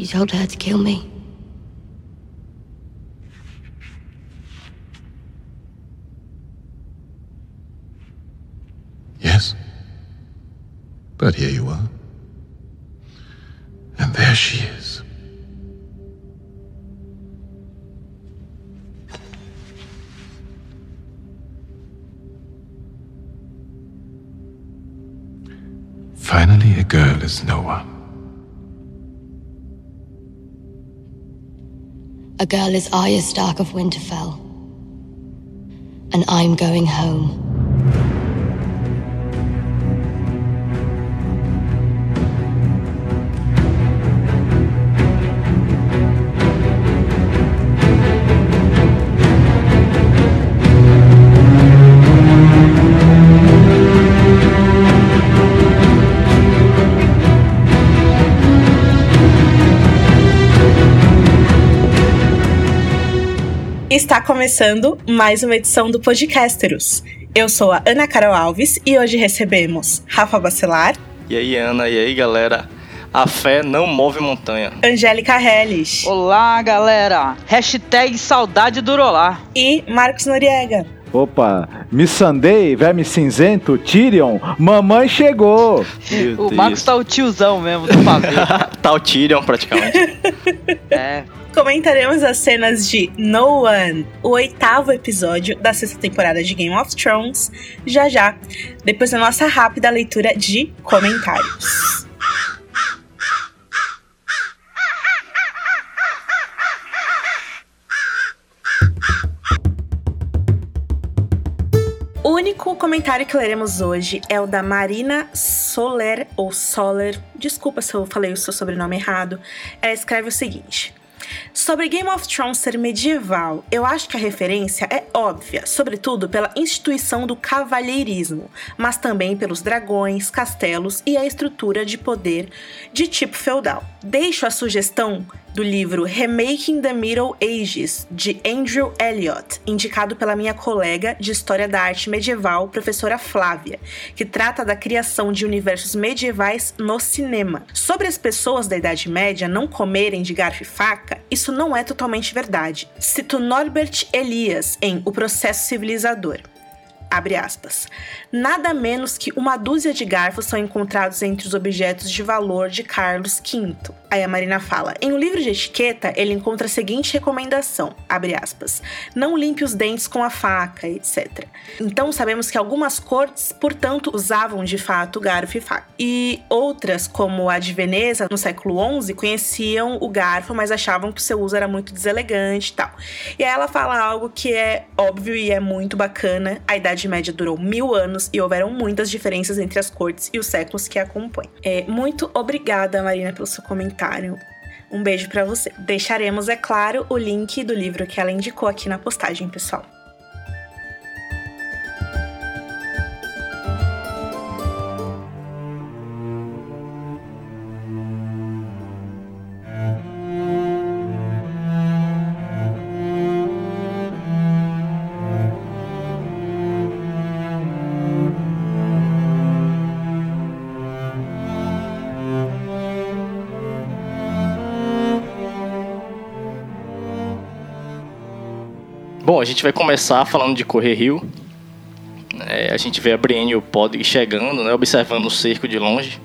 You told her to kill me. Yes. But here you are. And there she is. Finally, a girl is no one. A girl is Arya Stark of Winterfell. And I'm going home. Está começando mais uma edição do Podcasteros. Eu sou a Ana Carol Alves e hoje recebemos Rafa Bacelar. E aí, Ana, e aí, galera? A fé não move montanha. Angélica Helles. Olá, galera! Hashtag saudade do Rolar. E Marcos Noriega. Opa, Missandei, verme cinzento, Tyrion, mamãe chegou! O Marcos tá o tiozão mesmo do pavê. tá o Tyrion, praticamente. é. Comentaremos as cenas de No One, o oitavo episódio da sexta temporada de Game of Thrones, já já, depois da nossa rápida leitura de comentários. O único comentário que leremos hoje é o da Marina Soler, ou Soler, desculpa se eu falei o seu sobrenome errado. Ela escreve o seguinte. Sobre Game of Thrones ser medieval, eu acho que a referência é óbvia, sobretudo pela instituição do cavalheirismo, mas também pelos dragões, castelos e a estrutura de poder de tipo feudal. Deixo a sugestão do livro Remaking the Middle Ages, de Andrew Elliott, indicado pela minha colega de História da Arte Medieval, professora Flávia, que trata da criação de universos medievais no cinema. Sobre as pessoas da Idade Média não comerem de garfo e faca, isso não é totalmente verdade. Cito Norbert Elias em O Processo Civilizador abre aspas, nada menos que uma dúzia de garfos são encontrados entre os objetos de valor de Carlos V. Aí a Marina fala, em um livro de etiqueta, ele encontra a seguinte recomendação, abre aspas, não limpe os dentes com a faca, etc. Então sabemos que algumas cortes, portanto, usavam de fato garfo e faca. E outras, como a de Veneza, no século XI, conheciam o garfo, mas achavam que o seu uso era muito deselegante e tal. E aí ela fala algo que é óbvio e é muito bacana, a idade Idade Média durou mil anos e houveram muitas diferenças entre as cortes e os séculos que a compõem. É, muito obrigada, Marina, pelo seu comentário. Um beijo para você. Deixaremos, é claro, o link do livro que ela indicou aqui na postagem, pessoal. Gente vai começar falando de Correr Rio. É, a gente vê a Brienne e o Podrick chegando, né, observando o cerco de longe.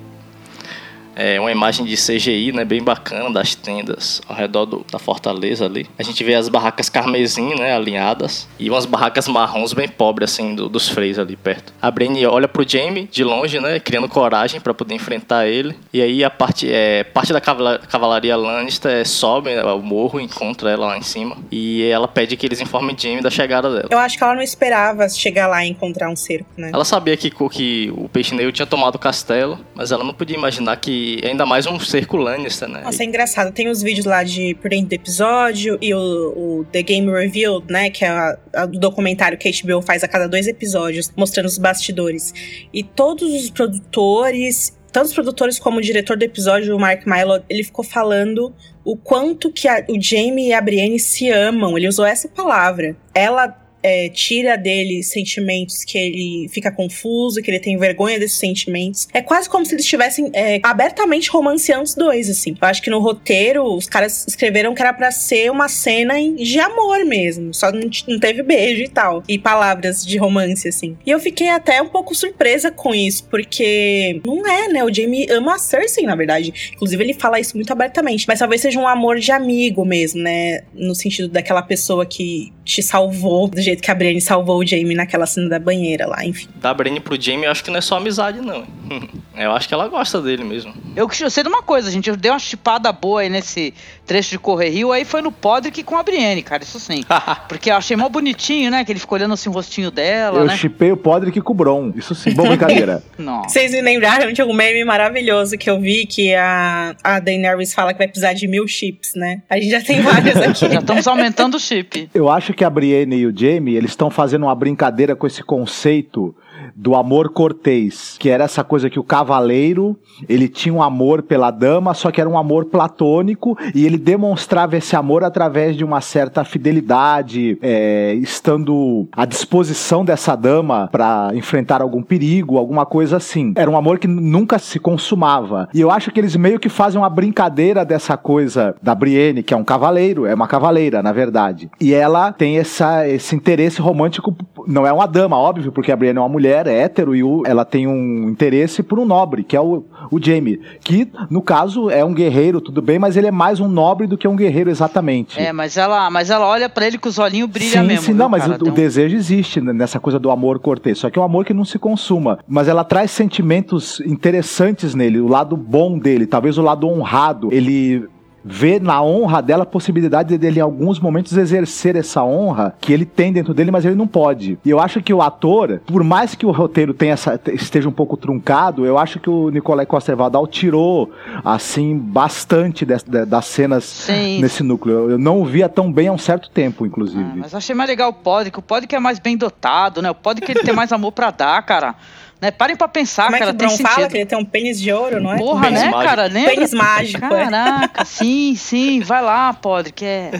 É uma imagem de CGI, né, bem bacana das tendas ao redor do, da fortaleza ali. A gente vê as barracas carmesim, né, alinhadas e umas barracas marrons bem pobres assim do, dos freios ali perto. A Brienne olha pro Jaime de longe, né, criando coragem para poder enfrentar ele. E aí a parte é parte da cavalaria Lannister sobe né, o morro, encontra ela lá em cima e ela pede que eles informem Jaime da chegada dela. Eu acho que ela não esperava chegar lá e encontrar um cerco, né? Ela sabia que, que o peixe negro tinha tomado o castelo, mas ela não podia imaginar que ainda mais um cerco Lannister, né? Nossa, é engraçado. Tem os vídeos lá de por dentro do episódio e o, o The Game Revealed, né? Que é o documentário que a HBO faz a cada dois episódios, mostrando os bastidores. E todos os produtores tanto os produtores como o diretor do episódio, o Mark Milo, ele ficou falando o quanto que a, o Jamie e a Brienne se amam. Ele usou essa palavra. Ela é, tira dele sentimentos que ele fica confuso, que ele tem vergonha desses sentimentos. É quase como se eles estivessem é, abertamente romanceando os dois, assim. Eu acho que no roteiro os caras escreveram que era para ser uma cena de amor mesmo, só não, não teve beijo e tal, e palavras de romance, assim. E eu fiquei até um pouco surpresa com isso, porque não é, né? O Jamie ama a Cersei, na verdade. Inclusive, ele fala isso muito abertamente, mas talvez seja um amor de amigo mesmo, né? No sentido daquela pessoa que te salvou, do jeito que a Brienne salvou o Jamie naquela cena da banheira lá, enfim. Da Brienne pro Jamie, eu acho que não é só amizade, não. eu acho que ela gosta dele mesmo. Eu, eu sei de uma coisa, gente, eu dei uma chipada boa aí nesse trecho de Correr Rio, aí foi no Podrick com a Brienne, cara, isso sim. Porque eu achei mó bonitinho, né, que ele ficou olhando assim o rostinho dela, Eu né? chipei o Podrick com o Bron. Isso sim, boa brincadeira. Vocês me lembraram de um meme maravilhoso que eu vi que a, a Daenerys fala que vai precisar de mil chips, né? A gente já tem vários aqui. Já estamos aumentando o chip. Eu acho que a Brienne e o Jamie, eles estão fazendo uma brincadeira com esse conceito do amor cortês, que era essa coisa que o cavaleiro, ele tinha um amor pela dama, só que era um amor platônico, e ele demonstrava esse amor através de uma certa fidelidade, é, estando à disposição dessa dama para enfrentar algum perigo, alguma coisa assim. Era um amor que nunca se consumava. E eu acho que eles meio que fazem uma brincadeira dessa coisa da Brienne, que é um cavaleiro, é uma cavaleira, na verdade. E ela tem essa, esse interesse romântico, não é uma dama, óbvio, porque a Brienne é uma mulher, é hétero, e o- ela tem um interesse por um nobre, que é o, o Jaime, que, no caso, é um guerreiro, tudo bem, mas ele é mais um nobre do que um guerreiro exatamente. É, mas ela, mas ela olha pra ele com os olhinhos brilham Sim, mesmo. sim, viu, não, mas cara? o, o um- desejo existe né, nessa coisa do amor cortês, só que é um amor que não se consuma. Mas ela traz sentimentos interessantes nele, o lado bom dele, talvez o lado honrado. Ele vê na honra dela a possibilidade dele em alguns momentos exercer essa honra que ele tem dentro dele, mas ele não pode. E eu acho que o ator, por mais que o roteiro tenha essa, esteja um pouco truncado, eu acho que o Nicolai Coster-Waldau tirou assim bastante das, das cenas Sim. nesse núcleo. Eu- não o via tão bem há um certo tempo, inclusive. Ah, mas achei mais legal o Podrick. O Podrick é mais bem dotado, né? O Podrick ele tem mais amor pra dar, cara. Né? Parem pra pensar, Como é que cara. o Bron fala que ele tem um pênis de ouro, não é? Porra, Pênis né, mágico. cara? Lembra? Pênis mágico, é. Caraca, sim, sim. Vai lá, Podrick. É.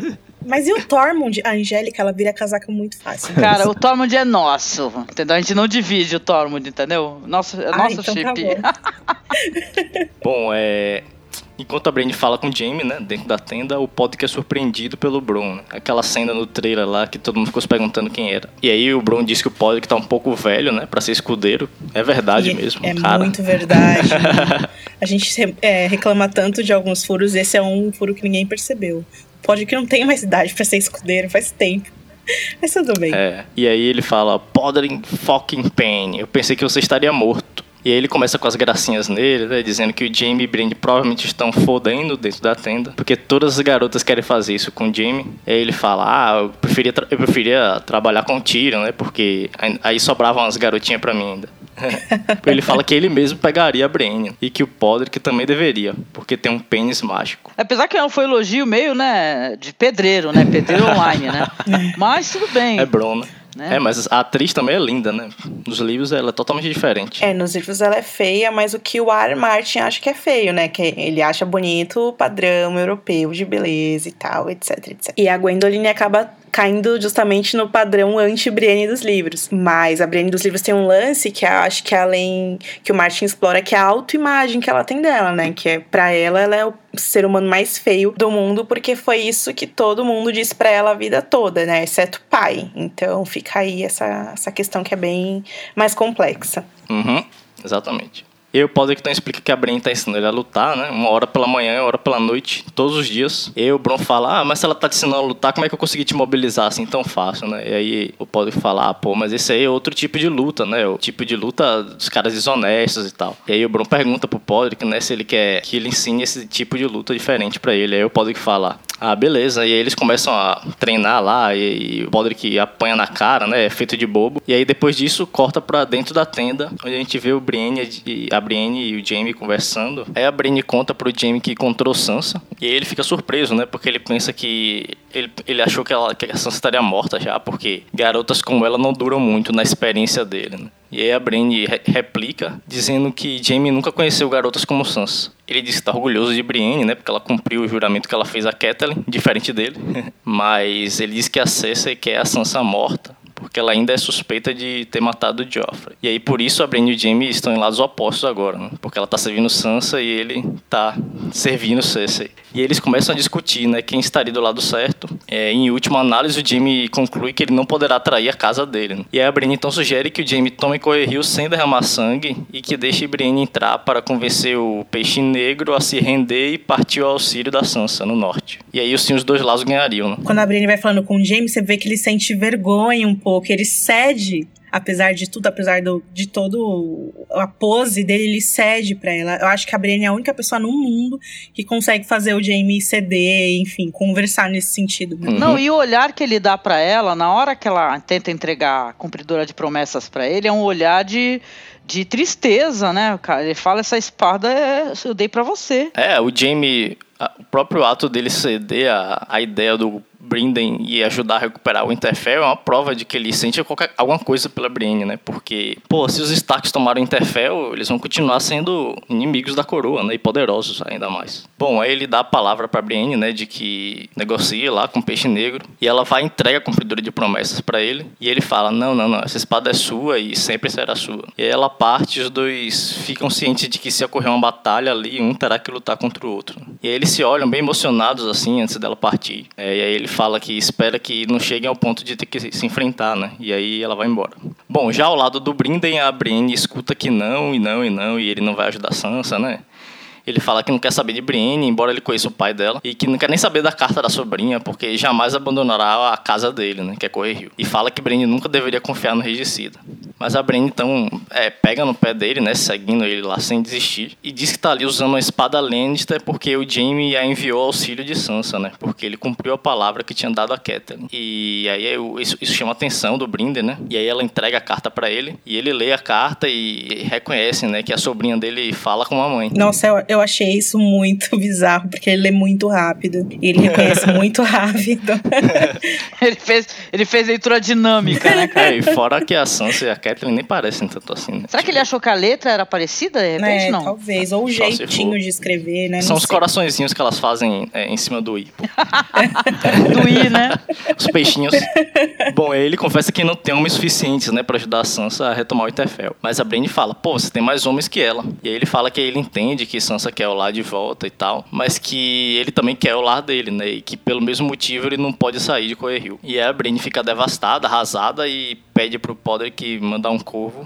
Mas e o Tormund? A Angélica, ela vira casaca muito fácil. Cara, o Tormund é nosso, entendeu? A gente não divide o Tormund, entendeu? Nosso, é Ah, nosso então tá chip. bom. Bom, é. Enquanto a Brienne fala com o Jaime, né, dentro da tenda, o Podrick é surpreendido pelo Bron. Né? Aquela cena no trailer lá que todo mundo ficou se perguntando quem era. E aí o Bron diz que o Podrick tá um pouco velho, né, pra ser escudeiro. É verdade E mesmo, É cara. muito verdade. a gente é, reclama tanto de alguns furos, esse é um furo que ninguém percebeu. Pode que não tenha mais idade pra ser escudeiro, faz tempo. Mas tudo bem. É. E aí ele fala, Podrick fucking pain. Eu pensei que você estaria morto. E aí ele começa com as gracinhas nele, né, dizendo que o Jamie e Brienne provavelmente estão fodendo dentro da tenda, porque todas as garotas querem fazer isso com o Jamie. E aí ele fala, ah, eu preferia, eu preferia trabalhar com o Tyrion, né, porque aí- sobravam as garotinhas pra mim ainda. ele fala que ele mesmo pegaria a Brienne e que o Podrick também deveria, porque tem um pênis mágico. Apesar que não foi elogio meio, né, de pedreiro, né? Pedreiro online, né? Mas tudo bem. É Bron, né? É, mas a atriz também é linda, né? Nos livros ela é totalmente diferente. É, nos livros ela é feia, mas o que o R. Martin acha que é feio, né? Que ele acha bonito o padrão europeu de beleza e tal, etc, etc. E a Gwendoline acaba caindo justamente no padrão anti-Brienne dos livros. Mas a Brienne dos livros tem um lance que eu acho que além que o Martin explora, que é a autoimagem que ela tem dela, né? Que é para ela, ela é o ser humano mais feio do mundo, porque foi isso que todo mundo disse pra ela a vida toda, né? Exceto o pai. Então fica aí essa, essa questão que é bem mais complexa. Uhum, exatamente. E o Podrick então explica que a Brienne tá ensinando ele a lutar, né? Uma hora pela manhã, uma hora pela noite, todos os dias. E o Bron fala, ah, mas se ela tá te ensinando a lutar, como é que eu consegui te mobilizar assim tão fácil, né? E aí o Podrick fala, ah, pô, mas esse aí é outro tipo de luta, né? O tipo de luta dos caras desonestos e tal. E aí o Bron pergunta pro Podrick, né, se ele quer que ele ensine esse tipo de luta diferente pra ele. Aí o Podrick fala, ah, beleza. E aí eles começam a treinar lá e, e o Podrick apanha na cara, né? É feito de bobo. E aí depois disso corta pra dentro da tenda, onde a gente vê o Brienne e a Brienne e o Jaime conversando. Aí a Brienne conta pro Jaime que encontrou Sansa. E aí ele fica surpreso, né? Porque ele pensa que ele, ele achou que, ela, que a Sansa estaria morta já, porque garotas como ela não duram muito na experiência dele, né? E aí a Brienne re- replica, dizendo que Jaime nunca conheceu garotas como Sansa. Ele diz que tá orgulhoso de Brienne, né? Porque ela cumpriu o juramento que ela fez a Catelyn, diferente dele. Mas ele diz que a Cersei quer a Sansa morta. Porque ela ainda é suspeita de ter matado o Joffrey. E aí por isso a Brienne e o Jaime estão em lados opostos agora, né? Porque ela tá servindo Sansa e ele tá servindo Cersei. E eles começam a discutir, né, quem estaria do lado certo. É, em última análise, o Jaime conclui que ele não poderá trair a casa dele. Né? E aí a Brienne então sugere que o Jaime tome Correrio sem derramar sangue e que deixe Brienne entrar para convencer o Peixe Negro a se render e partir ao auxílio da Sansa no norte. E aí sim os dois lados ganhariam, né? Quando a Brienne vai falando com o Jaime, você vê que ele sente vergonha um pouco, ele cede apesar de tudo, apesar do, de todo a pose dele, ele cede para ela. Eu acho que a Brienne é a única pessoa no mundo que consegue fazer o Jaime ceder, enfim, conversar nesse sentido. Uhum. Não, e o olhar que ele dá para ela, na hora que ela tenta entregar a cumpridora de promessas para ele, é um olhar de de tristeza, né, cara? Ele fala essa espada é, eu dei para você. É, o Jamie, o próprio ato dele ceder a, a ideia do Brinden e ajudar a recuperar o Interfell é uma prova de que ele sente qualquer, alguma coisa pela Brienne, né? Porque, pô, se os Starks tomaram o Interfell, eles vão continuar sendo inimigos da coroa, né? E poderosos ainda mais. Bom, aí ele dá a palavra pra Brienne, né? De que negocia lá com o Peixe Negro. E ela vai entrega a cumpridora de promessas para ele. E ele fala, não, não, não, essa espada é sua e sempre será sua. E aí ela parte os dois ficam cientes de que se ocorrer uma batalha ali, um terá que lutar contra o outro. E aí eles se olham bem emocionados, assim, antes dela partir. É, e aí ele fala que espera que não cheguem ao ponto de ter que se enfrentar, né? E aí ela vai embora. Bom, já ao lado do Brinden, a Brienne escuta que não, e não, e não, e ele não vai ajudar Sansa, né? Ele fala que não quer saber de Brienne, embora ele conheça o pai dela, e que não quer nem saber da carta da sobrinha, porque jamais abandonará a casa dele, né, que é Correr Rio. E fala que Brienne nunca deveria confiar no regicida. Mas a Brienne então é, pega no pé dele, né, seguindo ele lá sem desistir, e diz que tá ali usando uma espada Lannister porque o Jaime a enviou auxílio de Sansa, né, porque ele cumpriu a palavra que tinha dado a Catelyn. E aí isso, isso chama a atenção do Brinden, né, e aí ela entrega a carta para ele, e ele lê a carta e reconhece, né, que a sobrinha dele fala com a mãe. Nossa, eu, eu achei isso muito bizarro, porque ele lê muito rápido. E ele reconhece muito rápido. ele, fez, ele fez leitura dinâmica, né, cara? É, e fora que a Sansa e a Kathleen nem parecem tanto assim. Né? Será que ele achou que a letra era parecida? De repente, é, não. Talvez. Ou o Só jeitinho de escrever, né? São não os sei. coraçõezinhos que elas fazem é, em cima do I. do I, né? Os peixinhos. Bom, ele confessa que não tem homens suficientes, né, pra ajudar a Sansa a retomar o Interfell. Mas a Brienne fala, pô, você tem mais homens que ela. E aí ele fala que ele entende que Sansa quer o lar de volta e tal, mas que ele também quer o lar dele, né? E que pelo mesmo motivo ele não pode sair de Rio. E a Brienne fica devastada, arrasada e pede pro Podrick mandar um corvo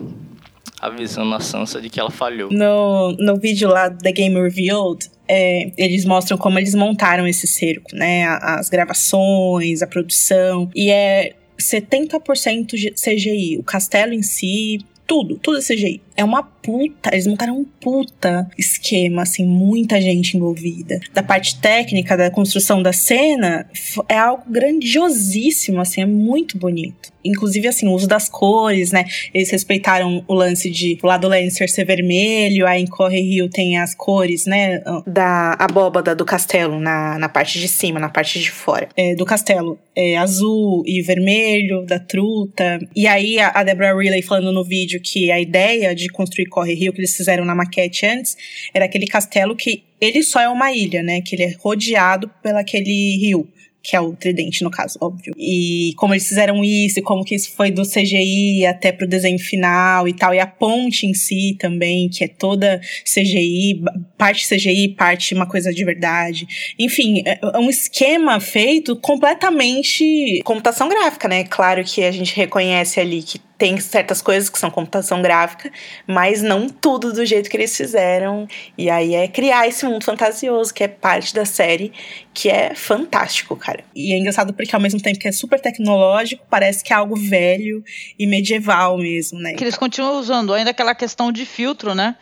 avisando a Sansa de que ela falhou. No, no vídeo lá da Game Revealed, é, eles mostram como eles montaram esse cerco, né? As gravações, a produção. E é 70% CGI. O castelo em si, tudo, tudo é CGI é uma puta, eles montaram um puta esquema, assim, muita gente envolvida. Da parte técnica, da construção da cena, é algo grandiosíssimo, assim, é muito bonito. Inclusive, assim, o uso das cores, né? Eles respeitaram o lance de o lado Lancer ser vermelho, aí em Corre Rio tem as cores, né? Da abóbada do castelo na, na parte de cima, na parte de fora. É, do castelo é azul e vermelho, da truta. E aí a, a Deborah Riley falando no vídeo que a ideia de construir Corre Rio que eles fizeram na maquete antes era aquele castelo que ele só é uma ilha, né? Que ele é rodeado pelaquele rio que é o tridente no caso, óbvio. E como eles fizeram isso, e como que isso foi do CGI até pro desenho final e tal, e a ponte em si também, que é toda CGI, parte CGI, parte uma coisa de verdade. Enfim, é, é um esquema feito completamente computação gráfica, né? Claro que a gente reconhece ali que tem certas coisas que são computação gráfica, mas não tudo do jeito que eles fizeram. E aí é criar esse mundo fantasioso, que é parte da série, que é fantástico, cara. E é engraçado porque ao mesmo tempo que é super tecnológico, parece que é algo velho e medieval mesmo, né? Que eles continuam usando ainda aquela questão de filtro, né?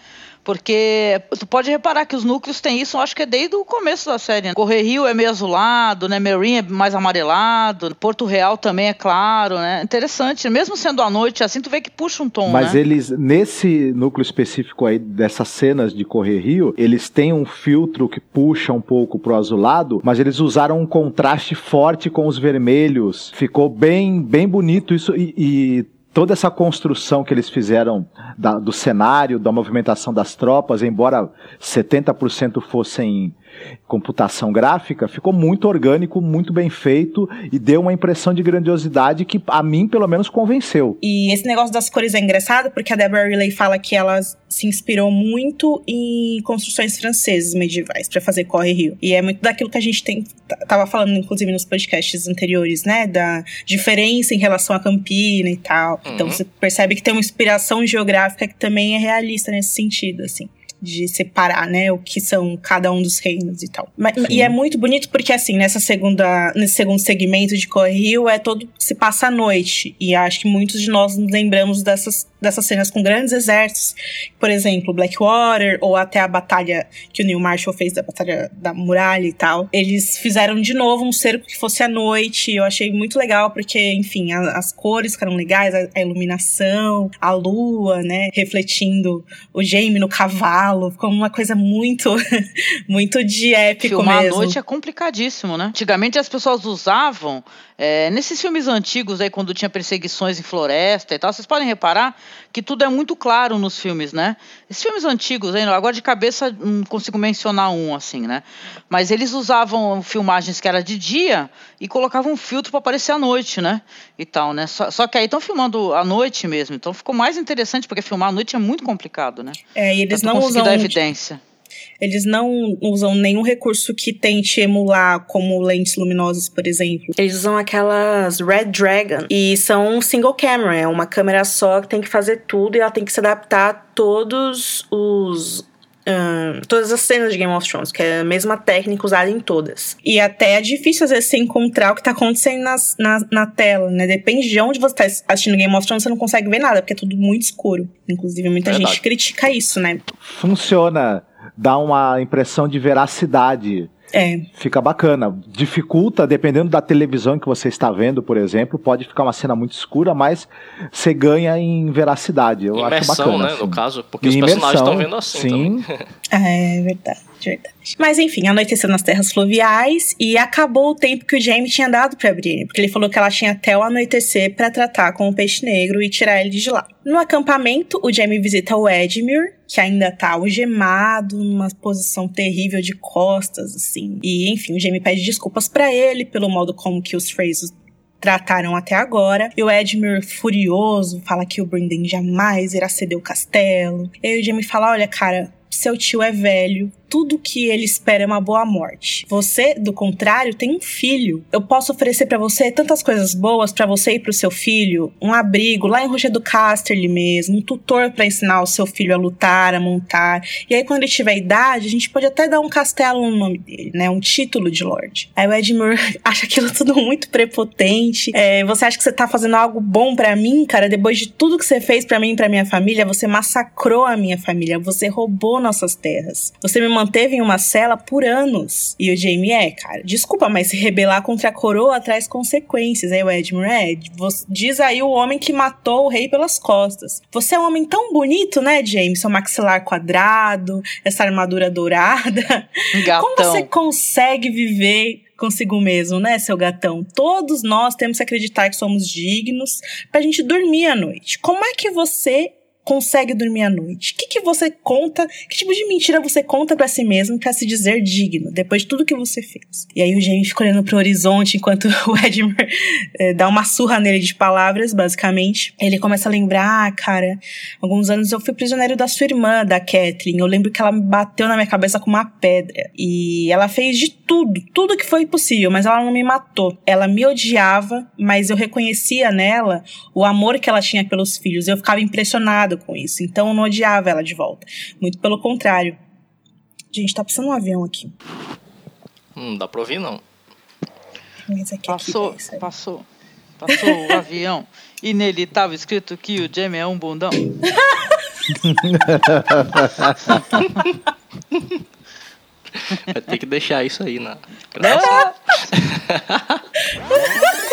Porque tu pode reparar que os núcleos têm isso, acho que é desde o começo da série. Né? Correr Rio é meio azulado, né? Merin é mais amarelado, Porto Real também é claro, né? Interessante. Mesmo sendo à noite, assim, tu vê que puxa um tom, Mas né? eles, nesse núcleo específico aí, dessas cenas de Correr Rio, eles têm um filtro que puxa um pouco pro azulado, mas eles usaram um contraste forte com os vermelhos. Ficou bem, bem bonito isso e, e toda essa construção que eles fizeram da, do cenário, da movimentação das tropas, embora 70% fossem computação gráfica, ficou muito orgânico, muito bem feito e deu uma impressão de grandiosidade que a mim, pelo menos, convenceu. E esse negócio das cores é engraçado porque a Deborah Riley fala que ela se inspirou muito em construções francesas medievais para fazer Corre Rio. E é muito daquilo que a gente tem tava falando inclusive nos podcasts anteriores, né, da diferença em relação à Campina e tal. Então, uhum. Então você percebe que tem uma inspiração geográfica que também é realista nesse sentido, assim de separar, né, o que são cada um dos reinos e tal. Mas, e é muito bonito porque, assim, nessa segunda, nesse segundo segmento de Correio é todo se passa à noite. E acho que muitos de nós nos lembramos dessas, dessas cenas com grandes exércitos. Por exemplo, Blackwater, ou até a batalha que o Neil Marshall fez da Batalha da Muralha e tal. Eles fizeram de novo um cerco que fosse à noite. Eu achei muito legal porque, enfim, a, as cores ficaram legais, a, a iluminação, a lua, né, refletindo o Jaime no cavalo como uma coisa muito, muito de épico Filmar mesmo. à noite é complicadíssimo, né? Antigamente as pessoas usavam, é, nesses filmes antigos aí, quando tinha perseguições em floresta e tal, vocês podem reparar que tudo é muito claro nos filmes, né? Esses filmes antigos, aí, agora de cabeça não consigo mencionar um, assim, né? Mas eles usavam filmagens que era de dia e colocavam um filtro para aparecer à noite, né? E tal, né? Só, só que aí estão filmando à noite mesmo, então ficou mais interessante, porque filmar à noite é muito complicado, né? É, e eles não usam usam. evidência. Eles não usam nenhum recurso que tente emular, como lentes luminosas, por exemplo. Eles usam aquelas Red Dragon e são single camera, é uma câmera só que tem que fazer tudo e ela tem que se adaptar a todos os todas as cenas de Game of Thrones, que é a mesma técnica usada em todas. E até é difícil, às vezes, você encontrar o que tá acontecendo nas, na, na tela, né? Depende de onde você tá assistindo Game of Thrones, você não consegue ver nada, porque é tudo muito escuro. Inclusive, muita Verdade. gente critica isso, né? Funciona. Dá uma impressão de veracidade é. Fica bacana. Dificulta, dependendo da televisão que você está vendo, por exemplo, pode ficar uma cena muito escura, mas você ganha em veracidade. Eu imersão, acho bacana. né? Assim. No caso, porque imersão, os personagens estão vendo assim sim. também. é verdade, verdade. Mas enfim, anoiteceu nas terras fluviais e acabou o tempo que o Jamie tinha dado pra Brienne, porque ele falou que ela tinha até o anoitecer para tratar com o peixe negro e tirar ele de lá. No acampamento, o Jamie visita o Edmure, que ainda tá algemado, numa posição terrível de costas, assim. E, enfim, o Jamie pede desculpas para ele pelo modo como que os Frasers trataram até agora. E o Edmure, furioso, fala que o Brendan jamais irá ceder o castelo. E aí o Jamie fala: Olha, cara, seu tio é velho, tudo que ele espera é uma boa morte. Você, do contrário, tem um filho. Eu posso oferecer para você tantas coisas boas para você e pro seu filho, um abrigo lá em Roger do Casterly mesmo, um tutor para ensinar o seu filho a lutar, a montar. E aí quando ele tiver idade, a gente pode até dar um castelo no nome dele, né, um título de lord. Aí o Edmure acha aquilo tudo muito prepotente. É, você acha que você tá fazendo algo bom para mim, cara? Depois de tudo que você fez para mim e para minha família, você massacrou a minha família, você roubou nossas terras. Você me manteve em uma cela por anos. E o Jamie é, cara, desculpa, mas se rebelar contra a coroa traz consequências. Aí o Edmure é, diz aí o homem que matou o rei pelas costas. Você é um homem tão bonito, né, Jamie? Seu maxilar quadrado, essa armadura dourada. Gatão. Como você consegue viver consigo mesmo, né, seu gatão? Todos nós temos que acreditar que somos dignos pra gente dormir à noite. Como é que você consegue dormir à noite? O que, que você conta? Que tipo de mentira você conta para si mesmo para se dizer digno, depois de tudo que você fez? E aí o Jamie fica olhando pro horizonte enquanto o Edmure é, dá uma surra nele de palavras, basicamente. Ele começa a lembrar, ah, cara, alguns anos eu fui prisioneiro da sua irmã, da Kathleen. Eu lembro que ela me bateu na minha cabeça com uma pedra. E ela fez de tudo, tudo que foi possível, mas ela não me matou. Ela me odiava, mas eu reconhecia nela o amor que ela tinha pelos filhos. Eu ficava impressionado com isso. Então eu não odiava ela de volta. Muito pelo contrário. Gente, tá passando um avião aqui. Não dá pra ouvir, não. Mas aqui, passou, aqui passou. Passou o avião e nele tava escrito que o Jamie é um bundão. Vai ter que deixar isso aí na.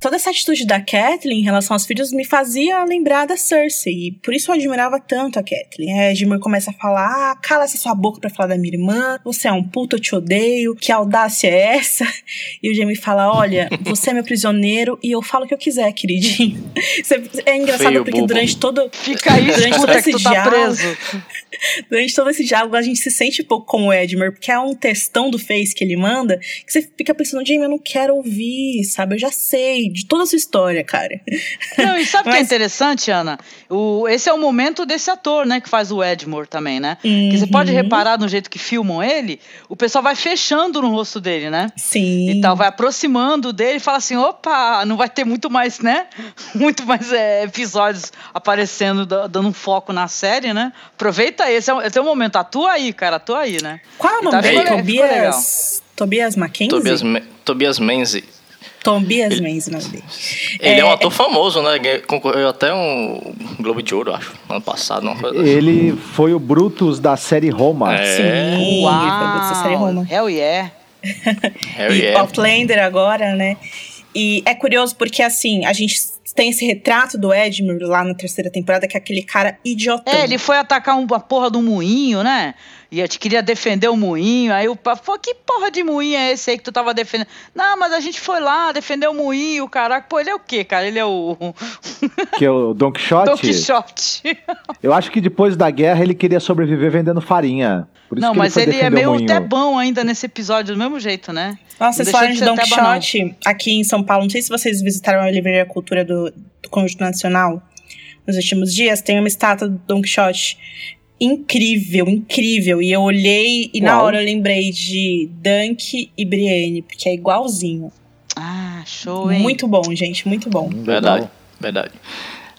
toda essa atitude da Kathleen em relação aos filhos me fazia lembrar da Cersei. E por isso eu admirava tanto a Kathleen. A Edmure começa a falar: ah, cala essa sua boca pra falar da minha irmã, você é um puto, eu te odeio, que audácia é essa? E o Jamie fala: olha, você é meu prisioneiro e eu falo o que eu quiser, queridinho. É engraçado Feio porque bobo. durante todo. Fica aí, Durante todo esse tá diálogo, preso. Durante todo esse diálogo, a gente se sente um pouco como o Edmure, porque é um textão do Face que ele manda, que você fica pensando, Jamie, eu não quero ouvir, sabe? Eu já sei de toda a sua história, cara. Não, e sabe o que é Mas- interessante, Ana? O, esse é o momento desse ator, né, que faz o Edmure também, né? Que você pode Uhum. reparar no jeito que filmam ele, o pessoal vai fechando no rosto dele, né? Sim. E tal, vai aproximando dele e fala assim: opa, não vai ter muito mais, né? Muito mais é, episódios aparecendo, da- dando um foco na série, né? Aproveita esse, é o- esse é o momento. Atua aí, cara, atua aí, né? Qual é o nome tá- dele? Tobias. Tobias Mackenzie? Tobias, Tobias Menzies. Tobias Menzies, o nome dele. Ele é, um ator famoso, né? Concorreu até um Globo de Ouro, acho, ano passado. Não foi? Ele foi o Brutus da série Roma. É. Sim, ele foi dessa série Roma. Hell yeah. Harry e é. Outlander agora, né? E é curioso porque, assim, a gente tem esse retrato do Edmure lá na terceira temporada, que é aquele cara idiotão. É, ele foi atacar um, a porra do moinho, né? E a gente queria defender o moinho. Aí o papo falou: que porra de moinho é esse aí que tu tava defendendo? Não, mas a gente foi lá defender o moinho, caraca. Pô, ele é o quê, cara? Ele é o Que é o Don Quixote. Don Quixote. Eu acho que depois da guerra ele queria sobreviver vendendo farinha. Por isso Não, que mas foi ele, é meio até bom ainda nesse episódio, do mesmo jeito, né? Nossa, vocês falaram de Don banal. Quixote aqui em São Paulo. Não sei se vocês visitaram a Livraria Cultura do, do Conjunto Nacional nos últimos dias. Tem uma estátua do Don Quixote incrível, incrível. E eu olhei e na Uau. hora eu lembrei de Dunk e Brienne, porque é igualzinho. Ah, show, hein? Muito bom, gente, muito bom. Hum, Verdade, verdade.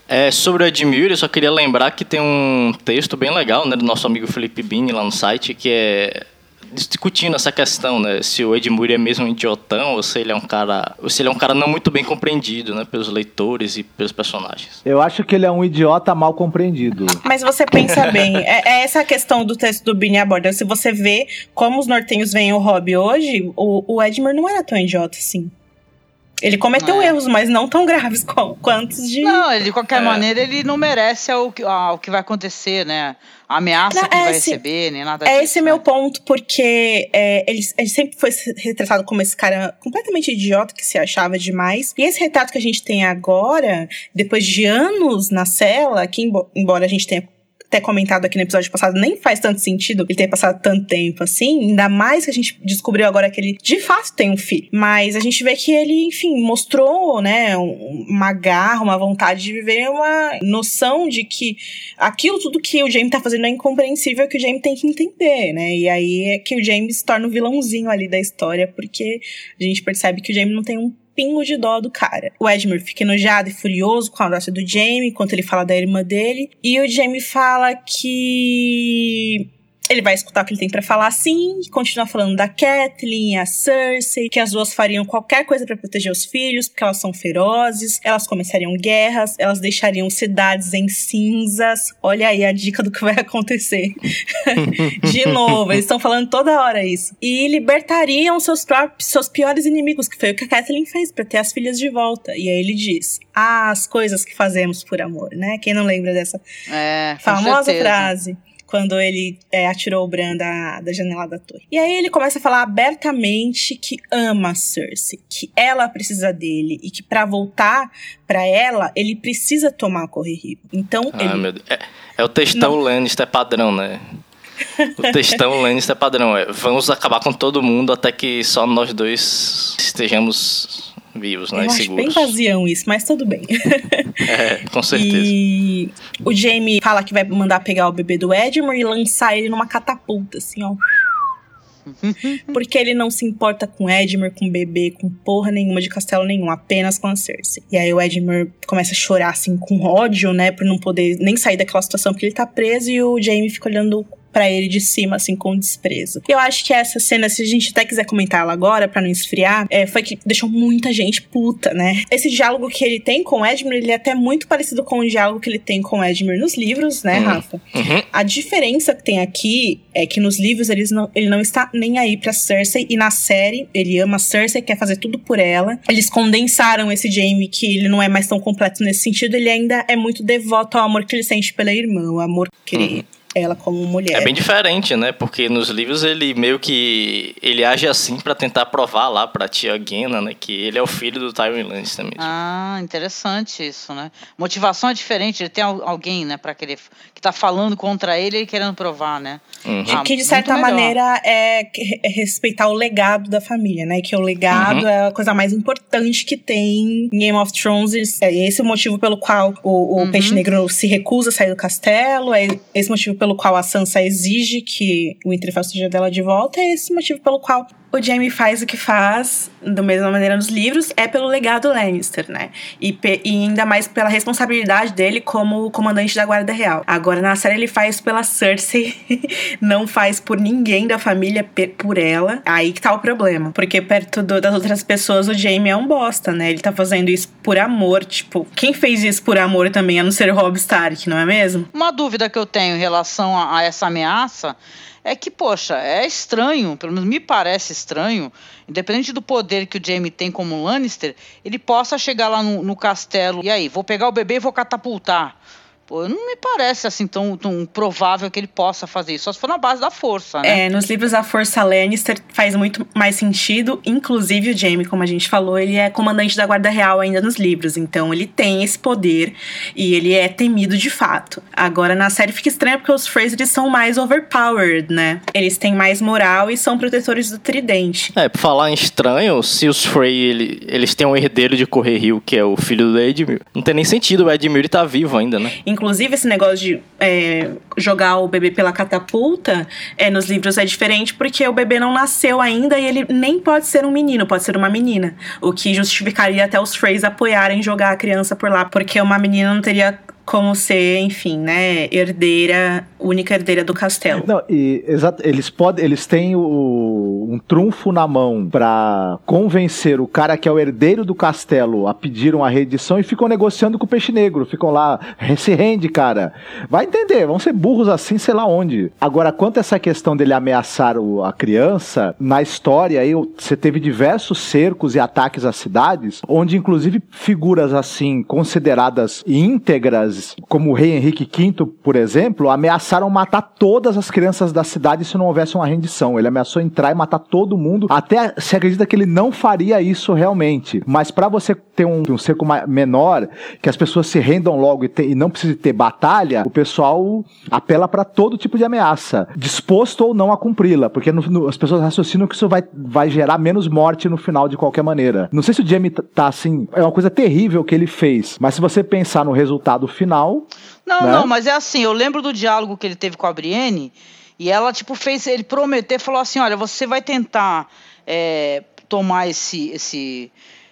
É, sobre o Edmure, eu só queria lembrar que tem um texto bem legal, né, do nosso amigo Felipe Bini lá no site, que é discutindo essa questão, né, se o Edmure é mesmo um idiotão ou se ele é um cara, ou se ele é um cara não muito bem compreendido, né, pelos leitores e pelos personagens. Eu acho que ele é um idiota mal compreendido. Mas você pensa bem, é, é essa a questão do texto do Bini aborda. Se você vê como os nortenhos veem o hobby hoje, o, o Edmure não era tão idiota assim. Ele cometeu É. erros, mas não tão graves quantos de. Não, ele, de qualquer É. maneira, ele não merece o que, ah, o que vai acontecer, né? A ameaça Não, que ele vai esse- receber, nem nada É disso. esse né? meu ponto, porque é, ele, ele sempre foi retratado como esse cara completamente idiota que se achava demais. E esse retrato que a gente tem agora, depois de anos na cela, que embo- embora a gente tenha até comentado aqui no episódio passado, nem faz tanto sentido ele ter passado tanto tempo assim, ainda mais que a gente descobriu agora que ele de fato tem um filho. Mas a gente vê que ele, enfim, mostrou, né, um- uma garra, uma vontade de viver uma noção de que aquilo tudo que o James tá fazendo é incompreensível que o James tem que entender, né? E aí é que o James se torna o vilãozinho ali da história, porque a gente percebe que o James não tem um pingo de dó do cara. O Edmure fica enojado e furioso com a audácia do Jamie, enquanto ele fala da irmã dele. E o Jamie fala que ele vai escutar o que ele tem pra falar sim, e continua falando da Kathleen e a Cersei, que as duas fariam qualquer coisa pra proteger os filhos, porque elas são ferozes, elas começariam guerras, elas deixariam cidades em cinzas. Olha aí a dica do que vai acontecer. De novo, eles estão falando toda hora isso. E libertariam seus próprios, seus piores inimigos, que foi o que a Kathleen fez pra ter as filhas de volta. E aí ele diz: "Ah, as coisas que fazemos por amor", né? Quem não lembra dessa É, famosa frase quando ele é, atirou o Bran da, da janela da torre. E aí ele começa a falar abertamente que ama a Cersei, que ela precisa dele e que pra voltar pra ela ele precisa tomar o Corre Rio. Então Ah, ele meu Deus. É, é o textão Lannister padrão, né? O textão Lannister padrão é vamos acabar com todo mundo até que só nós dois estejamos vivos, né? eu e acho bem seguros. vazião isso, mas tudo bem. É, com certeza. E o Jamie fala que vai mandar pegar o bebê do Edmure e lançar ele numa catapulta, assim, ó. Porque ele não se importa com Edmure, com bebê, com porra nenhuma de castelo nenhum, apenas com a Cersei. E aí o Edmure começa a chorar, assim, com ódio, né, por não poder nem sair daquela situação porque ele tá preso e o Jamie fica olhando para ele de cima, assim, com desprezo. Eu acho que essa cena, se a gente até quiser comentar ela agora, para não esfriar, é, foi que deixou muita gente puta, né? Esse diálogo que ele tem com o Edmure, ele é até muito parecido com o diálogo que ele tem com o Edmure nos livros, né, Uhum. Rafa? Uhum. A diferença que tem aqui é que nos livros eles não, ele não está nem aí pra Cersei e na série ele ama a Cersei, quer fazer tudo por ela. Eles condensaram esse Jaime que ele não é mais tão completo nesse sentido, ele ainda é muito devoto ao amor que ele sente pela irmã, o amor que ele, ela como mulher. É bem diferente, né? Porque nos livros ele meio que ele age assim pra tentar provar lá pra tia Gena, né, que ele é o filho do Tywin Lannister mesmo. Ah, interessante isso, né? Motivação é diferente, ele tem al- alguém, né, para querer que tá falando contra ele e querendo provar, né? Uhum. Ah, que de certa maneira é é respeitar o legado da família, né? Que o legado Uhum. é a coisa mais importante que tem em Game of Thrones. É esse o motivo pelo qual o, o Uhum. Peixe Negro se recusa a sair do castelo. É esse motivo pelo qual a Sansa exige que o Winterfell seja dela de volta. É esse motivo pelo qual o Jaime faz o que faz, da mesma maneira nos livros, é pelo legado Lannister, né? E, e ainda mais pela responsabilidade dele como comandante da Guarda Real. Agora, na série, ele faz pela Cersei, não faz por ninguém da família, por ela. Aí que tá o problema. Porque perto do- das outras pessoas, o Jaime é um bosta, né? Ele tá fazendo isso por amor. Tipo, quem fez isso por amor também, a não ser Robb Stark, não é mesmo? Uma dúvida que eu tenho em relação a, a essa ameaça é que, poxa, é estranho, pelo menos me parece estranho, independente do poder que o Jaime tem como Lannister, ele possa chegar lá no, no castelo e aí, vou pegar o bebê e vou catapultar. Pô, não me parece assim tão, tão provável que ele possa fazer isso, só se for na base da força, né? É, nos livros a Força Lannister faz muito mais sentido. Inclusive o Jaime, como a gente falou, ele é comandante da Guarda Real ainda nos livros. Então ele tem esse poder e ele é temido de fato. Agora na série fica estranho porque os Freys são mais overpowered, né? Eles têm mais moral e são protetores do tridente. É, por falar em estranho, se os Frey ele- eles têm um herdeiro de Correr Rio, que é o filho do Edmure, não tem nem sentido o Edmure estar vivo ainda, né? Inclusive, esse negócio de é, jogar o bebê pela catapulta é, nos livros é diferente porque o bebê não nasceu ainda e ele nem pode ser um menino, pode ser uma menina. O que justificaria até os Freys apoiarem jogar a criança por lá, porque uma menina não teria como ser, enfim, né, herdeira, única herdeira do castelo. Não, e exato, eles podem, eles têm o- um trunfo na mão pra convencer o cara que é o herdeiro do castelo a pedir uma reedição e ficam negociando com o peixe negro, ficam lá, se rende, cara. Vai entender, vão ser burros assim, sei lá onde. Agora, quanto a essa questão dele ameaçar o- a criança, na história aí você teve diversos cercos e ataques às cidades, onde inclusive figuras assim consideradas íntegras, como o rei Henrique V, por exemplo, ameaçaram matar todas as crianças da cidade se não houvesse uma rendição. Ele ameaçou entrar e matar todo mundo. Até se acredita que ele não faria isso realmente. Mas para você ter um, um cerco menor, que as pessoas se rendam logo e, te- e não precise ter batalha, o pessoal apela para todo tipo de ameaça, disposto ou não a cumpri-la, porque no- no- as pessoas raciocinam que isso vai, vai gerar menos morte no final de qualquer maneira. Não sei se o Jamie tá- tá assim, é uma coisa terrível que ele fez, mas se você pensar no resultado final, Não, né? não, mas é assim, eu lembro do diálogo que ele teve com a Brienne, e ela, tipo, fez ele prometer, falou assim, olha, você vai tentar é, tomar esse, esse,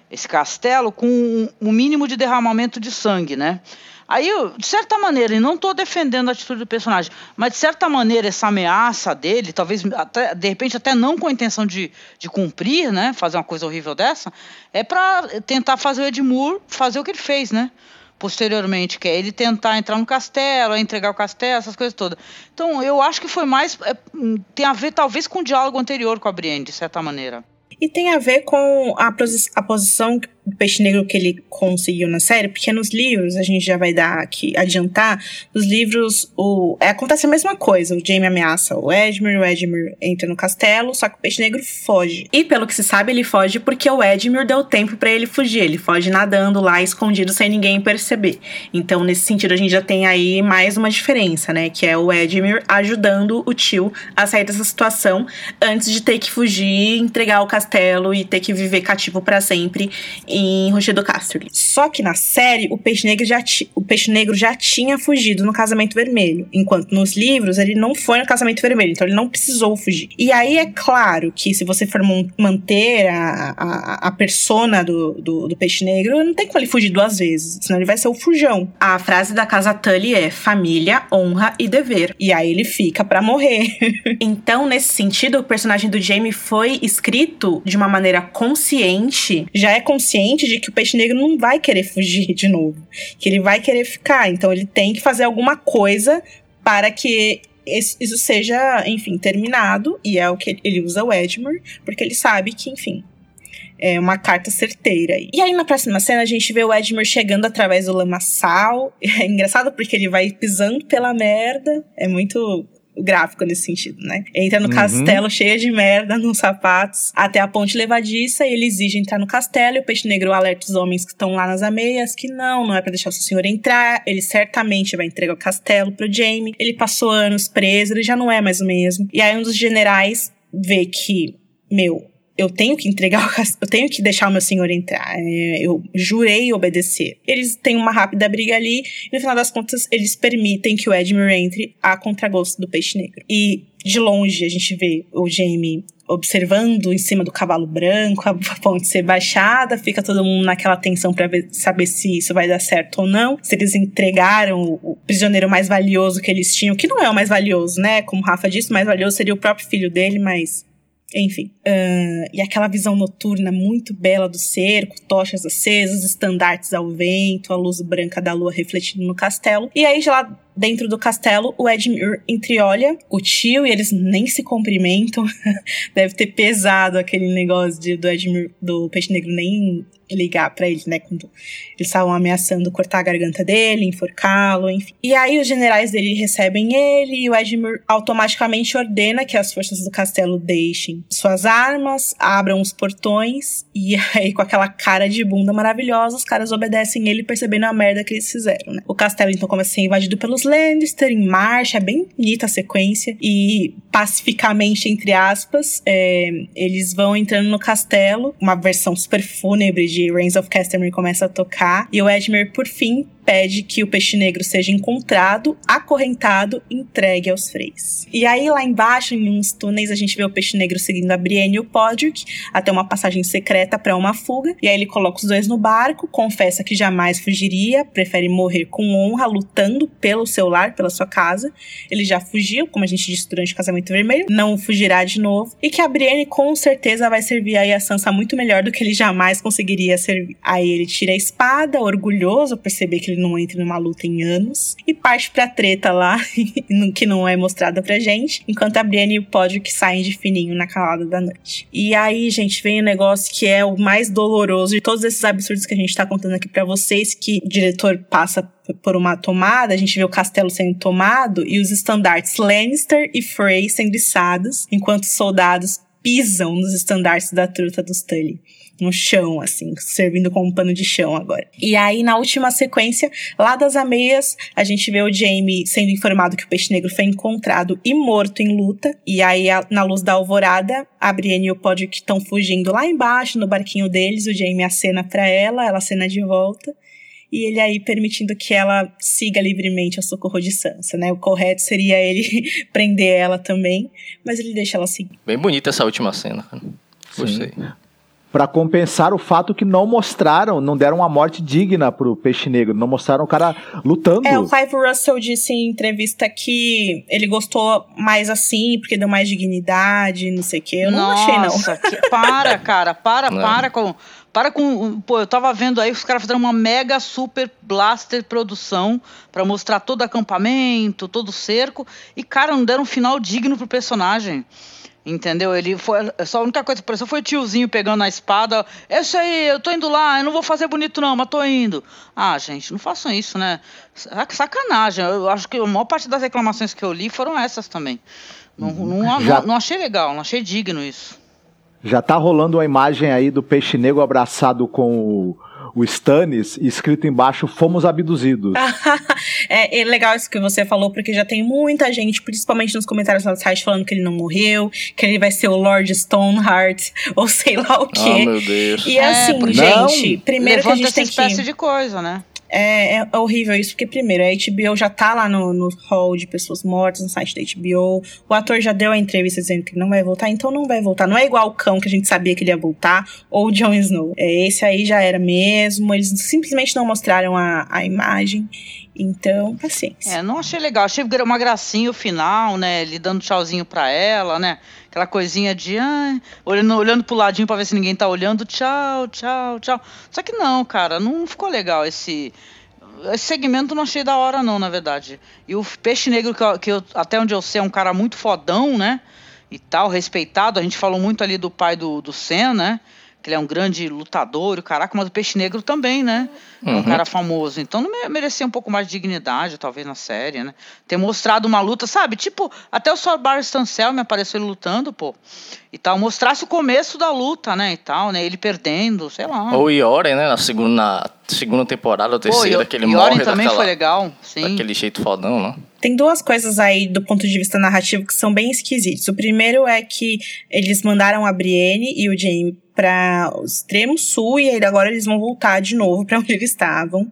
esse castelo com um, um mínimo de derramamento de sangue, né? Aí, eu, de certa maneira, e não estou defendendo a atitude do personagem, mas de certa maneira essa ameaça dele, talvez até, de repente até não com a intenção de, de cumprir, né, fazer uma coisa horrível dessa, é para tentar fazer o Edmure fazer o que ele fez, né? Posteriormente, que é ele tentar entrar no castelo, entregar o castelo, essas coisas todas. Então, eu acho que foi mais. é, hum, tem a ver, talvez, com o diálogo anterior com a Brienne, de certa maneira. E tem a ver com a, a posição do peixe negro que ele conseguiu na série, porque nos livros, a gente já vai dar aqui, adiantar, nos livros o, é, acontece a mesma coisa. O Jaime ameaça o Edmure, o Edmure entra no castelo, só que o peixe negro foge. E pelo que se sabe, ele foge porque o Edmure deu tempo pra ele fugir. Ele foge nadando lá, escondido, sem ninguém perceber. Então, nesse sentido, a gente já tem aí mais uma diferença, né? Que é o Edmure ajudando o tio a sair dessa situação antes de ter que fugir, entregar o castelo e ter que viver cativo pra sempre em Rochedo Casterly. Só que na série, o peixe, negro já o peixe negro já tinha fugido no casamento vermelho. Enquanto nos livros, ele não foi no casamento vermelho, então ele não precisou fugir. E aí é claro que se você for manter a, a, a persona do, do, do, peixe negro, não tem como ele fugir duas vezes, senão ele vai ser o fujão. A frase da casa Tully é família, honra e dever. E aí ele fica para morrer. então, nesse sentido, o personagem do Jamie foi escrito de uma maneira consciente, já é consciente de que o peixe negro não vai querer fugir de novo, que ele vai querer ficar. Então ele tem que fazer alguma coisa para que isso seja, enfim, terminado. E é o que ele usa o Edmure, porque ele sabe que, enfim, é uma carta certeira. E aí, na próxima cena, a gente vê o Edmure chegando através do lamaçal. É engraçado porque ele vai pisando pela merda. É muito gráfico nesse sentido, né? Entra no uhum. castelo cheia de merda nos sapatos, até a ponte levadiça, e ele exige entrar no castelo, e o peixe negro alerta os homens que estão lá nas ameias que não, não é para deixar o seu senhor entrar, ele certamente vai entregar o castelo pro Jaime. Ele passou anos preso, ele já não é mais o mesmo. E aí um dos generais vê que, meu, eu tenho que entregar o eu tenho que deixar o meu senhor entrar. É, eu jurei obedecer. Eles têm uma rápida briga ali, e no final das contas, eles permitem que o Edmure entre a contragosto do peixe negro. E de longe a gente vê o Jaime observando em cima do cavalo branco, a ponte ser baixada, fica todo mundo naquela tensão para saber se isso vai dar certo ou não, se eles entregaram o, prisioneiro mais valioso que eles tinham, que não é o mais valioso, né? Como o Rafa disse, o mais valioso seria o próprio filho dele, mas enfim. Uh, e aquela visão noturna muito bela do cerco, tochas acesas, estandartes ao vento, a luz branca da lua refletindo no castelo. E aí, lá dentro do castelo, o Edmure entreolha o tio e eles nem se cumprimentam. Deve ter pesado aquele negócio de, do Edmure, do Peixe Negro nem ligar para ele, né? Quando eles estavam ameaçando cortar a garganta dele, enforcá-lo, enfim. E aí os generais dele recebem ele e o Edmure automaticamente ordena que as forças do castelo deixem suas armas, abram os portões e aí com aquela cara de bunda maravilhosa, os caras obedecem ele percebendo a merda que eles fizeram, né? O castelo então começa a ser invadido pelos Lannister em marcha, é bem bonita a sequência e pacificamente, entre aspas, é, eles vão entrando no castelo, uma versão super fúnebre de Reigns of Castamere começa a tocar. E o Edmure, por fim, pede que o peixe negro seja encontrado, acorrentado e entregue aos freis. E aí, lá embaixo, em uns túneis, a gente vê o peixe negro seguindo a Brienne e o Podrick até uma passagem secreta para uma fuga. E aí ele coloca os dois no barco, confessa que jamais fugiria, prefere morrer com honra, lutando pelo seu lar, pela sua casa. Ele já fugiu, como a gente disse durante o casamento vermelho, não fugirá de novo. E que a Brienne com certeza vai servir aí a Sansa muito melhor do que ele jamais conseguiria servir. Aí ele tira a espada, orgulhoso, perceber que ele não entra numa luta em anos, e parte pra treta lá, que não é mostrada pra gente, enquanto a Brienne e o Podrick saem de fininho na calada da noite. E aí, gente, vem o um negócio que é o mais doloroso de todos esses absurdos que a gente tá contando aqui para vocês, que o diretor passa por uma tomada, a gente vê o castelo sendo tomado e os estandartes Lannister e Frey sendo içados, enquanto soldados pisam nos estandartes da truta dos Tully no chão, assim, servindo como um pano de chão agora. E aí, na última sequência, lá das ameias, a gente vê o Jamie sendo informado que o peixe negro foi encontrado e morto em luta. E aí, na luz da alvorada, a Brienne e o Podrick estão fugindo lá embaixo, no barquinho deles. O Jamie acena para ela, ela acena de volta e ele aí permitindo que ela siga livremente ao socorro de Sansa, né? O correto seria ele prender ela também, mas ele deixa ela seguir. Bem bonita essa última cena, Gostei para compensar o fato que não mostraram, não deram uma morte digna pro peixe negro, não mostraram o cara lutando. É, o Clive Russell disse em entrevista que ele gostou mais assim, porque deu mais dignidade, não sei o quê. Eu não Nossa, achei, não. Que, para, cara, para, não. para com. Para com. Pô, eu tava vendo aí os caras fizeram uma mega super blaster produção para mostrar todo o acampamento, todo o cerco. E, cara, não deram um final digno pro personagem. Entendeu? Ele foi. Só a única coisa que apareceu foi o tiozinho pegando a espada. Esse aí, eu tô indo lá, eu não vou fazer bonito, não, mas tô indo. Ah, gente, não façam isso, né? Sacanagem. Eu acho que a maior parte das reclamações que eu li foram essas também. Não, não, Já... não, não achei legal, não achei digno isso. Já tá rolando uma imagem aí do peixe negro abraçado com o o Stannis e escrito embaixo fomos abduzidos. é, é, legal isso que você falou, porque já tem muita gente, principalmente nos comentários do site, falando que ele não morreu, que ele vai ser o Lord Stoneheart, ou sei lá o quê. Oh, meu Deus. E assim, é, gente, não, primeiro que a gente essa tem espécie que... de coisa, né? É, é, horrível isso, porque primeiro, a HBO já tá lá no, no hall de pessoas mortas, no site da HBO. O ator já deu a entrevista dizendo que não vai voltar, então não vai voltar. Não é igual o cão que a gente sabia que ele ia voltar, ou o Jon Snow. É, esse aí já era mesmo, eles simplesmente não mostraram a, a imagem. Então, paciência. É, não achei legal. Achei uma gracinha o final, né? Ele dando tchauzinho pra ela, né? Aquela coisinha de olhando, olhando pro ladinho pra ver se ninguém tá olhando. Tchau, tchau, tchau. Só que não, cara, não ficou legal esse. Esse segmento não achei da hora, não, na verdade. E o Peixe Negro, que, eu, que eu, até onde eu sei, é um cara muito fodão, né? E tal, respeitado. A gente falou muito ali do pai do, do Sen, né? Que ele é um grande lutador, o caraca, mas o Peixe Negro também, né? É um uhum. cara famoso. Então não merecia um pouco mais de dignidade, talvez, na série, né? Ter mostrado uma luta, sabe? Tipo, até o Sorbar Stancel me apareceu ele lutando, pô. E tal. Mostrasse o começo da luta, né? E tal, né? Ele perdendo, sei lá. Ou Yoren, né? Na segunda, na segunda temporada, ou terceira, pô, que ele Yoren morre também daquela, foi legal, sim. Daquele jeito fodão, né? Tem duas coisas aí do ponto de vista narrativo que são bem esquisitos. O primeiro é que eles mandaram a Brienne e o Jaime para o extremo sul e aí agora eles vão voltar de novo para onde eles estavam.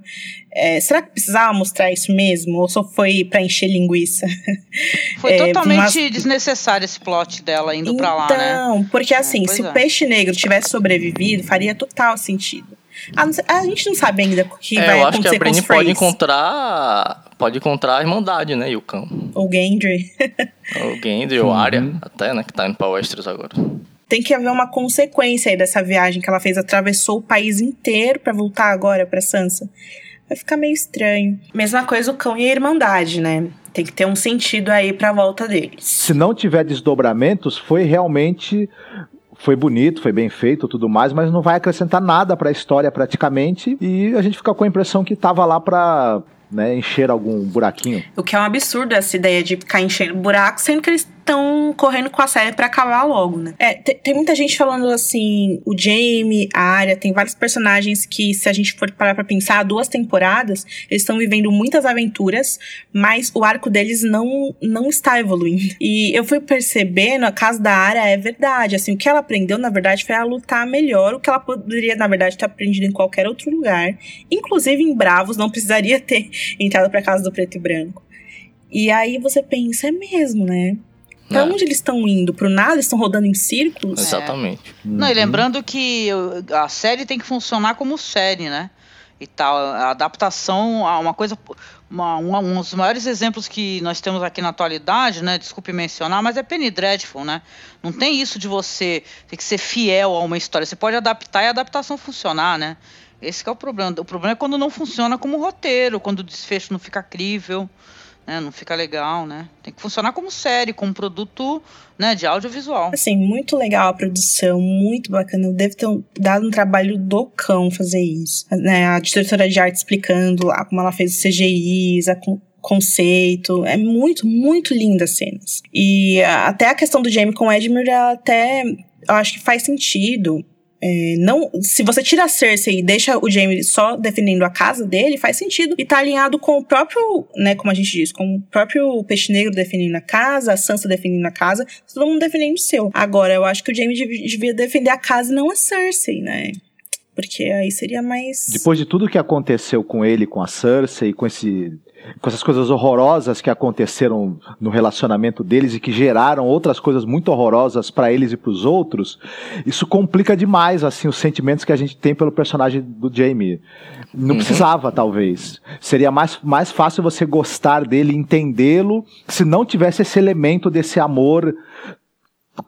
É, será que precisava mostrar isso mesmo ou só foi para encher linguiça? Foi é, totalmente desnecessário esse plot dela indo então, para lá, né? Então, porque assim, é, se é. o peixe negro tivesse sobrevivido, faria total sentido. A, a gente não sabe ainda o que é, vai eu acontecer acho que a pode encontrar pode encontrar a Irmandade, né, e o cão. Ou Gendry. ou Gendry, ou Arya, até, né, que tá indo pra Westeros agora tem que haver uma consequência aí dessa viagem que ela fez. Atravessou o país inteiro para voltar agora para Sansa. Vai ficar meio estranho. Mesma coisa o cão e a Irmandade, né? Tem que ter um sentido aí pra volta deles. Se não tiver desdobramentos, foi realmente foi bonito, foi bem feito, tudo mais, mas não vai acrescentar nada para a história praticamente e a gente fica com a impressão que tava lá para né, encher algum buraquinho. O que é um absurdo essa ideia de ficar enchendo buraco, sendo que eles estão correndo com a série para acabar logo, né? É, tem, tem, muita gente falando assim, o Jamie, a Arya, tem vários personagens que, se a gente for parar pra pensar, duas temporadas, eles estão vivendo muitas aventuras, mas o arco deles não, não está evoluindo. E eu fui percebendo, a casa da Arya é verdade, assim, o que ela aprendeu, na verdade, foi a lutar melhor, o que ela poderia, na verdade, ter aprendido em qualquer outro lugar. Inclusive em Bravos, não precisaria ter entrado pra casa do preto e branco. E aí você pensa, é mesmo, né? Pra é. onde eles estão indo? Pro nada? Eles estão rodando em círculos? É. Exatamente. Não, e lembrando que a série tem que funcionar como série, né? E tal. A adaptação a uma coisa. Uma, uma, um dos maiores exemplos que nós temos aqui na atualidade, né? Desculpe mencionar, mas é Penny Dreadful, né? Não tem isso de você ter que ser fiel a uma história. Você pode adaptar e a adaptação funcionar, né? Esse é o problema. O problema é quando não funciona como roteiro, quando o desfecho não fica crível né? Não fica legal, né? Tem que funcionar como série, como produto né, de audiovisual. Assim, muito legal a produção, muito bacana. Deve ter dado um trabalho do cão fazer isso. Né? A diretora de arte explicando lá como ela fez os CGIs, a conceito. É muito, muito linda as cenas. E até a questão do Jamie com o Edmure, até eu acho que faz sentido é, não, se você tira a Cersei e deixa o Jaime só defendendo a casa dele, faz sentido. E tá alinhado com o próprio, né, como a gente diz, com o próprio Peixe Negro defendendo a casa, a Sansa defendendo a casa, todo mundo defendendo o seu. Agora, eu acho que o Jaime devia defender a casa e não a Cersei, né? Porque aí seria mais. Depois de tudo que aconteceu com ele, com a Cersei, com esse com essas coisas horrorosas que aconteceram no relacionamento deles e que geraram outras coisas muito horrorosas para eles e para os outros, isso complica demais assim os sentimentos que a gente tem pelo personagem do Jamie. Não uhum. precisava, talvez. Seria mais, mais fácil você gostar dele, entendê-lo, se não tivesse esse elemento desse amor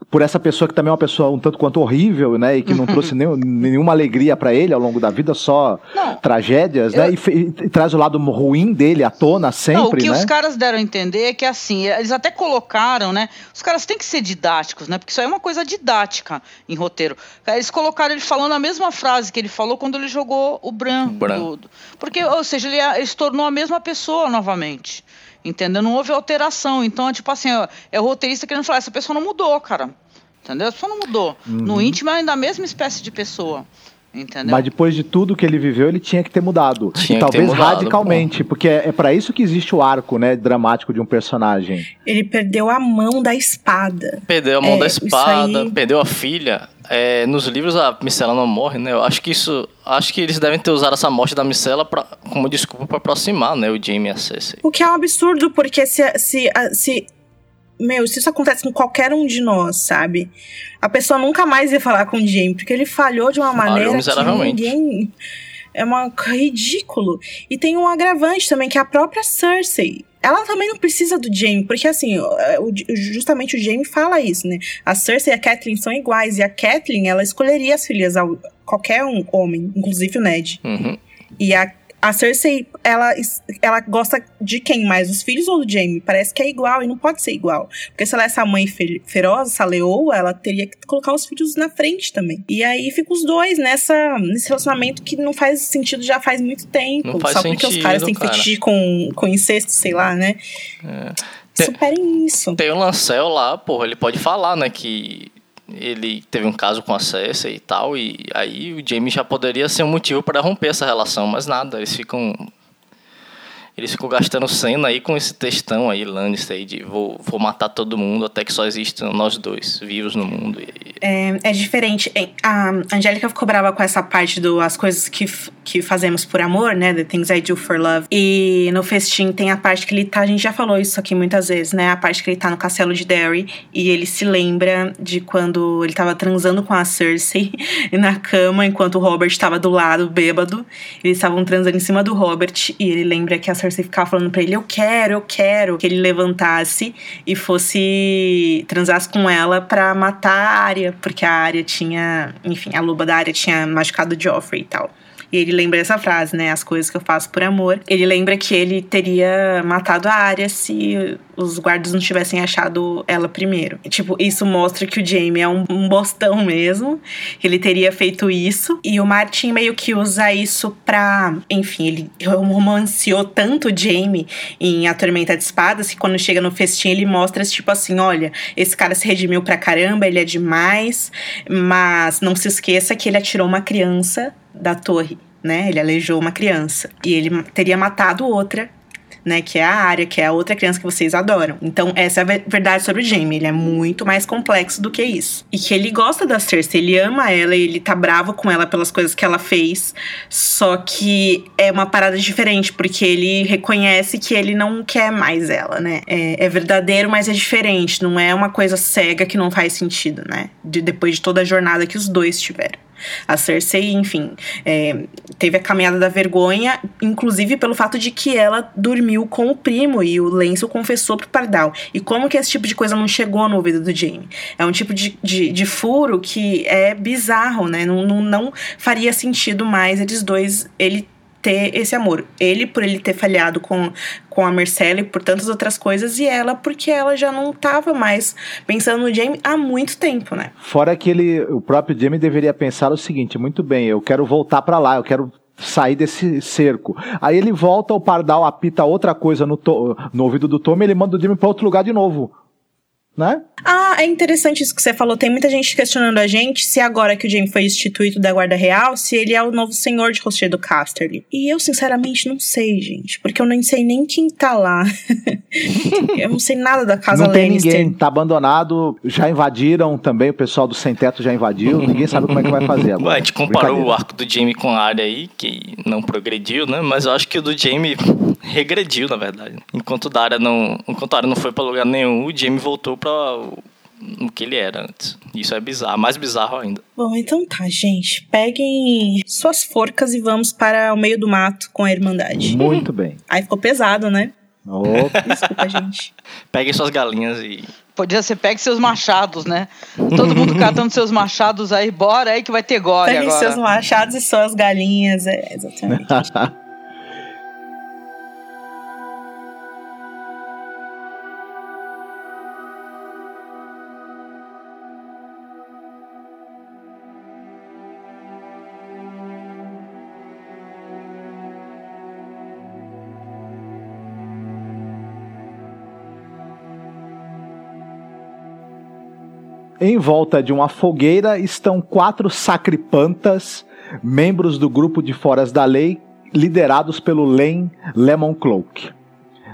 por essa pessoa que também é uma pessoa um tanto quanto horrível, né, e que não trouxe nenhum, nenhuma alegria para ele ao longo da vida, só não, tragédias, né, eu... né, e, e, traz o lado ruim dele à tona sempre, não, o que né? os caras deram a entender é que assim, eles até colocaram, né, os caras têm que ser didáticos, né, porque isso aí é uma coisa didática em roteiro. Eles colocaram ele falando a mesma frase que ele falou quando ele jogou o Bran, Bran. Do, porque, ou seja, ele, ele se tornou a mesma pessoa novamente. Entendeu? Não houve alteração. Então, é tipo assim, é o roteirista querendo falar, essa pessoa não mudou, cara. Entendeu? A pessoa não mudou. Uhum. No íntimo é ainda a mesma espécie de pessoa. Entendeu? Mas depois de tudo que ele viveu, ele tinha que ter mudado. Tinha e que talvez ter mudado, radicalmente, porque é, é para isso que existe o arco, né, dramático de um personagem. Ele perdeu a mão da espada. Perdeu a mão É, da espada, aí- perdeu a filha. É, nos livros a Micela não morre, né? Eu acho que isso. Acho que eles devem ter usado essa morte da Micela pra, como desculpa pra aproximar, né? O Jamie e a Cersei. O que é um absurdo, porque se, se, se. Meu, se isso acontece com qualquer um de nós, sabe? A pessoa nunca mais ia falar com o Jamie, porque ele falhou de uma maneira que ninguém. É uma ridículo. E tem um agravante também, que é a própria Cersei. Ela também não precisa do Jamie, porque assim, o- justamente o Jamie fala isso, né? A Cersei e a Catelyn são iguais, e a Catelyn, ela escolheria as filhas ao qualquer um homem, inclusive o Ned. Uhum. E a, a Cersei, ela, ela gosta de quem mais? Dos filhos ou do Jaime? Parece que é igual e não pode ser igual. Porque se ela é essa mãe fe- feroz, essa leoa, ela teria que colocar os filhos na frente também. E aí fica os dois nessa, nesse relacionamento que não faz sentido já faz muito tempo. Não faz só porque os sentido, caras têm cara. fetiche com, com incesto, sei lá, né? Tem- Superem isso. Tem o Lancel lá, porra, ele pode falar, né, que ele teve um caso com a Cersei e tal, e aí o Jamie já poderia ser um motivo para romper essa relação, mas nada, eles ficam eles ficam gastando cena aí com esse textão aí, Lannister, aí de vou, vou matar todo mundo até que só existam nós dois vivos no mundo. E, É, é diferente. É, A Angélica ficou brava com essa parte do as coisas que, que fazemos por amor, né? The things I do for love. E no festim tem a parte que ele tá. A gente já falou isso aqui muitas vezes, né? A parte que ele tá no castelo de Derry e ele se lembra de quando ele tava transando com a Cersei na cama enquanto o Robert tava do lado, bêbado. Eles estavam transando em cima do Robert e ele lembra que a Cersei ficava falando pra ele: Eu quero, eu quero que ele levantasse e fosse transasse com ela pra matar a Arya, porque a Arya tinha, enfim, a loba da Arya tinha machucado o Joffrey e tal. E ele lembra essa frase, né? As coisas que eu faço por amor. Ele lembra que ele teria matado a Arya se os guardas não tivessem achado ela primeiro. E, tipo, isso mostra que o Jaime é um, um bostão mesmo. Ele teria feito isso. E o Martin meio que usa isso pra. Enfim, ele romanceou tanto o Jaime em A Tormenta de Espadas que quando chega no festim ele mostra tipo assim: olha, esse cara se redimiu pra caramba, ele é demais, mas não se esqueça que ele atirou uma criança da torre, né? Ele aleijou uma criança. E ele teria matado outra né, que é a área, que é a outra criança que vocês adoram. Então, essa é a ve- verdade sobre o Jaime. Ele é muito mais complexo do que isso. E que ele gosta da Cersei, ele ama ela ele tá bravo com ela pelas coisas que ela fez. Só que é uma parada diferente, porque ele reconhece que ele não quer mais ela, né? É, é verdadeiro, mas é diferente. Não é uma coisa cega que não faz sentido, né? De, depois de toda a jornada que os dois tiveram. A Cersei, enfim, é, teve a caminhada da vergonha, inclusive pelo fato de que ela dormiu com o primo e o Lenço confessou pro Pardal. E como que esse tipo de coisa não chegou no ouvido do Jaime? É um tipo de, de, de furo que é bizarro, né? Não, não, não faria sentido mais eles dois, ele ter esse amor. Ele por ele ter falhado com, com a Marcella e por tantas outras coisas, e ela porque ela já não tava mais pensando no Jaime há muito tempo, né? Fora que ele, o próprio Jamie deveria pensar o seguinte: muito bem, eu quero voltar pra lá, eu quero sair desse cerco. Aí ele volta, o Pardal apita outra coisa no, to- no ouvido do Tommy, ele manda o Jamie pra outro lugar de novo. Né? Ah, é interessante isso que você falou. Tem muita gente questionando a gente se agora que o Jaime foi instituído da Guarda Real, se ele é o novo senhor de Rochedo Casterly. E eu, sinceramente, não sei, gente. Porque eu não sei nem quem tá lá. eu não sei nada da casa Não tem Lannister. ninguém, tá abandonado, já invadiram também, o pessoal do Sem Teto já invadiu, ninguém sabe como é que vai fazer agora. Ué, a gente comparou o arco do Jamie com a área aí, que não progrediu, né? Mas eu acho que o do Jamie regrediu, na verdade. Enquanto a área não, enquanto a área não foi pra lugar nenhum, o Jamie voltou para o que ele era antes. Isso é bizarro, mais bizarro ainda. Bom, então tá, gente. Peguem suas forcas e vamos para o meio do mato com a Irmandade. Muito bem. Aí ficou pesado, né? Opa. Desculpa, gente. Peguem suas galinhas e Podia ser pegue seus machados, né? Todo mundo catando seus machados aí, bora aí que vai ter gore Peguem agora. seus machados e suas galinhas. É, exatamente. Em volta de uma fogueira estão quatro sacripantas membros do grupo de Foras da Lei, liderados pelo Len Lemon Cloak.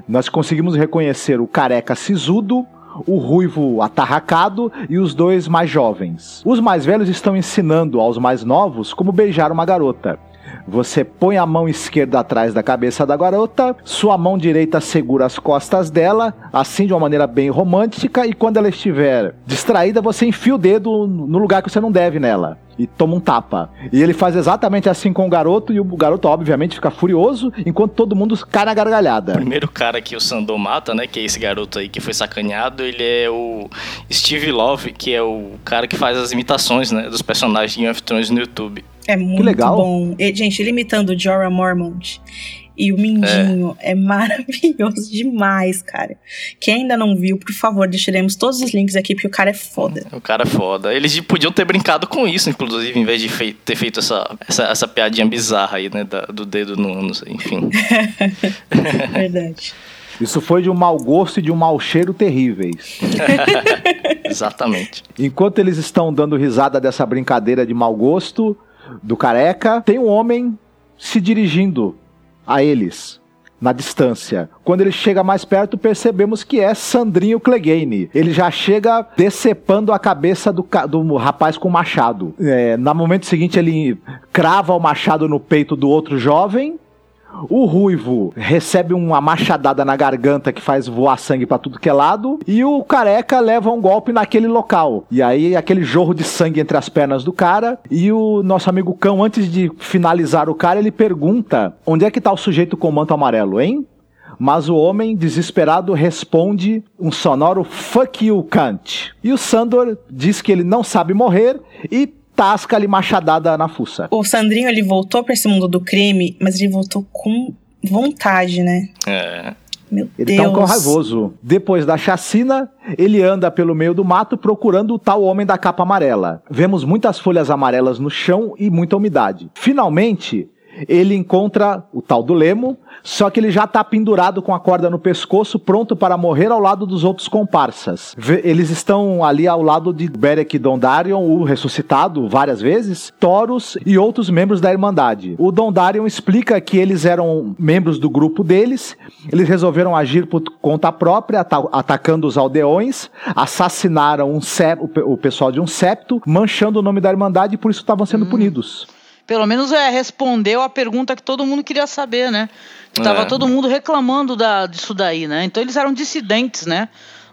Nós conseguimos reconhecer o careca sisudo, o ruivo atarracado e os dois mais jovens. Os mais velhos estão ensinando aos mais novos como beijar uma garota. Você põe a mão esquerda atrás da cabeça da garota, sua mão direita segura as costas dela, assim de uma maneira bem romântica, e quando ela estiver distraída, você enfia o dedo no lugar que você não deve nela e toma um tapa. E ele faz exatamente assim com o garoto, e o garoto, obviamente, fica furioso, enquanto todo mundo cai na gargalhada. O primeiro cara que o Sandor mata, né, que é esse garoto aí que foi sacaneado, ele é o Steve Love, que é o cara que faz as imitações, né, dos personagens de Game of Thrones no YouTube. É muito legal. bom. E, gente, ele imitando Jorah Mormont e o Mindinho é. maravilhoso demais, cara. Quem ainda não viu, por favor, deixaremos todos os links aqui, porque o cara é foda. O cara é foda. Eles podiam ter brincado com isso, inclusive, em vez de fei ter feito essa, essa, essa, piadinha bizarra aí, né? Da, do dedo no. no enfim. Verdade. Isso foi de um mau gosto e de um mau cheiro terríveis. Exatamente. Enquanto eles estão dando risada dessa brincadeira de mau gosto do careca, tem um homem se dirigindo a eles na distância. Quando ele chega mais perto, percebemos que é Sandrinho Clegane. Ele já chega decepando a cabeça do, do rapaz com o machado. É, no momento seguinte, ele crava o machado no peito do outro jovem o ruivo recebe uma machadada na garganta que faz voar sangue para tudo que é lado. E o careca leva um golpe naquele local. E aí, aquele jorro de sangue entre as pernas do cara. E o nosso amigo cão, antes de finalizar o cara, ele pergunta: onde é que tá o sujeito com o manto amarelo, hein? Mas o homem, desesperado, responde um sonoro fuck you, Kant. E o Sandor diz que ele não sabe morrer e tasca ali machadada na fuça. O Sandrinho, ele voltou pra esse mundo do crime, mas ele voltou com vontade, né? É. Meu Ele Deus. tá um cão raivoso. Depois da chacina, ele anda pelo meio do mato procurando o tal homem da capa amarela. Vemos muitas folhas amarelas no chão e muita umidade. Finalmente, ele encontra o tal do Lemo, só que ele já está pendurado com a corda no pescoço, pronto para morrer ao lado dos outros comparsas. Eles estão ali ao lado de Beric Dondarion, o ressuscitado várias vezes, Taurus e outros membros da Irmandade. O Dondarion explica que eles eram membros do grupo deles, eles resolveram agir por conta própria, atacando os aldeões, assassinaram um o pessoal de um septo, manchando o nome da Irmandade e por isso estavam sendo hum. punidos pelo menos é, respondeu a pergunta que todo mundo queria saber, né? Tava é. todo mundo reclamando da, disso daí, né? Então eles eram dissidentes, né?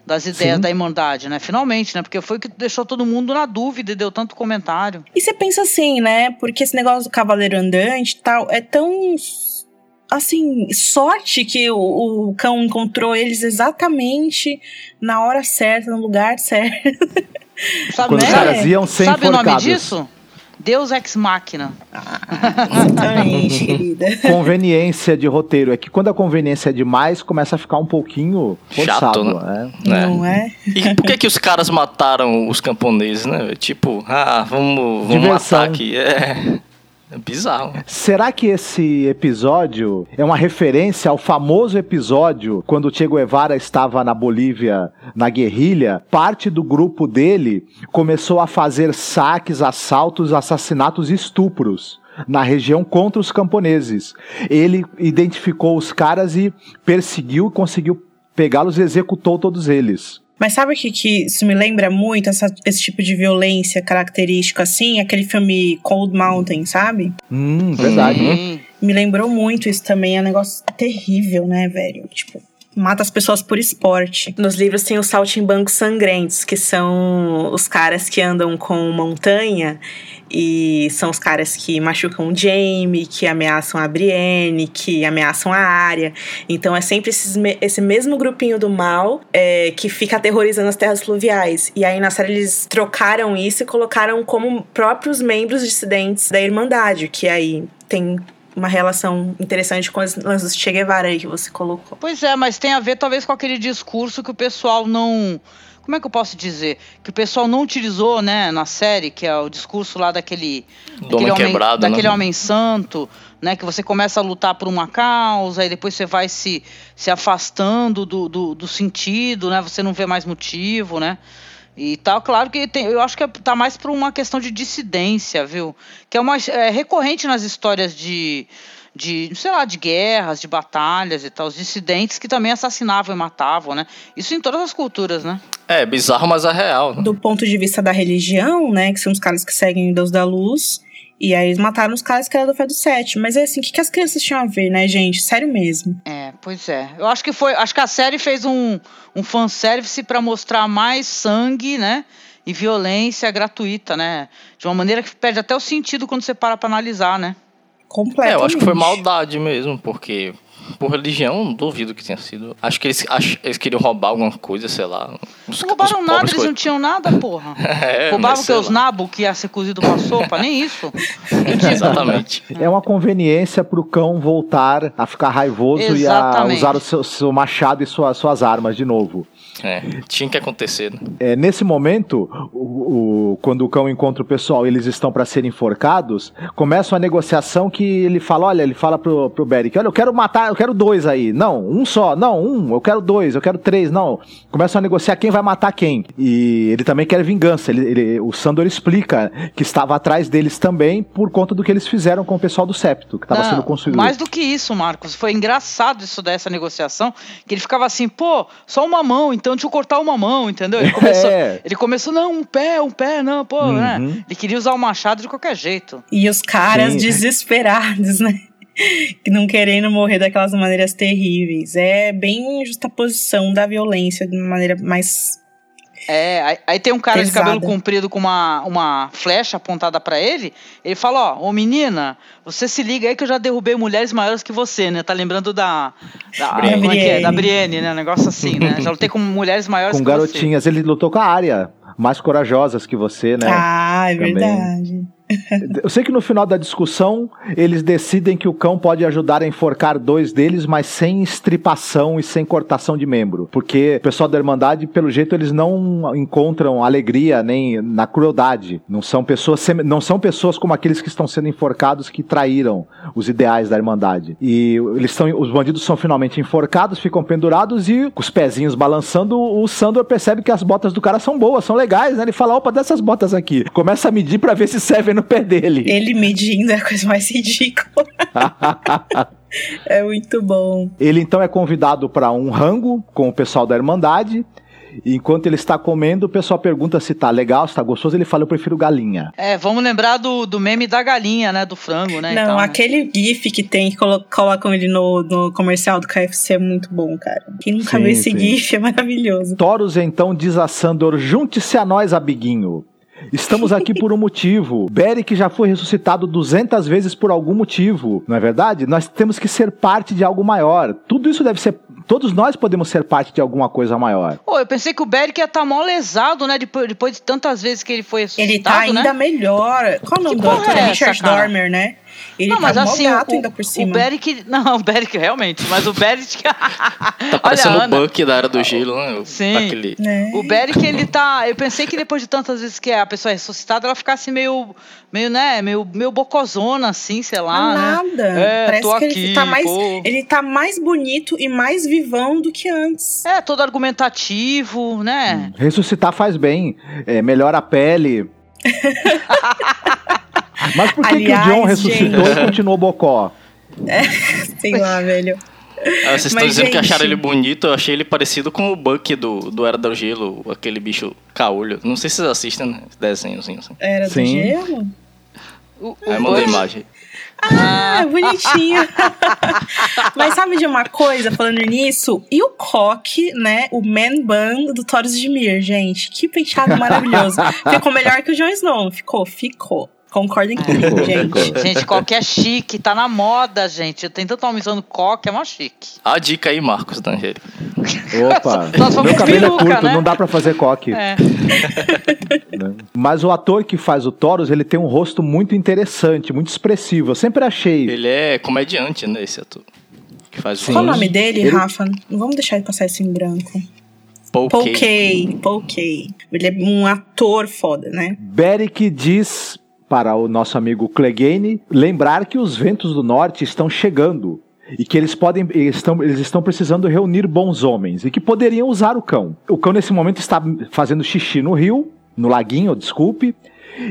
Das ideias Sim. da Irmandade, né? Finalmente, né? Porque foi o que deixou todo mundo na dúvida e deu tanto comentário. E você pensa assim, né? Porque esse negócio do cavaleiro andante e tal é tão assim, sorte que o, o, cão encontrou eles exatamente na hora certa, no lugar certo. Sabe, Quando né? os caras iam sem Sabe o nome disso? Deus ex machina. Ah, exatamente, querida. Conveniência de roteiro. É que quando a conveniência é demais, começa a ficar um pouquinho forçado, Chato, né? né? Não é? E por que que os caras mataram os camponeses, né? Tipo, ah, vamos, vamos matar aqui. É... É bizarro. Será que esse episódio é uma referência ao famoso episódio quando o Che Guevara estava na Bolívia na guerrilha? Parte do grupo dele começou a fazer saques, assaltos, assassinatos e estupros na região contra os camponeses. Ele identificou os caras e perseguiu, conseguiu pegá-los e executou todos eles. Mas sabe o que, que isso me lembra muito, essa, esse tipo de violência característica assim? Aquele filme Cold Mountain, sabe? Hum, verdade. Uhum. Me lembrou muito isso também, é um negócio terrível, né, velho? Tipo, mata as pessoas por esporte. Nos livros tem os saltimbancos sangrentos, que são os caras que andam com montanha e são os caras que machucam o Jamie, que ameaçam a Brienne, que ameaçam a área. Então é sempre esses, esse mesmo grupinho do mal é, que fica aterrorizando as terras fluviais. E aí na série eles trocaram isso e colocaram como próprios membros dissidentes da Irmandade, que aí tem uma relação interessante com as lances de Che Guevara aí que você colocou. Pois é, mas tem a ver talvez com aquele discurso que o pessoal não como é que eu posso dizer? Que o pessoal não utilizou, né, na série, que é o discurso lá daquele. daquele homem, quebrado, daquele né? homem santo, né? Que você começa a lutar por uma causa e depois você vai se, se afastando do, do, do sentido, né? Você não vê mais motivo, né? E tal, claro que tem, eu acho que é, tá mais por uma questão de dissidência, viu? Que é uma é recorrente nas histórias de, de, sei lá, de guerras, de batalhas e tal, os dissidentes que também assassinavam e matavam, né? Isso em todas as culturas, né? É, bizarro, mas é real. Né? Do ponto de vista da religião, né, que são os caras que seguem o Deus da Luz, e aí eles mataram os caras que eram do fé do sete. Mas é assim, o que, que as crianças tinham a ver, né, gente? Sério mesmo. É, pois é. Eu acho que foi. Acho que a série fez um, um fanservice para mostrar mais sangue, né? E violência gratuita, né? De uma maneira que perde até o sentido quando você para pra analisar, né? Completamente. É, eu acho que foi maldade mesmo, porque por religião, não duvido que tenha sido. Acho que eles, acho, eles queriam roubar alguma coisa, sei lá. Os, não roubaram nada, eles não tinham nada, porra. é, Roubavam que os nabos que ia ser cozido com a sopa, nem isso. Exatamente. É uma conveniência pro cão voltar a ficar raivoso Exatamente. e a usar o seu, seu machado e sua, suas armas de novo. É, tinha que acontecer. Né? É, nesse momento, o, o, quando o cão encontra o pessoal eles estão para serem enforcados, começa uma negociação que ele fala: olha, ele fala pro, pro Beric: olha, eu quero matar, eu quero dois aí. Não, um só. Não, um, eu quero dois, eu quero três. Não. Começam a negociar quem vai matar quem. E ele também quer vingança. Ele, ele, o Sandor explica que estava atrás deles também por conta do que eles fizeram com o pessoal do Septo, que estava sendo construído. Mais do que isso, Marcos. Foi engraçado isso dessa negociação, que ele ficava assim: pô, só uma mão, então então deixa eu cortar uma mão, entendeu? Ele começou, é. ele começou não, um pé, um pé, não, pô, né? uhum. né? Ele queria usar o machado de qualquer jeito. E os caras Sim. desesperados, né? que não querendo morrer daquelas maneiras terríveis. É bem justaposição da violência de uma maneira mais é, aí, aí, tem um cara Pesada. de cabelo comprido com uma, uma flecha apontada para ele. Ele fala: Ó, ô menina, você se liga aí que eu já derrubei mulheres maiores que você, né? Tá lembrando da. Da Brienne, como é que é? Da Brienne, né? Um negócio assim, né? Já lutei com mulheres maiores com que garotinhas. você. Com garotinhas. Ele lutou com a área mais corajosas que você, né? Ah, é Também. verdade. Eu sei que no final da discussão eles decidem que o cão pode ajudar a enforcar dois deles, mas sem estripação e sem cortação de membro. Porque o pessoal da Irmandade, pelo jeito, eles não encontram alegria nem na crueldade. Não são pessoas, não são pessoas como aqueles que estão sendo enforcados que traíram os ideais da Irmandade. E eles são, os bandidos são finalmente enforcados, ficam pendurados e com os pezinhos balançando, o Sandor percebe que as botas do cara são boas, são legais, né? Ele fala: opa, dessas botas aqui. Começa a medir para ver se servem no pé dele. Ele medindo é a coisa mais ridícula. é muito bom. Ele então é convidado para um rango com o pessoal da Irmandade. E enquanto ele está comendo, o pessoal pergunta se tá legal, se tá gostoso. Ele fala, eu prefiro galinha. É, vamos lembrar do, do meme da galinha, né? Do frango, né? Não, então, aquele GIF que tem, que colocam ele no, no comercial do KFC é muito bom, cara. Quem nunca sim, viu esse sim. GIF é maravilhoso. Toros então diz a Sandor: junte-se a nós, amiguinho. Estamos aqui por um motivo. Beric já foi ressuscitado 200 vezes por algum motivo, não é verdade? Nós temos que ser parte de algo maior. Tudo isso deve ser todos nós podemos ser parte de alguma coisa maior. Pô, eu pensei que o Beric ia estar tá mó lesado, né? Depois, depois de tantas vezes que ele foi ressuscitado, Ele tá ainda né? melhor. Qual o nome do? É Richard Dormer, né? Ele não, mas tá assim, gato o, ainda por cima. O Beric. Não, o Beric realmente, mas o Beric. tá parecendo o Buck da Era do Gelo, né? Sim. Aquele... É. O Beric, ele tá. Eu pensei que depois de tantas vezes que a pessoa é ressuscitada, ela ficasse meio. meio, né? Meio, meio bocozona, assim, sei lá. Né? Nada. Né? É, Parece tô que aqui, ele tá mais. Pô. Ele tá mais bonito e mais vivão do que antes. É, todo argumentativo, né? Hum. Ressuscitar faz bem. É, melhora a pele. Mas por que, Aliás, que o John ressuscitou gente... e continuou bocó? É, sei lá, velho. Ah, vocês estão dizendo gente... que acharam ele bonito, eu achei ele parecido com o Buck do, do Era do Gelo, aquele bicho caolho. Não sei se vocês assistem né, desenhozinho assim. Era Sim. do Gelo? O, é, mandei imagem. Ah, bonitinho. Mas sabe de uma coisa, falando nisso? E o coque, né? O man bun do Thoros de Mir, gente. Que penteado maravilhoso. Ficou melhor que o Jon Snow. Ficou, ficou. Concordem comigo, gente. Gente, qualquer chique, tá na moda, gente. Tem tanto homem usando coque, é uma chique. A dica aí, Marcos D'Angeli. Opa, meu cabelo é curto, né? não dá pra fazer coque. É. Mas o ator que faz o Taurus, ele tem um rosto muito interessante, muito expressivo. Eu sempre achei. Ele é comediante, né, esse ator. Que faz Qual o nome dele, ele... Rafa? Não vamos deixar ele passar isso em branco. Paul Kay. Ele é um ator foda, né? Beric diz para o nosso amigo Clegane lembrar que os ventos do norte estão chegando e que eles podem estão, eles estão precisando reunir bons homens e que poderiam usar o cão. O cão nesse momento está fazendo xixi no rio, no laguinho, desculpe,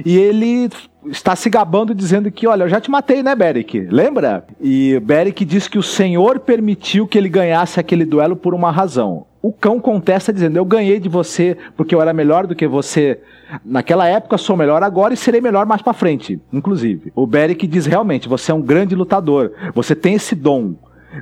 e ele está se gabando dizendo que, olha, eu já te matei, né, Beric? Lembra? E Beric diz que o Senhor permitiu que ele ganhasse aquele duelo por uma razão. O cão contesta dizendo: Eu ganhei de você porque eu era melhor do que você naquela época, sou melhor agora e serei melhor mais para frente, inclusive. O Beric diz: Realmente, você é um grande lutador, você tem esse dom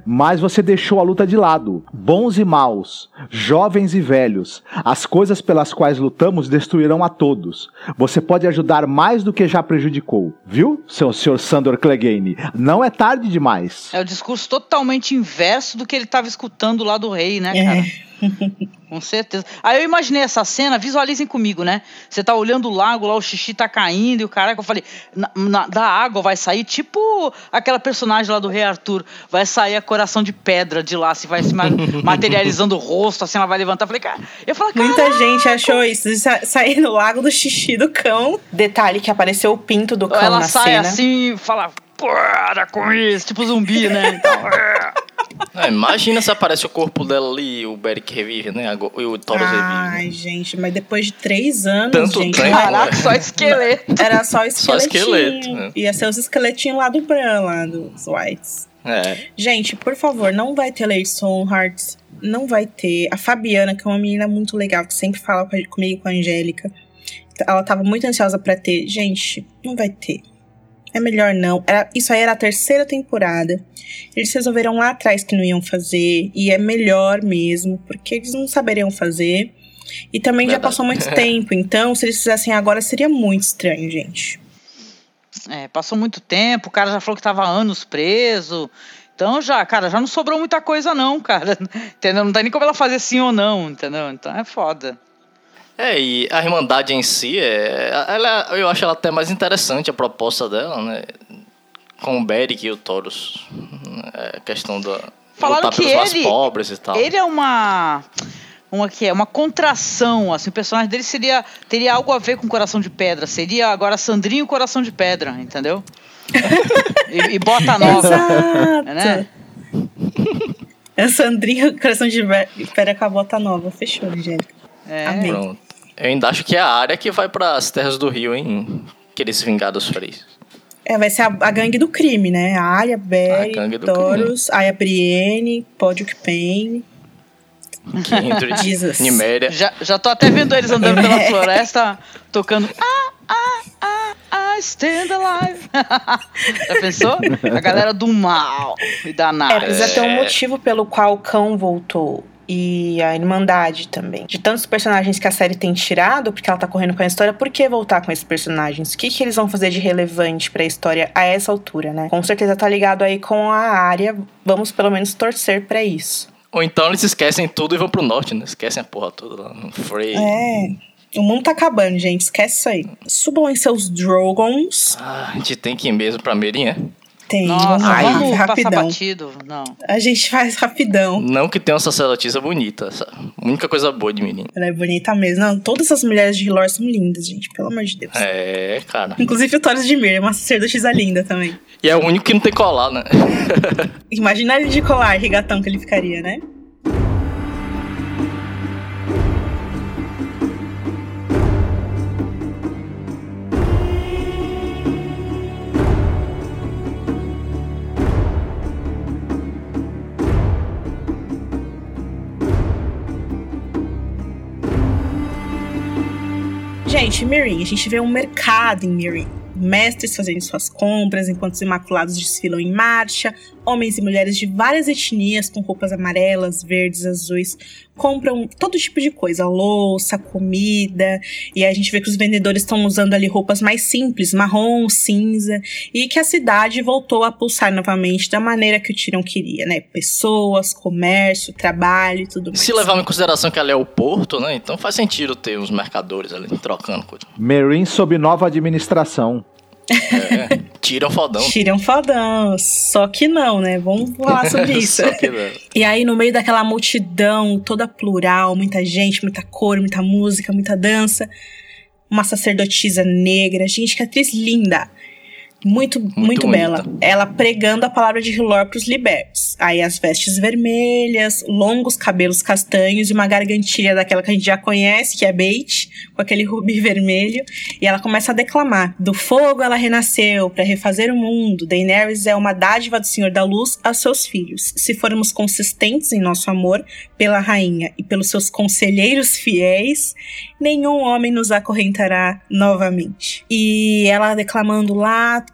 mas você deixou a luta de lado. Bons e maus, jovens e velhos, as coisas pelas quais lutamos destruirão a todos. Você pode ajudar mais do que já prejudicou, viu, seu senhor Sandor Clegane? Não é tarde demais. É o discurso totalmente inverso do que ele estava escutando lá do rei, né, cara? É. Com certeza. Aí eu imaginei essa cena, visualizem comigo, né? Você tá olhando o lago, lá o xixi tá caindo e o caraca, eu falei, na, na, da água vai sair tipo aquela personagem lá do Rei Arthur, vai sair a coração de pedra de lá, se vai se materializando o rosto, assim ela vai levantar. Eu falei, cara, eu falei, Muita gente achou isso, de sair no lago do xixi do cão. Detalhe que apareceu o pinto do cão ela na sai cena. assim e fala, para com isso, tipo zumbi, né? Então, é. É, imagina se aparece o corpo dela ali e o Beric revive, né? E o Thoros revive. Ai, né? gente, mas depois de três anos, Tanto gente. tempo, Caraca, só esqueleto. Era só esqueletinho. Só esqueleto, né? Ia ser os esqueletinhos lá do Bran, lá dos Whites. É. Gente, por favor, não vai ter Leison Hearts. Não vai ter. A Fabiana, que é uma menina muito legal, que sempre fala comigo com a Angélica. Ela tava muito ansiosa para ter. Gente, não vai ter. É melhor não. Era, isso aí era a terceira temporada. Eles resolveram lá atrás que não iam fazer. E é melhor mesmo, porque eles não saberiam fazer. E também Verdade. já passou muito tempo. Então, se eles fizessem agora, seria muito estranho, gente. É, passou muito tempo. O cara já falou que tava anos preso. Então já, cara, já não sobrou muita coisa não, cara. Entendeu? Não tem nem como ela fazer sim ou não, entendeu? Então é foda. É, e a Irmandade em si, é, ela, eu acho ela até mais interessante a proposta dela, né? Com o Beric e o Taurus. É, a questão da. Falaram que pelos ele, mais pobres e tal. Ele é uma. Uma que é uma contração, assim, o personagem dele seria teria algo a ver com Coração de Pedra, seria agora Sandrinho Coração de Pedra, entendeu? e, e bota nova, Exato. né? É Sandrinho Coração de Pedra com a bota nova, fechou, Angélica. É. Amém. Pronto. Eu ainda acho que é a área que vai para as terras do Rio, hein? Querer se vingar dos freis. É, vai ser a, a gangue do crime, né? A gangue do Taurus, Aya Brienne, Podrick Payne. Kindred, Jesus. Niméria. Já, já tô até vendo eles andando pela floresta, tocando Ah, ah, ah, ah, stand alive. Já pensou? A galera do mal e da É, nada. precisa ter um motivo pelo qual o cão voltou. E a Irmandade também. De tantos personagens que a série tem tirado, porque ela tá correndo com a história, por que voltar com esses personagens? O que, que eles vão fazer de relevante pra história a essa altura, né? Com certeza tá ligado aí com a área. Vamos pelo menos torcer pra isso. Ou então eles esquecem tudo e vão pro norte, né? Esquecem a porra toda lá no Frey. É. O mundo tá acabando, gente. Esquece isso aí. Subam em seus Drogons. Ah, a gente tem que ir mesmo pra Merin, é? Tem. Nossa, vamos lá, vamos passar rapidão. batido. Não. A gente faz rapidão. Não que tenha uma sacerdotisa bonita. essa- A única coisa boa de Merin. Ela é bonita mesmo. Não, todas as mulheres de Lore são lindas, gente. Pelo amor de Deus. É, cara. Inclusive o Taurus de Mir, é uma sacerdotisa linda também. E é o único que não tem colar, né? Imagina ele de colar, regatão que ele ficaria, né? Gente, Mirin, a gente vê um mercado em Mirin. Mestres fazendo suas compras enquanto os imaculados desfilam em marcha. Homens e mulheres de várias etnias com roupas amarelas, verdes, azuis compram todo tipo de coisa, louça, comida. E a gente vê que os vendedores estão usando ali roupas mais simples, marrom, cinza, e que a cidade voltou a pulsar novamente da maneira que o Tyrion queria, né? Pessoas, comércio, trabalho e tudo mais. Se levar em consideração que ali é o porto, né? Então faz sentido ter uns mercadores ali trocando coisa. Merin sob nova administração. É, tiram fodão. Tyrion fodão, só que não, né? Vamos falar sobre isso. E aí, no meio daquela multidão toda plural, muita gente, muita cor, muita música, muita dança, uma sacerdotisa negra. Gente, que atriz linda. Muito, muito, Muito bela. Ela pregando a palavra de Hilor pros libertos. Aí as vestes vermelhas, longos cabelos castanhos e uma gargantilha daquela que a gente já conhece, que é Bait, com aquele rubi vermelho. E ela começa a declamar: Do fogo ela renasceu para refazer o mundo. Daenerys é uma dádiva do Senhor da Luz aos seus filhos. Se formos consistentes em nosso amor pela rainha e pelos seus conselheiros fiéis, nenhum homem nos acorrentará novamente. E ela declamando lá,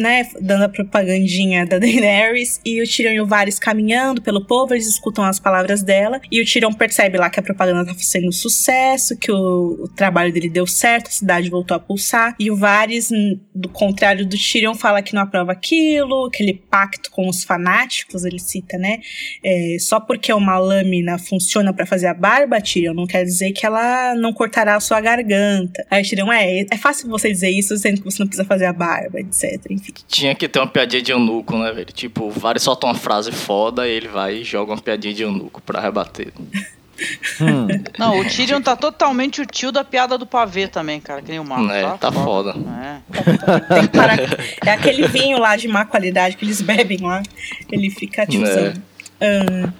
né, dando a propagandinha da Daenerys, e o Tyrion e o Varys caminhando pelo povo, eles escutam as palavras dela, e o Tyrion percebe lá que a propaganda tá sendo um sucesso, que o, o trabalho dele deu certo, a cidade voltou a pulsar, e o Varys, do contrário do Tyrion, fala que não aprova aquilo, aquele pacto com os fanáticos, ele cita, né, é, só porque uma lâmina funciona pra fazer a barba, Tyrion, não quer dizer que ela não cortará a sua garganta. Aí Tyrion, é, é fácil você dizer isso sendo que você não precisa fazer a barba, etc. Enfim. Tinha que ter uma piadinha de eunuco, né, velho? Tipo, o Varys solta uma frase foda e ele vai e joga uma piadinha de eunuco pra rebater. Hum. Não, o Tyrion tá totalmente o tio da piada do pavê também, cara, que nem o Marcos. É, tá foda. É. Tem que parar. É aquele vinho lá de má qualidade que eles bebem lá. Ele fica tiozão. Ahn,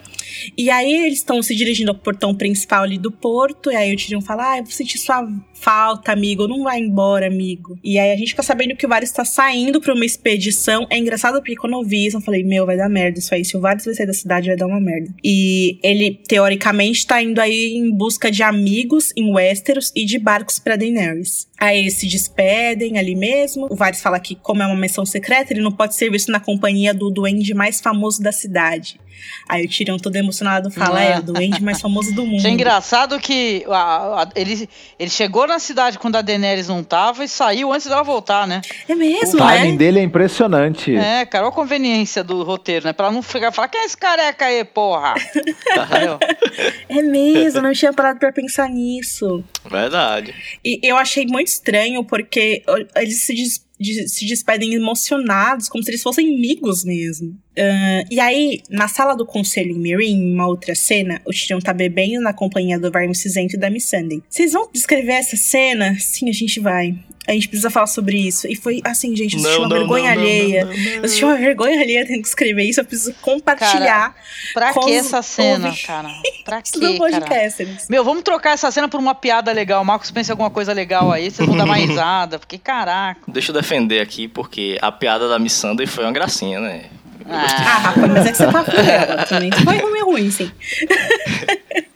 e aí eles estão se dirigindo ao portão principal ali do porto. E aí o Tyrion fala: Ah, eu vou sentir sua falta, amigo. Não vai embora, amigo. E aí a gente fica sabendo que o Varys tá saindo pra uma expedição. É engraçado porque quando eu vi isso, eu falei: Meu, vai dar merda isso aí. Se o Varys vai sair da cidade, vai dar uma merda. E ele, teoricamente, tá indo aí em busca de amigos em Westeros e de barcos pra Daenerys. Aí eles se despedem ali mesmo. O Varys fala que, como é uma missão secreta, ele não pode ser visto na companhia do duende mais famoso da cidade. Aí o Tyrion todo emocionado fala: É, o duende mais famoso do mundo. Achei engraçado que a- a- ele, ele chegou na cidade quando a Daenerys não tava e saiu antes dela voltar, né? É O mesmo, timing né? dele é impressionante. É, cara, olha a conveniência do roteiro, né? Pra ela não ficar falar, quem é esse careca aí, porra? É mesmo, não tinha parado pra pensar nisso. Verdade. E eu achei muito estranho porque eles se, des- de- se despedem emocionados, como se eles fossem amigos mesmo. Ah, e aí, na sala do conselho em em uma outra cena, o Tyrion tá bebendo na companhia do Varys Cinzento e da Missandei. Vocês vão descrever essa cena? Sim, a gente vai. A gente precisa falar sobre isso. E foi assim, gente, eu senti uma vergonha alheia. Eu senti uma vergonha alheia tendo que escrever isso. Eu preciso compartilhar Pra Com que os essa cena, cara? Pra no que, cara? podcast. eles- Meu, vamos trocar essa cena por uma piada legal. O Marcos pensa em alguma coisa legal aí, vocês vão dar mais risada. Porque, caraca. Deixa eu defender aqui, porque a piada da Miss Sunday foi uma gracinha, né? Eu Ah, Ah, Rafa, mas é que você tá com ela também. Foi ruim, ruim, sim.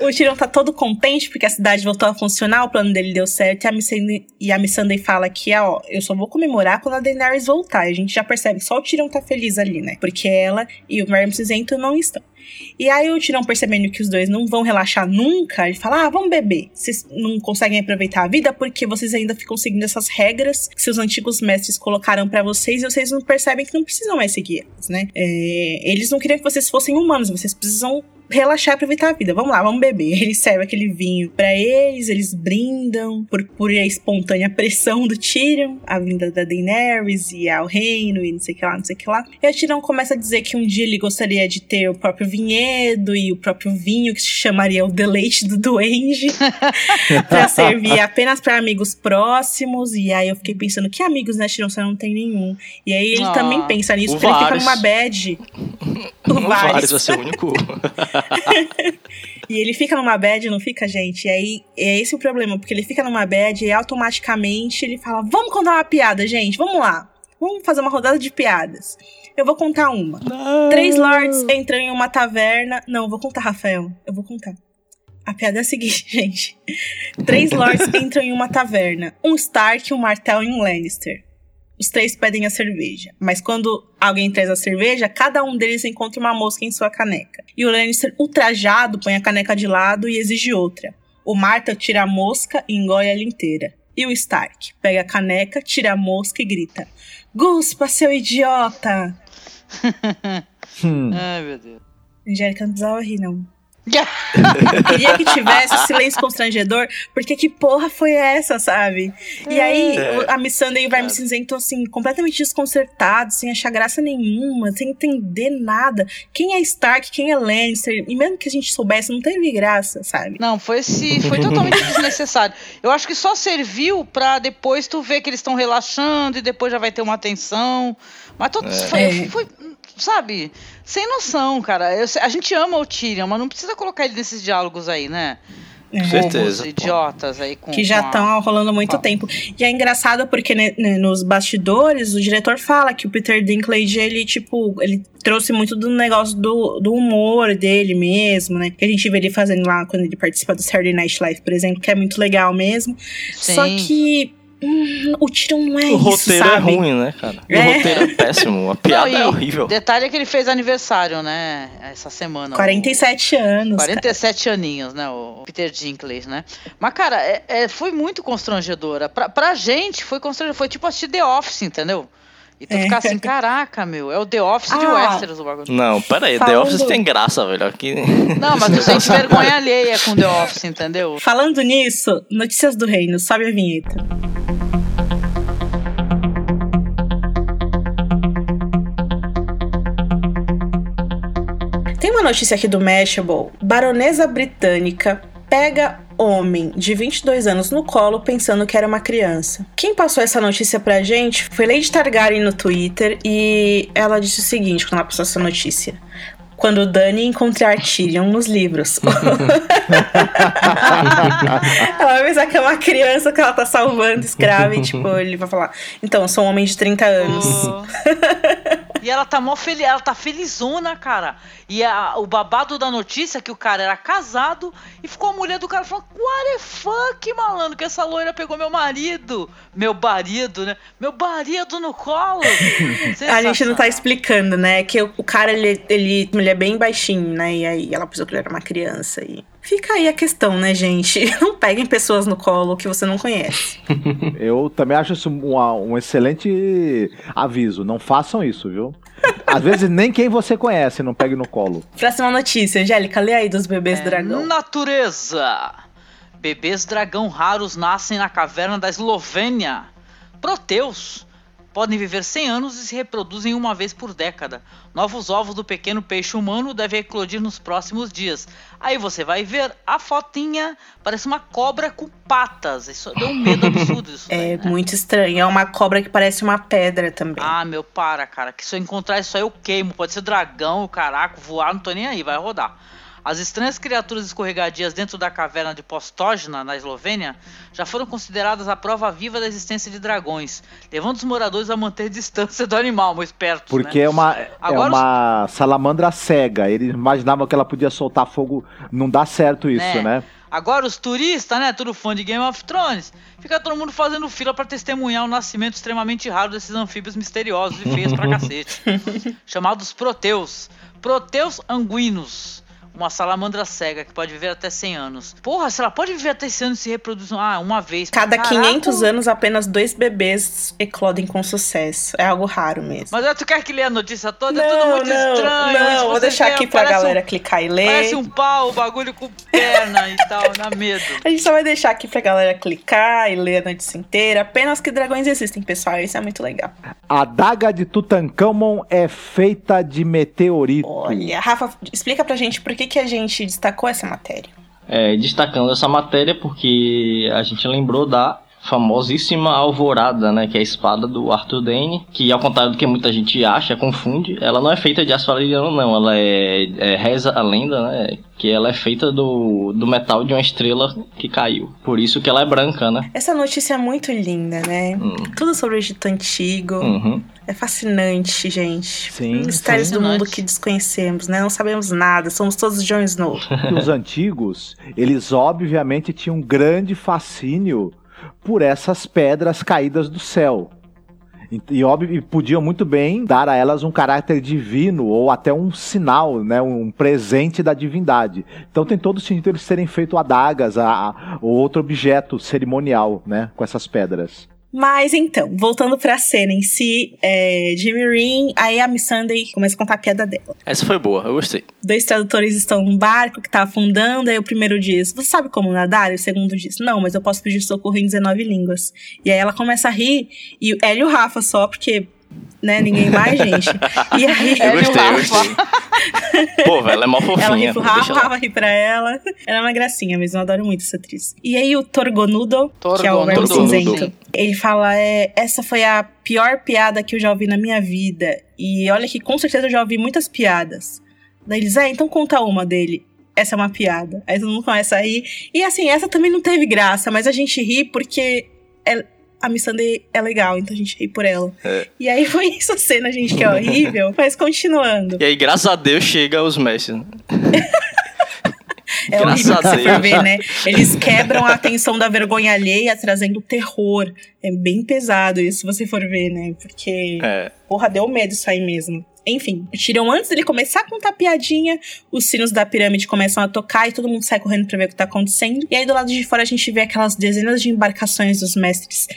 o Tyrion tá todo contente porque a cidade voltou a funcionar, o plano dele deu certo. E a Missandei, fala que, ó, eu só vou comemorar quando a Daenerys voltar. A gente já percebe só o Tyrion tá feliz ali, né? Porque ela e o Merry Cinzento não estão. E aí o Tyrion percebendo que os dois não vão relaxar nunca, ele fala: Ah, vamos beber. Vocês não conseguem aproveitar a vida porque vocês ainda ficam seguindo essas regras que seus antigos mestres colocaram pra vocês e vocês não percebem que não precisam mais seguir elas, né? É, eles não queriam que vocês fossem humanos, vocês precisam relaxar e aproveitar a vida. Vamos lá, vamos beber. Ele serve aquele vinho pra eles, eles brindam por pura e espontânea pressão do Tyrion, a vinda da Daenerys e ao reino e não sei o que lá, não sei o que lá. E o Tyrion começa a dizer que um dia ele gostaria de ter o próprio vinhedo e o próprio vinho que se chamaria o deleite do duende pra servir apenas pra amigos próximos. E aí eu fiquei pensando, que amigos, né, Tyrion? Você não tem nenhum. E aí ele Ah, também pensa nisso, o porque ele fica numa bad. O O Varys Varys. vai ser o único. E ele fica numa bad, não fica, gente? E aí é esse o problema, porque ele fica numa bad e automaticamente ele fala: Vamos contar uma piada, gente, vamos lá. Vamos fazer uma rodada de piadas. Eu vou contar uma. Três lords entram em uma taverna. Não, eu vou contar, Rafael. Eu vou contar. A piada é a seguinte, gente. Três lords entram em uma taverna. Um Stark, um Martell e um Lannister. Os três pedem a cerveja. Mas quando alguém traz a cerveja, cada um deles encontra uma mosca em sua caneca. E o Lannister, ultrajado, põe a caneca de lado e exige outra. O Martell tira a mosca e engole ela inteira. E o Stark pega a caneca, tira a mosca e grita: Guspa, seu idiota! Hum. Ai, meu Deus. Angélica não precisava rir, não. Queria que tivesse silêncio constrangedor, porque que porra foi essa, sabe? E aí, É. a Miss Sunday e o Verme Cinzento, assim, completamente desconcertados, sem achar graça nenhuma, sem entender nada. Quem é Stark, quem é Lannister, e mesmo que a gente soubesse, não teve graça, sabe? Não, foi esse, foi totalmente desnecessário. Eu acho que só serviu pra depois tu ver que eles estão relaxando e depois já vai ter uma tensão. Mas todo, foi, É. foi, sabe, sem noção, cara. Eu a gente ama o Tyrion, mas não precisa colocar ele nesses diálogos aí, né? É. Certeza, idiotas aí com que já com a- estão rolando há muito Ah. tempo. E é engraçado porque né, né, nos bastidores o diretor fala que o Peter Dinklage ele tipo ele trouxe muito do negócio do, do humor dele mesmo, né? Que a gente vê ele fazendo lá quando ele participa do Saturday Night Live, por exemplo, que é muito legal mesmo. Só Sim. que hum, o Tyrion não é O isso, roteiro é sabe? ruim, né, cara? O É. roteiro é péssimo, a piada Não, é horrível. Detalhe é que ele fez aniversário, né? Essa semana. o- 47 anos. cara. 47 aninhos, né? O Peter Dinklage, né? Mas, cara, é, é- foi muito constrangedora. Pra, pra gente, foi constrangedora. Foi tipo assistir The Office, entendeu? E tu É. ficar assim, caraca, meu, é o The Office de Ah. Westeros o bagulho. Não, pera aí, The Falando- Office tem graça, velho. Aqui... Não, mas tu sente vergonha alheia com The Office, entendeu? Falando nisso, notícias do reino, sobe a vinheta. Tem uma notícia aqui do Mashable. Baronesa britânica pega homem de 22 anos no colo pensando que era uma criança. Quem passou essa notícia pra gente foi Lady Targaryen no Twitter e ela disse o seguinte quando ela passou essa notícia. Quando Dani encontrar Tyrion nos livros. ela vai pensar que é uma criança que ela tá salvando escrava e tipo, ele vai falar, então, eu sou um homem de 30 anos. E ela tá mó feliz, ela tá felizona, cara. E a- o babado da notícia é que o cara era casado e ficou a mulher do cara falando: What the fuck, malandro, que essa loira pegou meu marido. Meu marido, né? Meu marido no colo. A gente não tá explicando, né? Que o, o cara, ele, ele, ele é bem baixinho, né? E aí ela pensou que ele era uma criança. E fica aí a questão, né, gente? Não peguem pessoas no colo que você não conhece. Eu também acho isso um, um excelente aviso. Não façam isso, viu? Às vezes nem quem você conhece não pegue no colo. Próxima notícia, Angélica, lê aí dos bebês É, dragão. Natureza. Bebês dragão raros nascem na caverna da Eslovênia. Proteus. Podem viver 100 anos e se reproduzem uma vez por década. Novos ovos do pequeno peixe humano devem eclodir nos próximos dias. Aí você vai ver a fotinha, parece uma cobra com patas. Isso deu um medo absurdo isso. daí, É né? muito estranho. É uma cobra que parece uma pedra também. Ah, meu, para, cara. Que se eu encontrar isso aí, eu queimo. Pode ser dragão, caraca, voar, não tô nem aí, vai rodar. As estranhas criaturas escorregadias dentro da caverna de Postógena, na Eslovênia, já foram consideradas a prova viva da existência de dragões, levando os moradores a manter distância do animal, mas espertos, Porque né? é uma, é Agora uma salamandra cega. Eles imaginavam que ela podia soltar fogo. Não dá certo isso, Né? né? Agora os turistas, né, tudo fã de Game of Thrones, fica todo mundo fazendo fila pra testemunhar o nascimento extremamente raro desses anfíbios misteriosos e feios pra cacete, chamados proteus. Proteus anguinos. Uma salamandra cega que pode viver até 100 anos. Porra, se ela pode viver até 100 anos e se reproduzir ah, uma vez. Cada Caraca. 500 anos, apenas dois bebês eclodem com sucesso. É algo raro mesmo. Mas tu quer que lê a notícia toda? é tudo não, muito não, estranho. não. Vou deixar aqui pra galera um- clicar e ler. Parece um pau, o bagulho com perna e tal, dá medo. A gente só vai deixar aqui pra galera clicar e ler a notícia inteira. Apenas que dragões existem, pessoal. Isso é muito legal. A daga de Tutankhamon é feita de meteorito. Olha, Rafa, explica pra gente por que, que a gente destacou essa matéria. É, destacando essa matéria porque a gente lembrou da famosíssima Alvorada, né, que é a espada do Arthur Dane, que ao contrário do que muita gente acha, confunde, ela não é feita de aço valeriano não, ela é, é reza a lenda, né, que ela é feita do, do metal de uma estrela que caiu, por isso que ela é branca, né. Essa notícia é muito linda, né? Hum. Tudo sobre o Egito Antigo. Uhum. É fascinante, gente. Sim, Mistérios do mundo que desconhecemos, né? Não sabemos nada. Somos todos Jon Snow. os antigos, eles obviamente tinham um grande fascínio por essas pedras caídas do céu. E, óbvio, podiam muito bem dar a elas um caráter divino ou até um sinal, né, um presente da divindade. Então tem todo sentido eles terem feito adagas a- ou outro objeto cerimonial né, com essas pedras. Mas então, voltando pra cena em si, é, Jimmy Rin, aí a Miss Sunday começa a contar a piada dela. Essa foi boa, eu gostei. Dois tradutores estão num barco que tá afundando, aí o primeiro diz, você sabe como nadar? E o segundo diz, não, mas eu posso pedir socorro em 19 línguas. E aí ela começa a rir, e ela e o Rafa só, porque né? Ninguém mais, gente. E aí. Eu gostei, eu gostei. Pô, velho, ela é mó fofinha. Ela ri pro Rafa, o Rafa ri pra ela. Ela é uma gracinha mesmo, eu adoro muito essa atriz. E aí o Torgonudo, Torgonudo. que é o verbo cinzento, ele fala: é, essa foi a pior piada que eu já ouvi na minha vida. E olha que com certeza eu já ouvi muitas piadas. Daí eles, é, então conta uma dele essa é uma piada. Aí todo mundo começa a rir. E assim, essa também não teve graça, mas a gente ri porque é, a Missandei é legal, então a gente ri por ela. É. E aí foi isso a cena, gente, que é horrível, mas continuando. E aí, graças a Deus, chega os mestres. É Graças horrível a Deus. ver, né? Eles quebram a atenção da vergonha alheia, trazendo terror. É bem pesado isso, se você for ver, né? Porque, é. porra, deu medo isso aí mesmo. Enfim, o Tyrion, antes dele começar a contar piadinha, os sinos da pirâmide começam a tocar e todo mundo sai correndo pra ver o que tá acontecendo. E aí do lado de fora a gente vê aquelas dezenas de embarcações dos mestres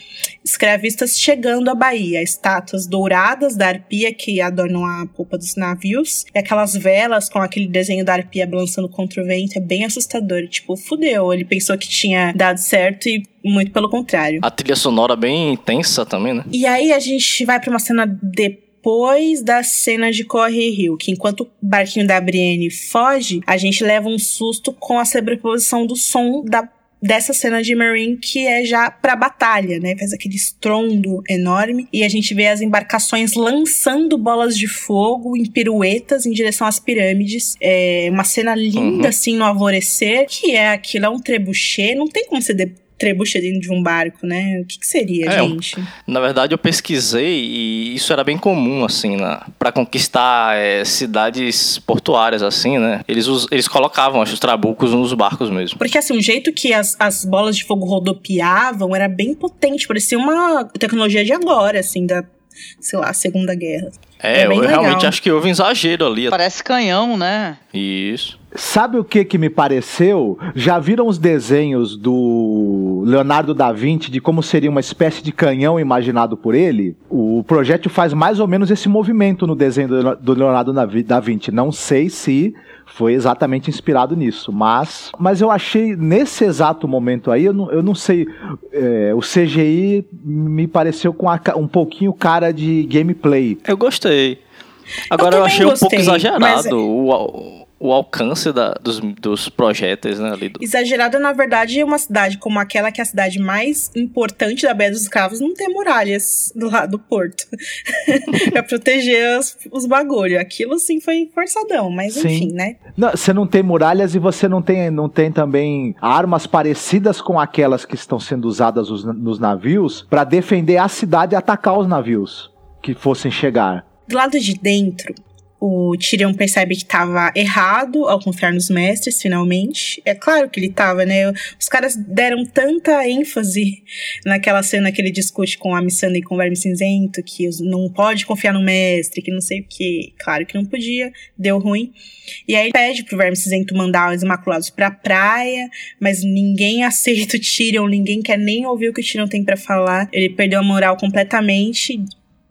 escravistas chegando à Bahia. Estátuas douradas da arpia que adornam a polpa dos navios. E aquelas velas com aquele desenho da arpia balançando contra o vento. É bem assustador. Tipo, fudeu. Ele pensou que tinha dado certo e muito pelo contrário. A trilha sonora bem intensa também, né? E aí a gente vai para uma cena de depois da cena de Corre Rio, que enquanto o barquinho da Brienne foge, a gente leva um susto com a sobreposição do som da dessa cena de Marine que é já pra batalha, né? Faz aquele estrondo enorme e a gente vê as embarcações lançando bolas de fogo em piruetas em direção às pirâmides. É uma cena linda, uhum. assim, no alvorecer, que é aquilo, é um trebuchet, não tem como você trebucha dentro de um barco, né? O que, que seria, é, gente? Na verdade, eu pesquisei e isso era bem comum, assim, na, para conquistar é, cidades portuárias, assim, né? Eles, eles colocavam, acho, os trabucos nos barcos mesmo. Porque, assim, o jeito que as, as bolas de fogo rodopiavam era bem potente, parecia uma tecnologia de agora, assim, da, sei lá, Segunda Guerra. É, é eu legal. realmente acho que houve um exagero ali. Parece canhão, né? Isso. Sabe o que que me pareceu? Já viram os desenhos do Leonardo da Vinci de como seria uma espécie de canhão imaginado por ele? O projétil faz mais ou menos esse movimento no desenho do Leonardo da Vinci. Não sei se foi exatamente inspirado nisso. Mas, mas eu achei nesse exato momento aí, eu não, eu não sei, é, o CGI me pareceu com a, um pouquinho cara de gameplay. Eu gostei. Agora eu, eu achei gostei, um pouco exagerado mas... o, o alcance da, dos, dos projéteis, né? Ali do... Exagerado, na verdade, uma cidade como aquela, que é a cidade mais importante da Baía dos Escravos, não tem muralhas do lado do porto. pra proteger os, os bagulho. Aquilo, sim, foi forçadão, mas sim. enfim, né? Não, você não tem muralhas e você não tem, não tem também armas parecidas com aquelas que estão sendo usadas nos, nos navios para defender a cidade e atacar os navios que fossem chegar. Do lado de dentro, o Tyrion percebe que estava errado ao confiar nos mestres, finalmente. É claro que ele estava, né? Os caras deram tanta ênfase naquela cena que ele discute com a Missandei e com o Verme Cinzento, que não pode confiar no mestre, que não sei o que. Claro que não podia, deu ruim. E aí ele pede pro Verme Cinzento mandar os Imaculados pra praia, mas ninguém aceita o Tyrion, ninguém quer nem ouvir o que o Tyrion tem para falar. Ele perdeu a moral completamente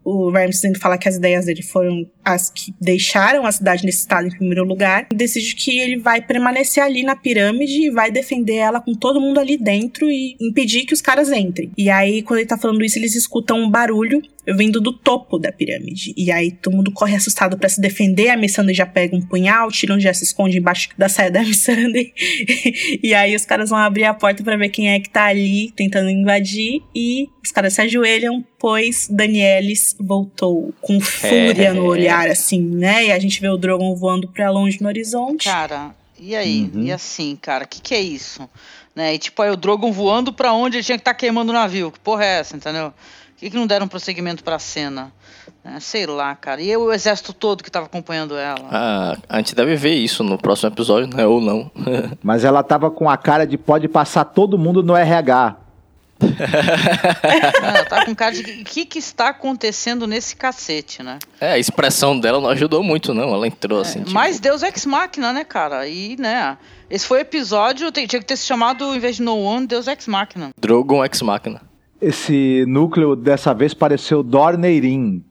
o Ramsay fala que as ideias dele foram as que deixaram a cidade nesse estado em primeiro lugar, decide que ele vai permanecer ali na pirâmide e vai defender ela com todo mundo ali dentro e impedir que os caras entrem. E aí, quando ele tá falando isso, eles escutam um barulho vindo do topo da pirâmide. E aí todo mundo corre assustado para se defender. A Missandei já pega um punhal, Tyrion já se esconde embaixo da saia da Missandei. e aí os caras vão abrir a porta para ver quem é que tá ali tentando invadir. E os caras se ajoelham, pois Danielis voltou com fúria no olhar, assim, né? E a gente vê o Drogon voando pra longe no horizonte. Cara, e aí? Uhum. E assim, cara, o que, que é isso? Né? E tipo, aí o Drogon voando pra onde ele tinha que estar tá queimando o navio. Que porra é essa, entendeu? Por que, que não deram prosseguimento pra cena? É, sei lá, cara. E o exército todo que tava acompanhando ela? Ah, a gente deve ver isso no próximo episódio, né? Ou não. Mas ela tava com a cara de pode passar todo mundo no RH. ela tá com cara de o que, que está acontecendo nesse cacete, né? É, a expressão dela não ajudou muito, não. Ela entrou é, assim. Tipo... Mas Deus Ex Machina, né, cara? E, né, esse foi o episódio, tinha que ter se chamado, em vez de No One, Deus Ex Machina. Drogon Ex Machina. Esse núcleo dessa vez pareceu Dorneirin.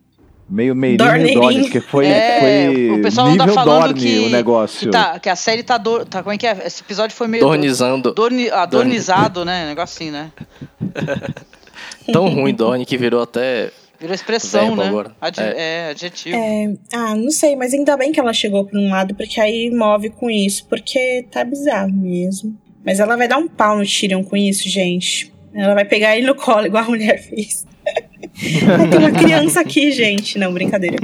Meio Meirin e. Dorne, porque foi, É, foi o pessoal nível anda falando Dorne que, o negócio. Que, tá, que a série tá, do, tá. Como é que é? Esse episódio foi meio. Dornizando. Dorni, adornizado, né? Negócio assim, né? Tão ruim Dorne que virou até. Virou expressão, né? agora. Ad- é. adjetivo. É, ah, não sei, mas ainda bem que ela chegou por um lado, porque aí move com isso, porque tá bizarro mesmo. Mas ela vai dar um pau no Tyrion com isso, gente. Ela vai pegar ele no colo, igual a mulher fez. Tem uma criança aqui, gente. Não, brincadeira.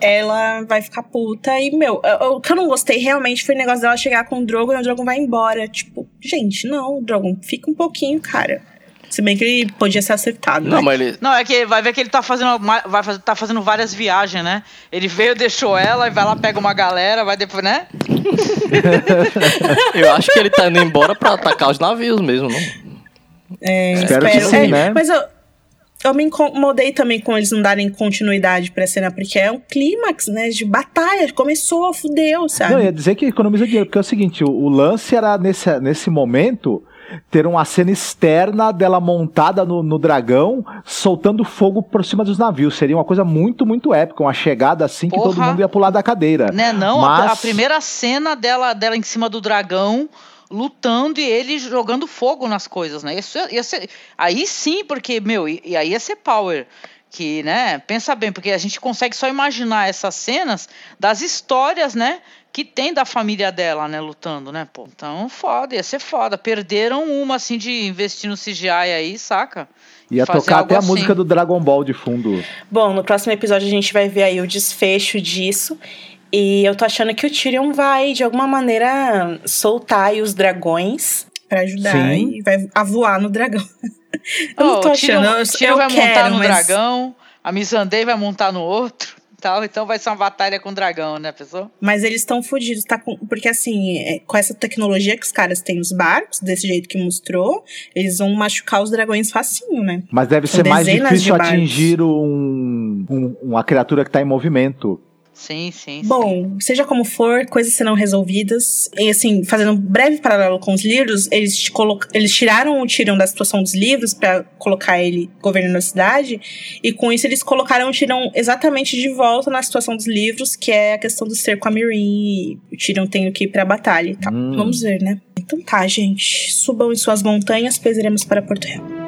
Ela vai ficar puta e, meu, eu- o que eu não gostei realmente foi o negócio dela chegar com o Drogon e o Drogon vai embora. Tipo, gente, não, Drogon, fica um pouquinho, cara. Se bem que ele podia ser acertado, Não, né? mas ele. Não, é que vai ver que ele tá fazendo, vai fazer, tá fazendo várias viagens, né? Ele veio, deixou ela, e vai lá, pega uma galera, vai depois, né? Eu acho que ele tá indo embora pra atacar os navios mesmo, não? É, Espero que sim, É, né? Mas eu, eu me incomodei também com eles não darem continuidade pra cena, porque é um clímax, né? De batalha. Começou, fudeu, sabe? Não, ia dizer que economiza dinheiro, porque é o seguinte, o, o lance era nesse, nesse momento ter uma cena externa dela montada no, no dragão, soltando fogo por cima dos navios. Seria uma coisa muito, muito épica, uma chegada assim que todo Porra. mundo ia pular da cadeira. Né, não, a- Mas- a, primeira cena dela, dela em cima do dragão, lutando e ele jogando fogo nas coisas, né? Isso ia, ser, aí sim, porque, meu, e, e aí ia ser power. Que, né, pensa bem, porque a gente consegue só imaginar essas cenas das histórias, né, que tem da família dela, né, lutando, né, pô. Então, foda, ia ser foda. Perderam uma, assim, de investir no CGI aí, saca? Ia Fazer tocar até a assim. música do Dragon Ball de fundo. Bom, no próximo episódio a gente vai ver aí o desfecho disso. E eu tô achando que o Tyrion vai, de alguma maneira, soltar aí os dragões pra ajudar Sim. e vai a voar no dragão. eu não Ó, tô o Tyrion- achando, eu, o Tyrion eu vai quero, montar no mas... dragão, a Missandei vai montar no outro, tal, então vai ser uma batalha com o dragão, né, pessoal? Mas eles estão fodidos, tá com, porque assim, é, com essa tecnologia que os caras têm nos barcos, desse jeito que mostrou, eles vão machucar os dragões facinho, né? Mas deve São ser mais difícil de atingir um, um- uma criatura que está em movimento. Sim, sim. sim. Bom, seja como for, coisas serão resolvidas. E assim, fazendo um breve paralelo com os livros, eles, eles tiraram o Tyrion da situação dos livros pra colocar ele governando a cidade. E com isso eles colocaram o Tyrion exatamente de volta na situação dos livros, que é a questão do ser com a e o Tyrion tendo que ir pra batalha e tal. Hum. Vamos ver, né? Então tá, gente. Subam em suas montanhas, pois iremos para Porto Real.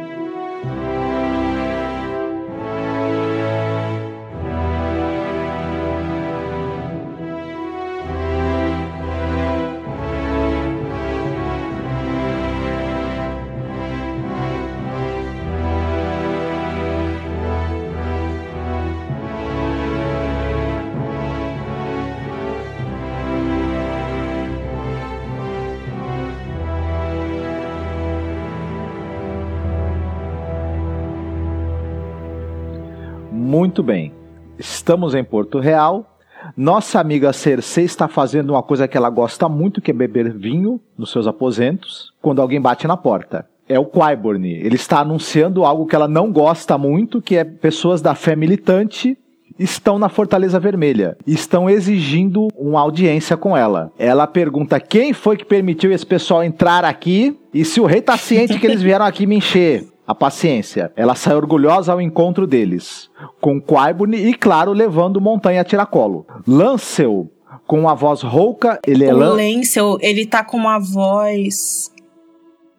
Muito bem. Estamos em Porto Real. Nossa amiga Cersei está fazendo uma coisa que ela gosta muito, que é beber vinho nos seus aposentos, quando alguém bate na porta. É o Qyburn. Ele está anunciando algo que ela não gosta muito, que é pessoas da fé militante estão na Fortaleza Vermelha estão exigindo uma audiência com ela. Ela pergunta quem foi que permitiu esse pessoal entrar aqui e se o rei tá ciente que eles vieram aqui me encher. A paciência. Ela sai orgulhosa ao encontro deles, com Qyburn e, claro, levando Montanha a tiracolo. Lancel, com uma voz rouca, ele é O Lan... Lancel, ele tá com uma voz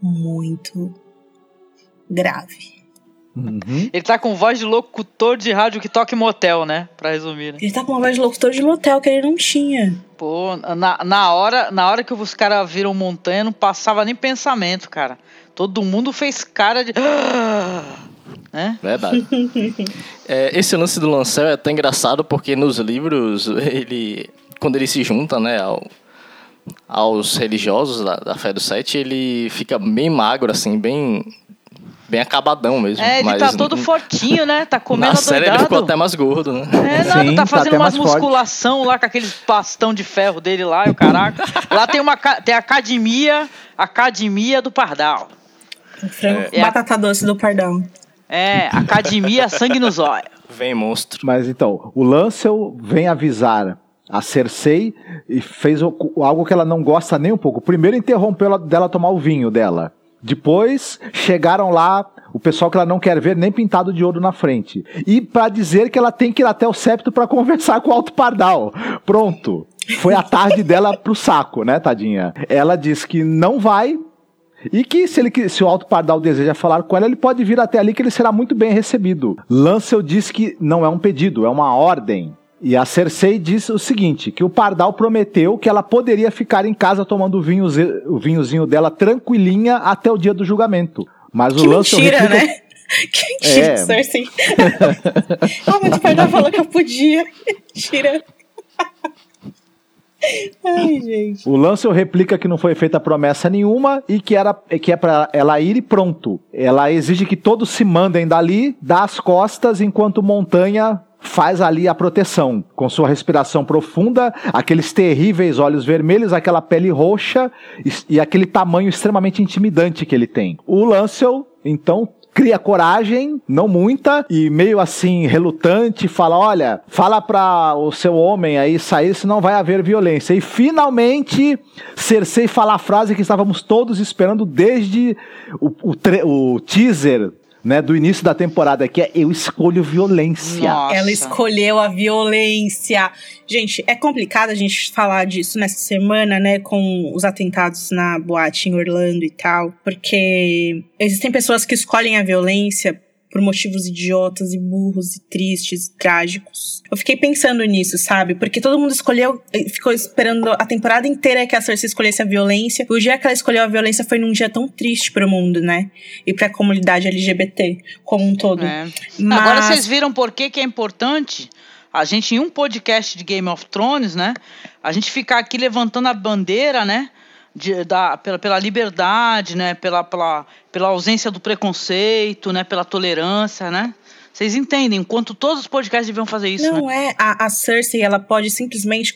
muito grave. Uhum. Ele tá com voz de locutor de rádio que toca em motel, né? Pra resumir, né? Ele tá com uma voz de locutor de motel que ele não tinha. Pô, na, na, hora, na hora que os caras viram montanha, não passava nem pensamento, cara. Todo mundo fez cara de. né? Verdade. É, esse lance do Lancel é até engraçado porque nos livros, ele. Quando ele se junta, né, ao- aos religiosos da, da fé do sete, ele fica bem magro, assim, bem. bem acabadão mesmo. É, ele mas tá todo fortinho, né? Tá comendo Na série ele ficou até mais gordo, né? É, nada, Sim, tá tá fazendo até umas mais forte. musculação lá com aqueles bastão de ferro dele lá e o caraca. lá tem uma tem a academia, academia do Pardal. Frango É. batata doce do pardal. É, academia sangue nos olhos. Vem monstro. Mas então, o Lancel vem avisar a Cersei e fez o- algo que ela não gosta nem um pouco. Primeiro interrompeu ela, dela tomar o vinho dela. Depois chegaram lá o pessoal que ela não quer ver nem pintado de ouro na frente. E para dizer que ela tem que ir até o septo para conversar com o Alto Pardal. Pronto. Foi a tarde dela pro saco, né, tadinha? Ela diz que não vai, e que se, ele, se o Alto Pardal deseja falar com ela, ele pode vir até ali que ele será muito bem recebido. Lancel diz que não é um pedido, é uma ordem. E a Cersei diz o seguinte: que o Pardal prometeu que ela poderia ficar em casa tomando o, vinho, o vinhozinho dela tranquilinha até o dia do julgamento. Mas que o Lancel mentira, replica... né? Que mentira, É. Cersei. ah, mas o Pardal falou que eu podia. Mentira. Ai, gente. O Lancel replica que não foi feita promessa nenhuma e que, era, que é para ela ir e pronto. Ela exige que todos se mandem dali, dá as costas, enquanto Montanha faz ali a proteção, com sua respiração profunda, aqueles terríveis olhos vermelhos, aquela pele roxa e, e aquele tamanho extremamente intimidante que ele tem. O Lancel, então, cria coragem, não muita, e meio assim relutante, fala: olha, fala pra o seu homem aí sair, senão vai haver violência. E finalmente Cersei fala a frase que estávamos todos esperando desde o, o, o teaser. Né, do início da temporada, que é eu escolho violência. Nossa. Ela escolheu a violência. Gente, é complicado a gente falar disso nessa semana, né? Com os atentados na boate em Orlando e tal. Porque existem pessoas que escolhem a violência por motivos idiotas e burros e tristes e trágicos. Eu fiquei pensando nisso, sabe? Porque todo mundo escolheu, ficou esperando a temporada inteira que a Cersei escolhesse a violência. O dia que ela escolheu a violência foi num dia tão triste pro mundo, né? E pra comunidade LGBT como um todo. É. Mas- Agora vocês viram por que, que é importante a gente, em um podcast de Game of Thrones, né? A gente ficar aqui levantando a bandeira, né? de- da, pela, pela liberdade, né? Pela, pela, pela ausência do preconceito, né? Pela tolerância, né? Vocês entendem? Enquanto todos os podcasts deviam fazer isso, né? Não é, a, a Cersei, ela pode simplesmente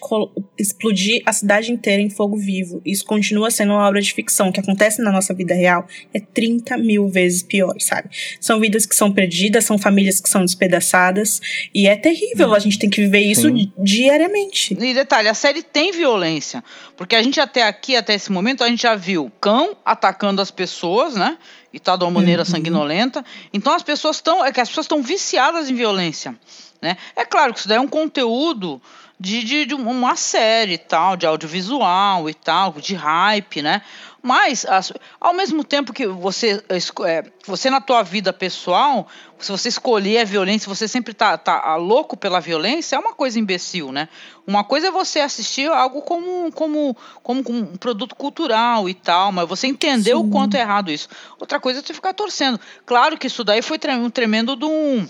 explodir a cidade inteira em fogo vivo. Isso continua sendo uma obra de ficção. O que acontece na nossa vida real é 30 mil vezes pior, sabe? São vidas que são perdidas, são famílias que são despedaçadas. E é terrível, a gente tem que viver isso Sim. di- diariamente. E detalhe, a série tem violência. Porque a gente até aqui, até esse momento, a gente já viu cão atacando as pessoas, né? E tá de uma maneira sanguinolenta. Então as pessoas estão. É que as pessoas estão viciadas em violência. Né? É claro que isso daí é um conteúdo de, de, de uma série e tal, de audiovisual e tal, de hype, né? Mas, as- ao mesmo tempo que você, é, você na tua vida pessoal, se você escolher a violência, você sempre tá, tá ah, louco pela violência, é uma coisa imbecil, né? Uma coisa é você assistir algo como, como, como um produto cultural e tal, mas você entender o Sim. quanto é errado isso. Outra coisa é você ficar torcendo. Claro que isso daí foi um tremendo de um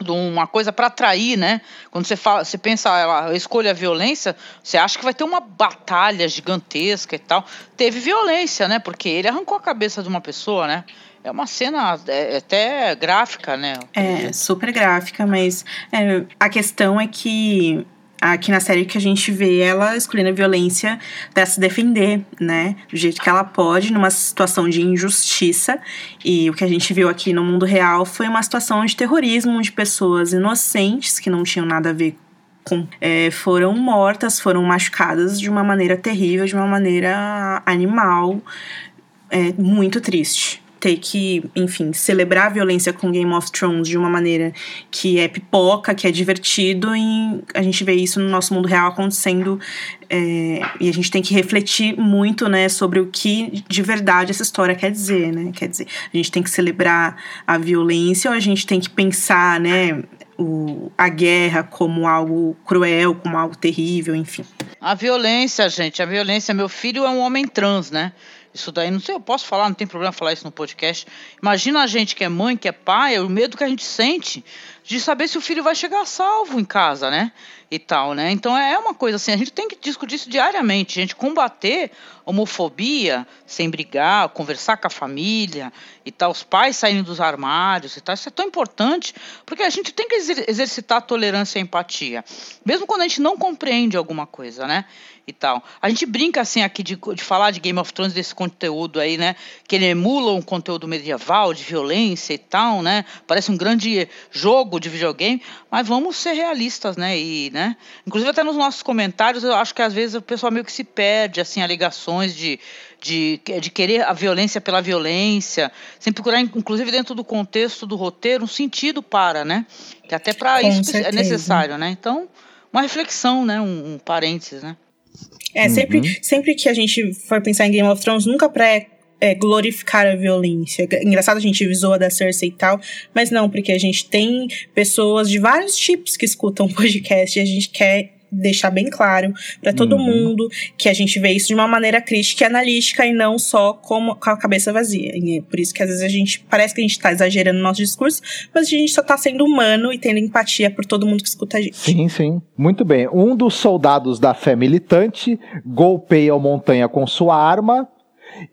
de uma coisa para atrair, né? Quando você fala, você pensa, ela escolha a violência, você acha que vai ter uma batalha gigantesca e tal. Teve violência, né? Porque ele arrancou a cabeça de uma pessoa, né? É uma cena é, é até gráfica, né? É, super gráfica, mas é, a questão é que aqui na série que a gente vê ela escolhendo a violência para se defender, né? Do jeito que ela pode, numa situação de injustiça. E o que a gente viu aqui no mundo real foi uma situação de terrorismo de pessoas inocentes que não tinham nada a ver com. é, foram mortas, foram machucadas de uma maneira terrível, de uma maneira animal. É muito triste ter que, enfim, celebrar a violência com Game of Thrones de uma maneira que é pipoca, que é divertido, e a gente vê isso no nosso mundo real acontecendo, é, e a gente tem que refletir muito, né, sobre o que de verdade essa história quer dizer, né, quer dizer, a gente tem que celebrar a violência ou a gente tem que pensar, né, o, a guerra como algo cruel, como algo terrível, enfim. A violência, gente, a violência. Meu filho é um homem trans, né? Isso daí, não sei, eu posso falar, não tem problema falar isso no podcast. Imagina a gente que é mãe, que é pai, o medo que a gente sente de saber se o filho vai chegar salvo em casa, né? E tal, né? Então é uma coisa assim, a gente tem que discutir isso diariamente, a gente combater homofobia sem brigar, conversar com a família e tal, os pais saírem dos armários e tal. Isso é tão importante, porque a gente tem que exer- exercitar a tolerância e a empatia, mesmo quando a gente não compreende alguma coisa, né? E tal. A gente brinca assim aqui de, de falar de Game of Thrones desse conteúdo aí, né? Que ele emula um conteúdo medieval de violência e tal, né? Parece um grande jogo de videogame, mas vamos ser realistas, né? E, né? Inclusive até nos nossos comentários, eu acho que às vezes o pessoal meio que se perde, assim, alegações de, de, de querer a violência pela violência, sem procurar, inclusive dentro do contexto do roteiro, um sentido para, né? Que até para isso certeza. é necessário, né? Então, uma reflexão, né? Um, um parênteses, né? É, sempre, uhum. sempre que a gente for pensar em Game of Thrones, nunca pré é, glorificar a violência. Engraçado a gente visou a da Cersei e tal, mas não, porque a gente tem pessoas de vários tipos que escutam podcast e a gente quer deixar bem claro para todo uhum. mundo que a gente vê isso de uma maneira crítica e analítica e não só como, com a cabeça vazia. E é por isso que às vezes a gente parece que a gente está exagerando no nosso discurso, mas a gente só está sendo humano e tendo empatia por todo mundo que escuta a gente. Sim, sim. Muito bem. Um dos soldados da fé militante golpeia a montanha com sua arma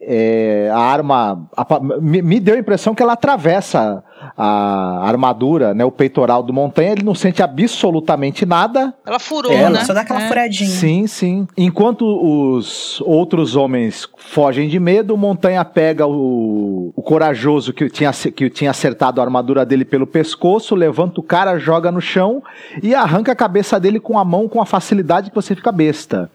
é, a arma a, me, me, deu a impressão que ela atravessa a armadura, né, o peitoral do Montanha, ele não sente absolutamente nada. Ela furou, ela, né? Só dá aquela é. furadinha. Sim, sim. Enquanto os outros homens fogem de medo, o Montanha pega o, o corajoso que tinha, que tinha acertado a armadura dele pelo pescoço, levanta o cara, joga no chão e arranca a cabeça dele com a mão com a facilidade que você fica besta.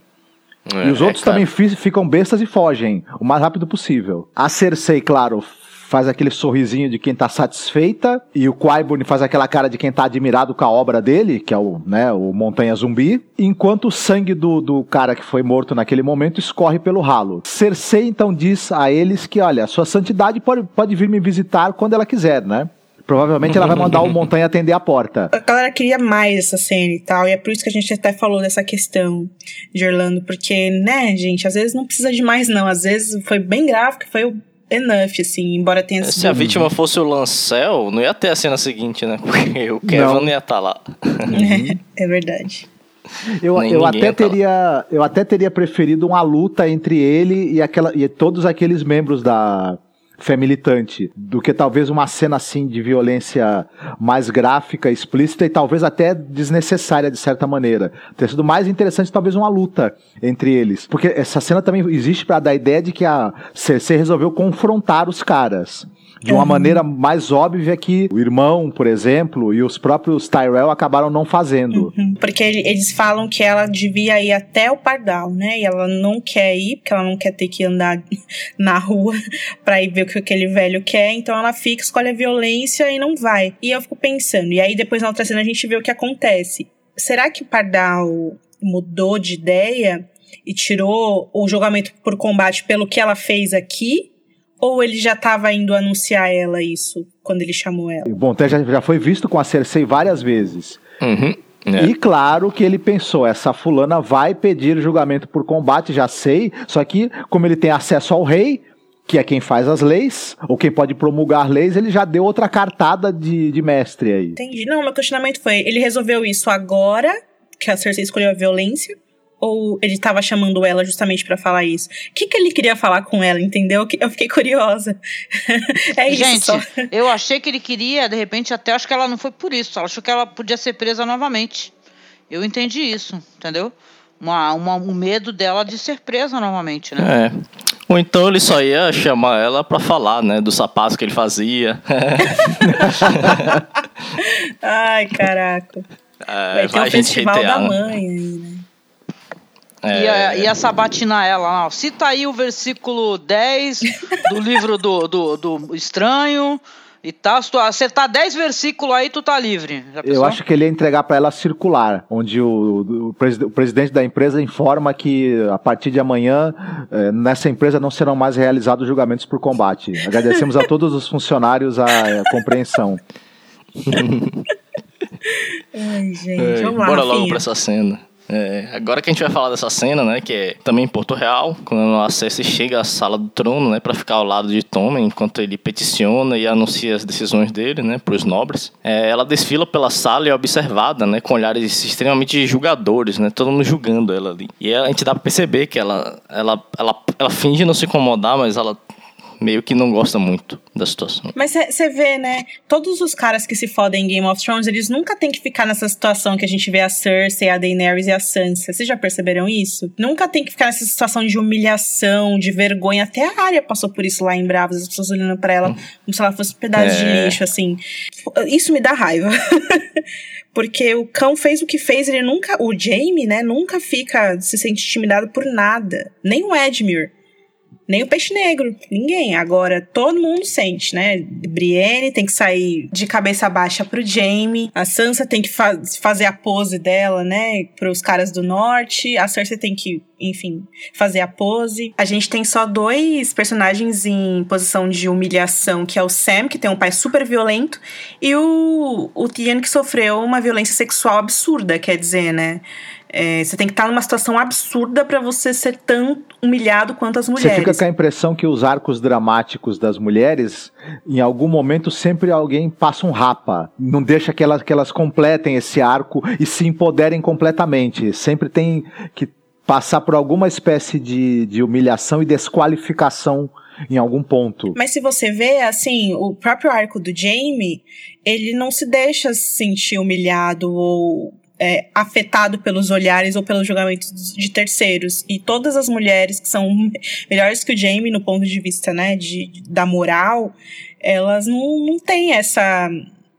É, e os outros é, também ficam bestas e fogem o mais rápido possível. A Cersei, claro, faz aquele sorrisinho de quem tá satisfeita, e o Qyburn faz aquela cara de quem tá admirado com a obra dele, que é o, né, o Montanha Zumbi, enquanto o sangue do, do cara que foi morto naquele momento escorre pelo ralo. Cersei então diz a eles que, olha, sua santidade pode, pode vir me visitar quando ela quiser, né? Provavelmente ela vai mandar o Montanha atender a porta. A galera queria mais essa cena e tal, e é por isso que a gente até falou dessa questão de Orlando, porque, né, gente, às vezes não precisa de mais, não. Às vezes foi bem gráfico, foi enough, assim, embora tenha sido... Se a vítima fosse o Lancel, não ia ter a cena seguinte, né? Porque o Kevin não, não ia estar tá lá. é, é verdade. Eu, eu, até teria, eu até teria preferido uma luta entre ele e, aquela, e todos aqueles membros da, fé militante do que talvez uma cena assim de violência mais gráfica, explícita e talvez até desnecessária de certa maneira. Ter sido mais interessante talvez uma luta entre eles, porque essa cena também existe para dar a ideia de que a Cersei resolveu confrontar os caras de uma uhum. maneira mais óbvia que o irmão, por exemplo, e os próprios Tyrell acabaram não fazendo. Uhum. Porque eles falam que ela devia ir até o Pardal, né? E ela não quer ir, porque ela não quer ter que andar na rua pra ir ver o que aquele velho quer. Então ela fica, escolhe a violência e não vai. E eu fico pensando, e aí depois na outra cena a gente vê o que acontece. Será que o Pardal mudou de ideia e tirou o julgamento por combate pelo que ela fez aqui? Ou ele já estava indo anunciar ela isso quando ele chamou ela? Bom, até já, já foi visto com a Cersei várias vezes. Uhum. É. E claro que ele pensou, essa fulana vai pedir julgamento por combate, já sei, só que como ele tem acesso ao rei, que é quem faz as leis, ou quem pode promulgar leis, ele já deu outra cartada de, de mestre aí. Entendi. Não, meu questionamento foi, ele resolveu isso agora, que a Cersei escolheu a violência, ou ele estava chamando ela justamente para falar isso? O que, que ele queria falar com ela, entendeu? Eu fiquei curiosa. é isso. Gente, só. eu achei que ele queria, de repente, até acho que ela não foi por isso. Ela achou que ela podia ser presa novamente. Eu entendi isso, entendeu? Uma, uma, um medo dela de ser presa novamente, né? É. Ou então ele só ia chamar ela para falar, né? Do sapato que ele fazia. Ai, caraca. É, vai ter o festival da né? mãe aí, né? É... Ia, ia sabatinar ela. Não. Cita aí o versículo 10 do livro do, do, do Estranho e tal. Se tu acertar 10 versículos aí, tu tá livre. Eu acho que ele ia entregar para ela circular, onde o, o, o, presidente da empresa informa que a partir de amanhã eh, nessa empresa não serão mais realizados julgamentos por combate. Agradecemos a todos os funcionários a, a compreensão. Ai, gente, vamos lá. Bora logo pra essa cena. É, agora que a gente vai falar dessa cena, né, que é também em Porto Real, quando a Cersei chega à sala do trono, né, para ficar ao lado de Tommen, enquanto ele peticiona e anuncia as decisões dele, né, para os nobres. É, ela desfila pela sala e é observada, né, com olhares extremamente julgadores, né, todo mundo julgando ela ali. E a gente dá para perceber que ela, ela, ela, ela finge não se incomodar, mas ela meio que não gosta muito da situação. Mas você vê, né? Todos os caras que se fodem em Game of Thrones, eles nunca tem que ficar nessa situação que a gente vê a Cersei, a Daenerys e a Sansa. Vocês já perceberam isso? Nunca tem que ficar nessa situação de humilhação, de vergonha. Até a Arya passou por isso lá em Bravos, as pessoas olhando para ela como se ela fosse um pedaço é. de lixo, assim. Isso me dá raiva. Porque o cão fez o que fez, ele nunca. O Jamie, né, nunca fica. se sente intimidado por nada. Nem o Edmure. Nem o peixe negro, ninguém. Agora todo mundo sente, né? Brienne tem que sair de cabeça baixa pro Jaime, a Sansa tem que fa fazer a pose dela, né? Pros caras do norte, a Cersei tem que, enfim, fazer a pose. A gente tem só dois personagens em posição de humilhação, que é o Sam, que tem um pai super violento, e o, o Tian, que sofreu uma violência sexual absurda, quer dizer, né? É, você tem que estar numa situação absurda para você ser tão humilhado quanto as mulheres. Você fica com a impressão que os arcos dramáticos das mulheres, em algum momento, sempre alguém passa um rapa. Não deixa que elas, que elas completem esse arco e se empoderem completamente. Sempre tem que passar por alguma espécie de, de humilhação e desqualificação em algum ponto. Mas se você vê, assim, o próprio arco do Jamie, ele não se deixa sentir humilhado ou é, afetado pelos olhares ou pelos julgamentos de terceiros. E todas as mulheres que são melhores que o Jamie no ponto de vista, né, de, de da moral, elas não, não têm essa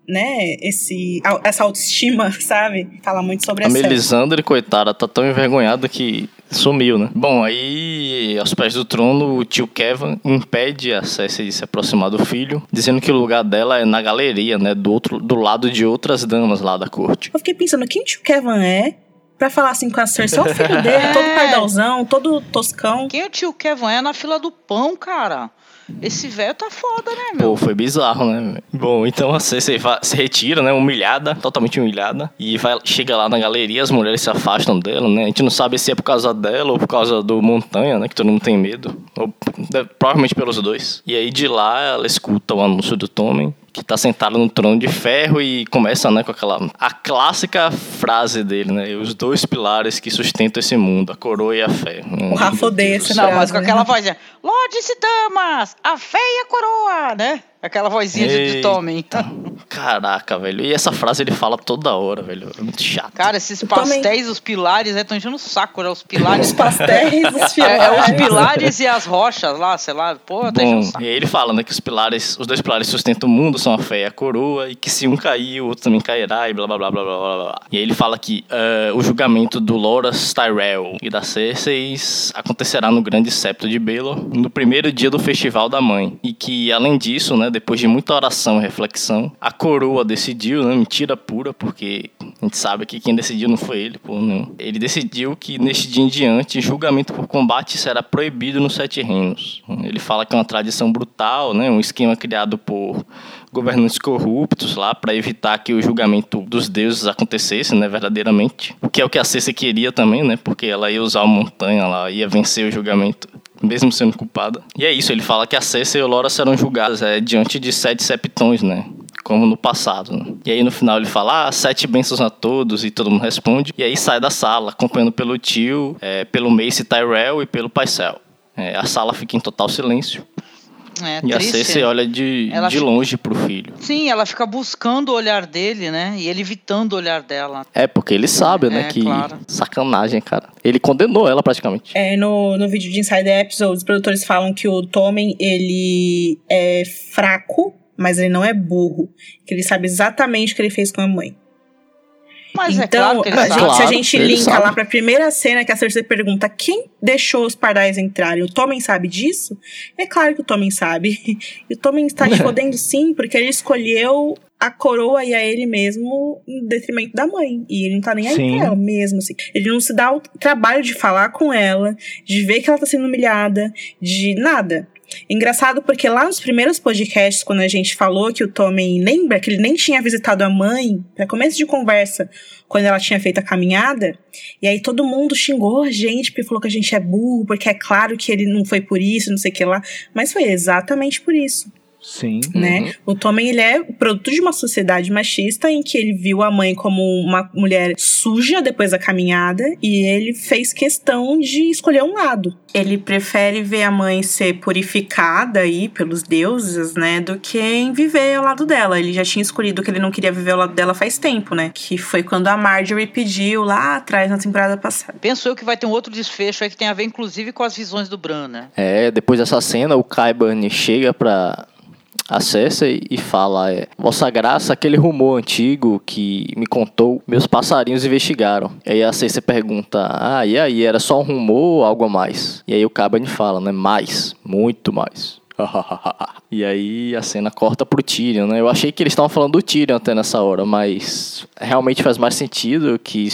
né, esse, essa autoestima, sabe? Fala muito sobre a Melisandre, coitada, tá tão envergonhada que sumiu, né? Bom, aí, aos pés do trono, o tio Kevin impede a Cersei de se aproximar do filho, dizendo que o lugar dela é na galeria, né, do, outro, do lado de outras damas lá da corte. Eu fiquei pensando, quem o tio Kevin é? Pra falar assim com a Cersei, só o filho dele, todo pardalzão, todo toscão. Quem o tio Kevin é na fila do pão, cara? Esse velho tá foda, né, meu? Pô, foi bizarro, né? Bom, então a Cersei se retira, né? Humilhada, totalmente humilhada. E vai, chega lá na galeria, as mulheres se afastam dela, né? A gente não sabe se é por causa dela ou por causa do Montanha, né? Que todo mundo tem medo. Ou provavelmente pelos dois. E aí de lá ela escuta o anúncio do Tommen que tá sentado no trono de ferro e começa, né, com aquela a clássica frase dele, né, os dois pilares que sustentam esse mundo, a coroa e a fé. O Rafa odeia essa Não, mas com aquela voz, Lordes e damas, a fé e a coroa, né? Aquela vozinha Eita. de Tommen. Caraca, velho. E essa frase ele fala toda hora, velho. É muito chato. Cara, esses pastéis, os pilares, estão né, enchendo o saco, né? Os pilares. os pastéis, os pilares. É, é, os pilares e as rochas lá, sei lá. Pô, tá enchendo o saco. E aí ele fala, né, que os pilares, os dois pilares sustentam o mundo, são a fé e a coroa, e que se um cair, o outro também cairá, e blá blá blá blá blá blá. blá. E aí ele fala que uh, o julgamento do Loras Tyrell e da Cersei acontecerá no grande septo de Baelor, no primeiro dia do Festival da Mãe. E que, além disso, né, depois de muita oração e reflexão, a coroa decidiu, né, mentira pura, porque a gente sabe que quem decidiu não foi ele, pô, não. Ele decidiu que neste dia em diante, julgamento por combate será proibido nos Sete Reinos. Ele fala que é uma tradição brutal, né, um esquema criado por governantes corruptos lá para evitar que o julgamento dos deuses acontecesse, né, verdadeiramente. O que é o que a Cersei queria também, né, porque ela ia usar a montanha lá, ia vencer o julgamento mesmo sendo culpada. E é isso, ele fala que a Cersei e o Lora serão julgadas é, diante de sete septões, né? Como no passado. Né? E aí no final ele fala, ah, sete bênçãos a todos, e todo mundo responde. E aí sai da sala, acompanhado pelo tio, é, pelo Mace Tyrell e pelo Paisel. É, a sala fica em total silêncio. É, e triste. a Cersei olha de, ela de fica... longe pro filho. Sim, ela fica buscando o olhar dele, né? E ele evitando o olhar dela. É, porque ele sabe, né? É, que claro. sacanagem, cara. Ele condenou ela praticamente. É, no, no vídeo de Insider Episodes, os produtores falam que o Tommen, ele é fraco, mas ele não é burro. Que ele sabe exatamente o que ele fez com a mãe. Mas é então, é claro que gente, se a gente linka sabe. lá pra primeira cena que a Cersei pergunta quem deixou os pardais entrarem, o Tommen sabe disso? É claro que o Tommen sabe. E o Tommen está te fodendo sim, porque ele escolheu a coroa e a ele mesmo em detrimento da mãe. E ele não tá nem aí Sim. pra ela mesmo, assim. Ele não se dá o trabalho de falar com ela, de ver que ela tá sendo humilhada, de nada. Engraçado porque lá nos primeiros podcasts, quando a gente falou que o Tommen lembra que ele nem tinha visitado a mãe, para começo de conversa, quando ela tinha feito a caminhada, e aí todo mundo xingou a gente porque falou que a gente é burro, porque é claro que ele não foi por isso, não sei o que lá, mas foi exatamente por isso. Sim. né? Uhum. O Tommen, ele é produto de uma sociedade machista em que ele viu a mãe como uma mulher suja depois da caminhada e ele fez questão de escolher um lado. Ele prefere ver a mãe ser purificada aí pelos deuses, né, do que em viver ao lado dela. Ele já tinha escolhido que ele não queria viver ao lado dela faz tempo, né? Que foi quando a Marjorie pediu lá atrás na temporada passada. Penso eu que vai ter um outro desfecho aí que tem a ver, inclusive, com as visões do Bran, né? É, depois dessa cena, o Qyburn chega pra a Cersei e fala: é, Vossa Graça, aquele rumor antigo que me contou, meus passarinhos investigaram. E aí a Cersei pergunta: Ah, e aí, era só um rumor ou algo a mais? E aí o Qyburn fala, né? Mais, muito mais. e aí a cena corta pro Tyrion, né? Eu achei que eles estavam falando do Tyrion até nessa hora, mas realmente faz mais sentido que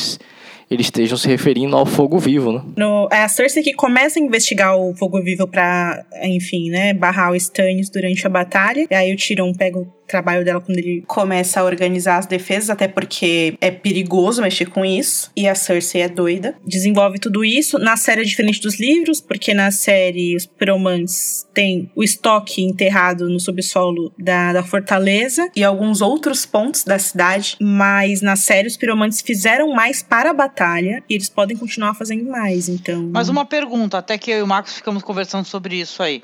eles estejam se referindo ao fogo vivo, né? No, é a Cersei que começa a investigar o Fogo Vivo pra, enfim, né, barrar o Stannis durante a batalha. E aí o Tyrion pega o trabalho dela quando ele começa a organizar as defesas, até porque é perigoso mexer com isso. E a Cersei é doida. Desenvolve tudo isso. Na série é diferente dos livros, porque na série os pyromantes têm o estoque enterrado no subsolo da, da fortaleza e alguns outros pontos da cidade. Mas na série os pyromantes fizeram mais para a batalha e eles podem continuar fazendo mais. Então. Mas uma pergunta, até que eu e o Marcos ficamos conversando sobre isso aí.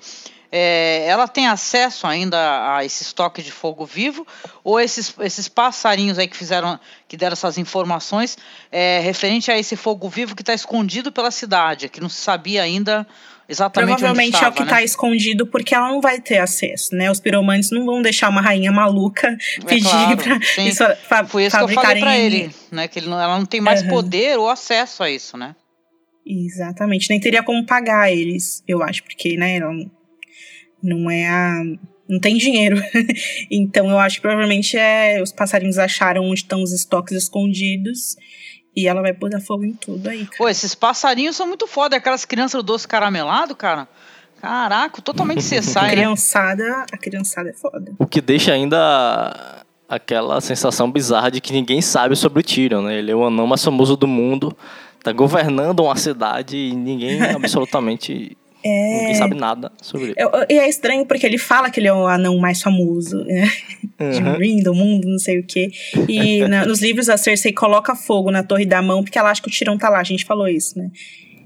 É, ela tem acesso ainda a esse estoque de fogo vivo? Ou esses, esses passarinhos aí que fizeram, que deram essas informações, é, referente a esse fogo vivo que está escondido pela cidade, que não se sabia ainda exatamente Provavelmente onde é o estava, que né? tá escondido, porque ela não vai ter acesso, né? Os piromantes não vão deixar uma rainha maluca pedir claro, sim. isso, fa Foi isso que eu falei pra ele, né? Que ele não- ela não tem mais Aham. poder ou acesso a isso, né? Exatamente, nem teria como pagar eles, eu acho, porque, né, ela não- não é a. Não tem dinheiro. então eu acho que provavelmente é. Os passarinhos acharam onde estão os estoques escondidos. E ela vai botar fogo em tudo aí, cara. Pô, esses passarinhos são muito foda. Aquelas crianças do doce caramelado, cara. Caraca, totalmente A cessai, né? criançada, a criançada é foda. O que deixa ainda aquela sensação bizarra de que ninguém sabe sobre o Tyrion, né? Ele é o anão mais famoso do mundo, tá governando uma cidade e ninguém absolutamente É. ninguém sabe nada sobre ele. Eu- E é estranho porque ele fala que ele é o anão mais famoso, né? De Uhum. Ring, do mundo, não sei o quê. E na- nos livros a Cersei coloca fogo na torre da mão porque ela acha que o Tirão tá lá. A gente falou isso, né?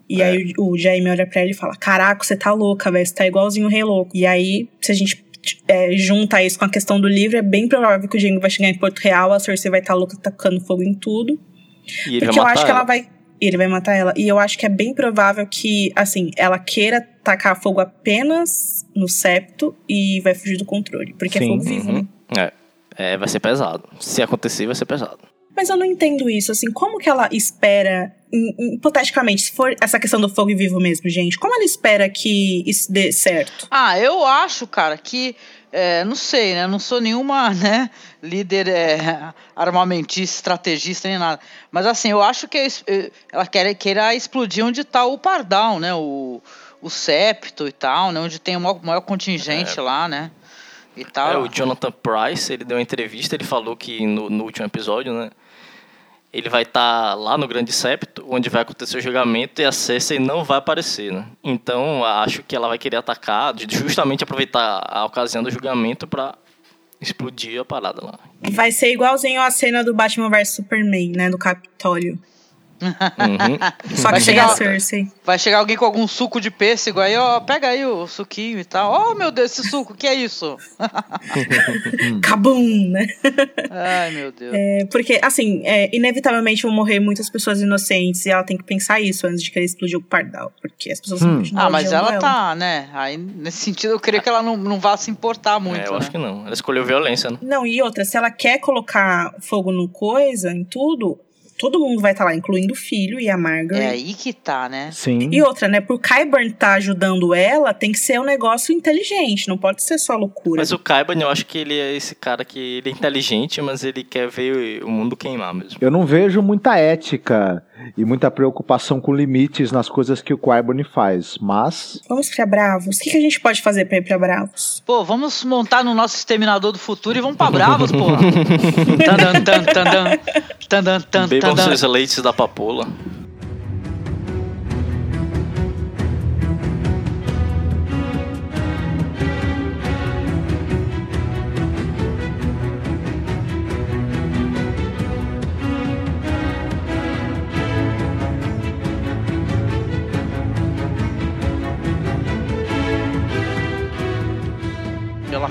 E aí o, o Jaime olha pra ela e fala: Caraca, você tá louca, velho. Você tá igualzinho o Rei Louco. E aí, se a gente é, junta isso com a questão do livro, é bem provável que o Jaime vai chegar em Porto Real, a Cersei vai estar louca tacando fogo em tudo. Ele Porque eu vai acho matar que ela ela. Vai. Ele vai matar ela. E eu acho que é bem provável que, assim, ela queira tacar fogo apenas no septo e vai fugir do controle. Porque é Sim, fogo vivo, né? Uhum. É. É, vai ser pesado. Se acontecer, vai ser pesado. Mas eu não entendo isso, assim, como que ela espera, hi- hi- hipoteticamente, se for essa questão do fogo vivo mesmo, gente, como ela espera que isso dê certo? Ah, eu acho, cara, que. é, não sei, né? Não sou nenhuma, né? Líder é, armamentista, estrategista, nem nada. Mas assim, eu acho que es- eh, ela quer, queira explodir onde tá o Pardal, né? O, o septo e tal, né? Onde tem o maior, maior contingente lá, né? E tal. É, o Jonathan Price, ele deu uma entrevista, ele falou que no, no último episódio, né? Ele vai estar lá no Grande Septo, onde vai acontecer o julgamento, e a Cersei não vai aparecer, né? Então, acho que ela vai querer atacar, justamente aproveitar a ocasião do julgamento pra explodir a parada lá. Vai ser igualzinho a cena do Batman vs Superman, né, do Capitólio. Uhum. Só Vai que chegar- a Cersei. Vai chegar alguém com algum suco de pêssego aí, ó, pega aí o suquinho e tal. Oh, meu Deus, esse suco, o que é isso? Cabum, né? Ai, meu Deus. É, porque, assim, é, inevitavelmente vão morrer muitas pessoas inocentes e ela tem que pensar isso antes de querer explodir o pardal. Porque as pessoas vão continuar Ah, mas odiando ela tá, né? Aí, nesse sentido, eu creio que ela não, não vá se importar muito, É, eu né? acho que não. Ela escolheu violência, né? Não, e outra, se ela quer colocar fogo no coisa, em tudo, todo mundo vai estar lá, incluindo o filho e a Margaret. É aí que tá, né? Sim. E outra, né? Por Kyburn tá ajudando ela, tem que ser um negócio inteligente, não pode ser só loucura. Mas o Kaiban, eu acho que ele é esse cara que ele é inteligente, mas ele quer ver o mundo queimar mesmo. Eu não vejo muita ética e muita preocupação com limites nas coisas que o Quibone faz, mas Vamos pra Bravos? O que, que a gente pode fazer pra ir pra Bravos? Pô, vamos montar no nosso exterminador do futuro e vamos pra Bravos, porra. Tandan, tan, tandan, tandan, tan, Bebam seus leites da papoula.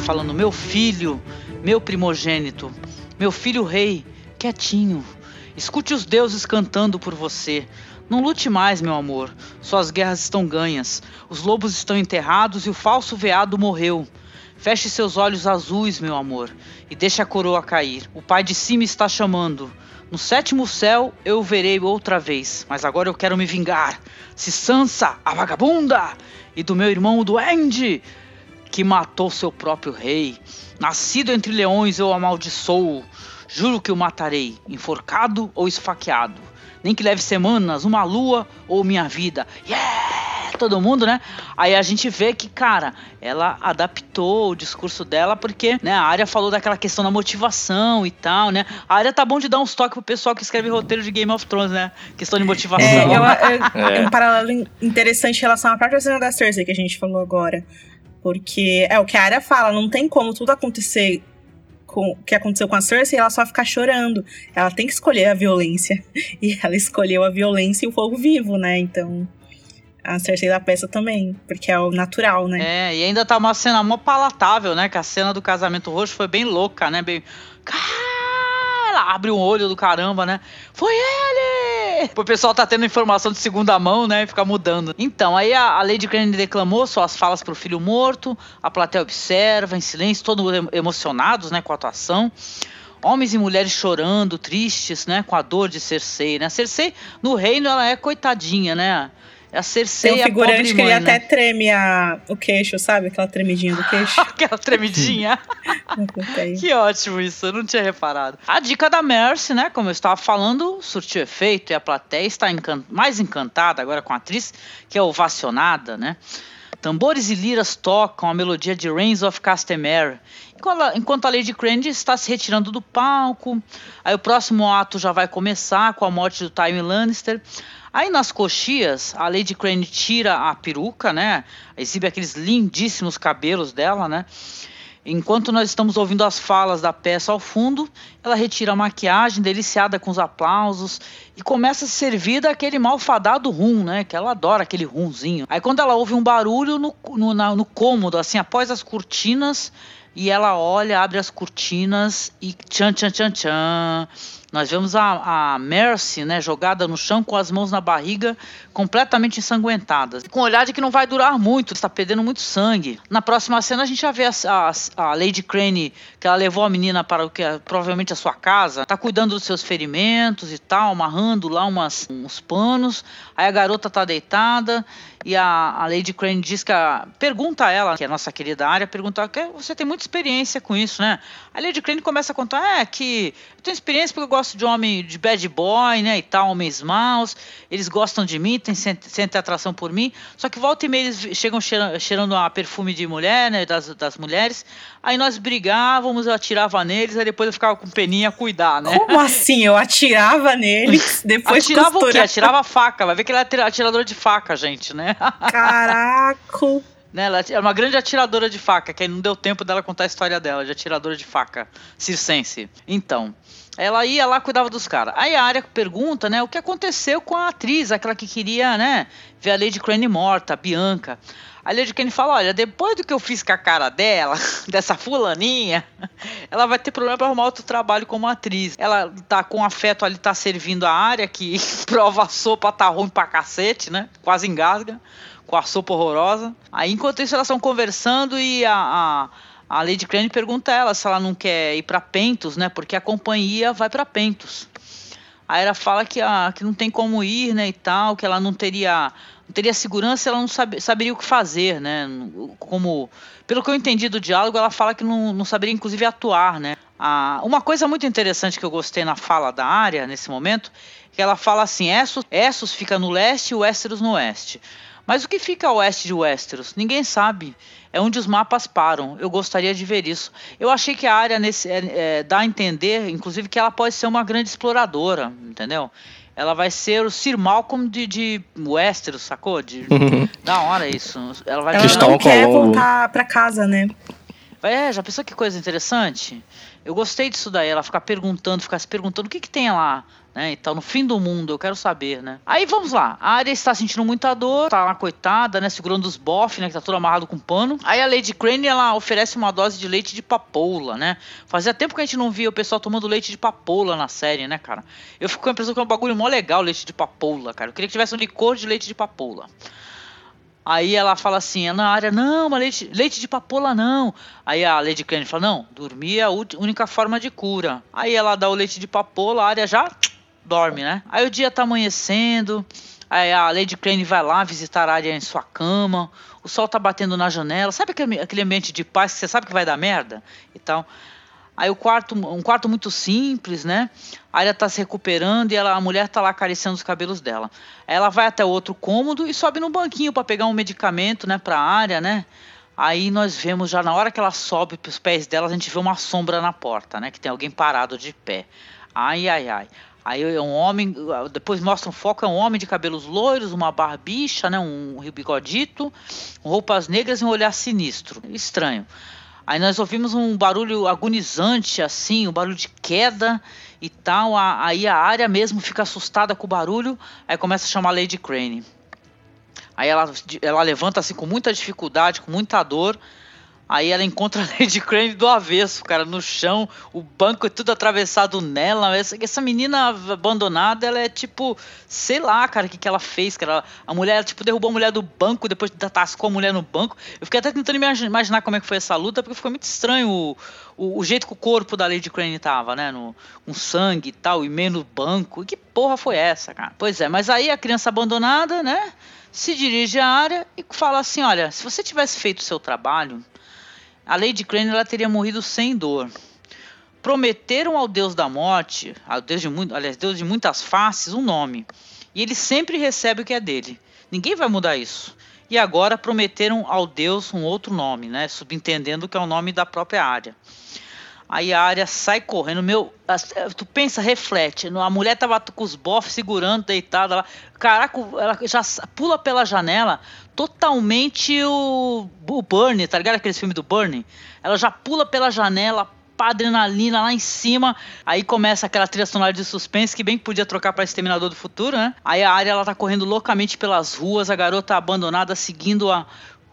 Falando: Meu filho, meu primogênito, meu filho rei, quietinho. Escute os deuses cantando por você. Não lute mais, meu amor. Suas guerras estão ganhas. Os lobos estão enterrados e o falso veado morreu. Feche seus olhos azuis, meu amor, e deixe a coroa cair. O pai de cima está chamando. No sétimo céu eu o verei outra vez, mas agora eu quero me vingar. Se Sansa, a vagabunda, e do meu irmão o duende, que matou seu próprio rei. Nascido entre leões eu amaldiçoo. Juro que o matarei, enforcado ou esfaqueado. Nem que leve semanas, uma lua ou minha vida. Yeah! todo mundo, né? Aí a gente vê que, cara, ela adaptou o discurso dela porque, né, a área falou daquela questão da motivação e tal, né? A área tá bom de dar uns toques pro pessoal que escreve roteiro de Game of Thrones, né? Questão de motivação. É, eu, é, é. um paralelo interessante em relação à própria cena da Cersei que a gente falou agora. Porque é o que a área fala, não tem como tudo acontecer com o que aconteceu com a Cersei, ela só ficar chorando. Ela tem que escolher a violência. E ela escolheu a violência e o fogo vivo, né? Então a Cersei da peça também, porque é o natural, né? É, e ainda tá uma cena mó palatável, né? Que a cena do casamento roxo foi bem louca, né? Bem. Cara, abre um olho do caramba, né? Foi ele! O pessoal tá tendo informação de segunda mão, né? E fica mudando. Então, aí a, a Lady Crane declamou suas falas pro filho morto, a plateia observa em silêncio, todos emocionados, né? Com a atuação homens e mulheres chorando, tristes, né, com a dor de Cersei, né? Cersei no reino ela é coitadinha, né? É a Cersei Tem um figurante que ele né? até treme a, o queixo, sabe? Aquela tremidinha do queixo. Aquela tremidinha. que ótimo isso, eu não tinha reparado. A dica da Mercy, né? Como eu estava falando, surtiu efeito e a plateia está encan mais encantada agora com a atriz, que é ovacionada, né? Tambores e liras tocam a melodia de Reigns of Castamere, enquanto a Lady Crane está se retirando do palco. Aí o próximo ato já vai começar com a morte do Tywin Lannister. Aí nas coxias, a Lady Crane tira a peruca, né? Exibe aqueles lindíssimos cabelos dela, né? Enquanto nós estamos ouvindo as falas da peça ao fundo, ela retira a maquiagem, deliciada com os aplausos, e começa a servir daquele malfadado rum, né? Que ela adora aquele rumzinho. Aí quando ela ouve um barulho no, no, na, no cômodo, assim, após as cortinas, e ela olha, abre as cortinas e tchan, tchan, tchan, tchan. Nós vemos a, a Mercy, né, jogada no chão com as mãos na barriga, completamente ensanguentada. Com olhar de que não vai durar muito, está perdendo muito sangue. Na próxima cena a gente já vê a, a, a Lady Crane, que ela levou a menina para o que é, provavelmente a sua casa, está cuidando dos seus ferimentos e tal, amarrando lá umas, uns panos. Aí a garota está deitada e a, a Lady Crane diz que a, pergunta a ela, que é a nossa querida área, pergunta que você tem muita experiência com isso, né? A Lady Crane começa a contar, é que eu tenho experiência porque eu gosto de homem, de bad boy, né, e tal, homens maus, eles gostam de mim, têm, sentem atração por mim, só que volta e meia eles chegam cheirando, cheirando a perfume de mulher, né, das, das mulheres, aí nós brigávamos, eu atirava neles, aí depois eu ficava com peninha a cuidar, né? Como assim? Eu atirava neles, depois Atirava costurava. o quê? Atirava faca, vai ver que ela é atiradora de faca, gente, né? Caraca! Né, ela é uma grande atiradora de faca, que aí não deu tempo dela contar a história dela, de atiradora de faca, circense. Então, ela ia lá cuidava dos caras. Aí a área pergunta, né, o que aconteceu com a atriz, aquela que queria, né, ver a Lady Crane morta, a Bianca. A Lady Crane fala, olha, depois do que eu fiz com a cara dela, dessa fulaninha, ela vai ter problema para arrumar outro trabalho como atriz. Ela tá com afeto ali, tá servindo a área, que prova a sopa tá ruim pra cacete, né, quase engasga com a sopa horrorosa. Aí, enquanto isso, elas estão conversando e a, a, a Lady Crane pergunta a ela se ela não quer ir para Pentos, né? Porque a companhia vai para Pentos. Aí ela fala que, a, que não tem como ir, né, e tal, que ela não teria, teria segurança, ela não sabe, saberia o que fazer, né? Como, pelo que eu entendi do diálogo, ela fala que não, não saberia, inclusive, atuar, né? Ah, uma coisa muito interessante que eu gostei na fala da área, nesse momento, que ela fala assim, Essos, Essos fica no leste e Westeros no oeste. Mas o que fica a oeste de Westeros? Ninguém sabe. É onde os mapas param. Eu gostaria de ver isso. Eu achei que a área nesse, é, é, dá a entender, inclusive, que ela pode ser uma grande exploradora, entendeu? Ela vai ser o Sir Malcolm de, de Westeros, sacou? De, da hora isso. Ela vai ela não quer voltar para casa, né? É, já pensou que coisa interessante? Eu gostei disso daí, ela ficar perguntando, ficar se perguntando o que que tem lá, né? Então, no fim do mundo, eu quero saber, né? Aí vamos lá. A área está sentindo muita dor, tá lá coitada, né? Segurando os bofs, né? Que tá tudo amarrado com pano. Aí a Lady Crane, ela oferece uma dose de leite de papoula, né? Fazia tempo que a gente não via o pessoal tomando leite de papoula na série, né, cara? Eu fico com a impressão que é um bagulho mó legal leite de papoula, cara. Eu queria que tivesse um licor de leite de papoula. Aí ela fala assim, na área, não, mas leite, leite de papoula não. Aí a Lady Crane fala, não, dormir é a única forma de cura. Aí ela dá o leite de papoula, a área já dorme, né? Aí o dia tá amanhecendo, aí a Lady Crane vai lá visitar a área em sua cama, o sol tá batendo na janela, sabe aquele ambiente de paz que você sabe que vai dar merda e tal? Aí o quarto, um quarto muito simples, né? A área tá se recuperando e ela, a mulher tá lá acariciando os cabelos dela. Ela vai até outro cômodo e sobe no banquinho para pegar um medicamento, né, pra área, né? Aí nós vemos já na hora que ela sobe para os pés dela, a gente vê uma sombra na porta, né? Que tem alguém parado de pé. Ai, ai, ai. Aí é um homem, depois mostra um foco, é um homem de cabelos loiros, uma barbicha, né? Um bigodito, roupas negras e um olhar sinistro. Estranho. Aí nós ouvimos um barulho agonizante, assim, um barulho de queda e tal. Aí a área mesmo fica assustada com o barulho, aí começa a chamar Lady Crane. Aí ela, ela levanta assim com muita dificuldade, com muita dor. Aí ela encontra a Lady Crane do avesso, cara, no chão, o banco é tudo atravessado nela. Essa, essa menina abandonada, ela é tipo, sei lá, cara, o que, que ela fez, cara. A mulher, tipo, derrubou a mulher do banco, depois tascou a mulher no banco. Eu fiquei até tentando imaginar como é que foi essa luta, porque ficou muito estranho o, o, o jeito que o corpo da Lady Crane tava, né? No, com sangue e tal, e meio no banco. E que porra foi essa, cara? Pois é, mas aí a criança abandonada, né? Se dirige à área e fala assim: olha, se você tivesse feito o seu trabalho a Lady Crane ela teria morrido sem dor. Prometeram ao Deus da morte, ao Deus de, muito, aliás, Deus de muitas faces, um nome. E ele sempre recebe o que é dele. Ninguém vai mudar isso. E agora prometeram ao Deus um outro nome, né? Subentendendo que é o nome da própria área. Aí a área sai correndo. Meu, tu pensa, reflete. A mulher tava com os bofs segurando, deitada lá. Caraca, ela já pula pela janela totalmente o, o Burnie, tá ligado? Aquele filme do Burnie. Ela já pula pela janela, pá, adrenalina lá em cima. Aí começa aquela trilha sonora de suspense que bem podia trocar para Exterminador do Futuro, né? Aí a área ela tá correndo loucamente pelas ruas, a garota abandonada seguindo a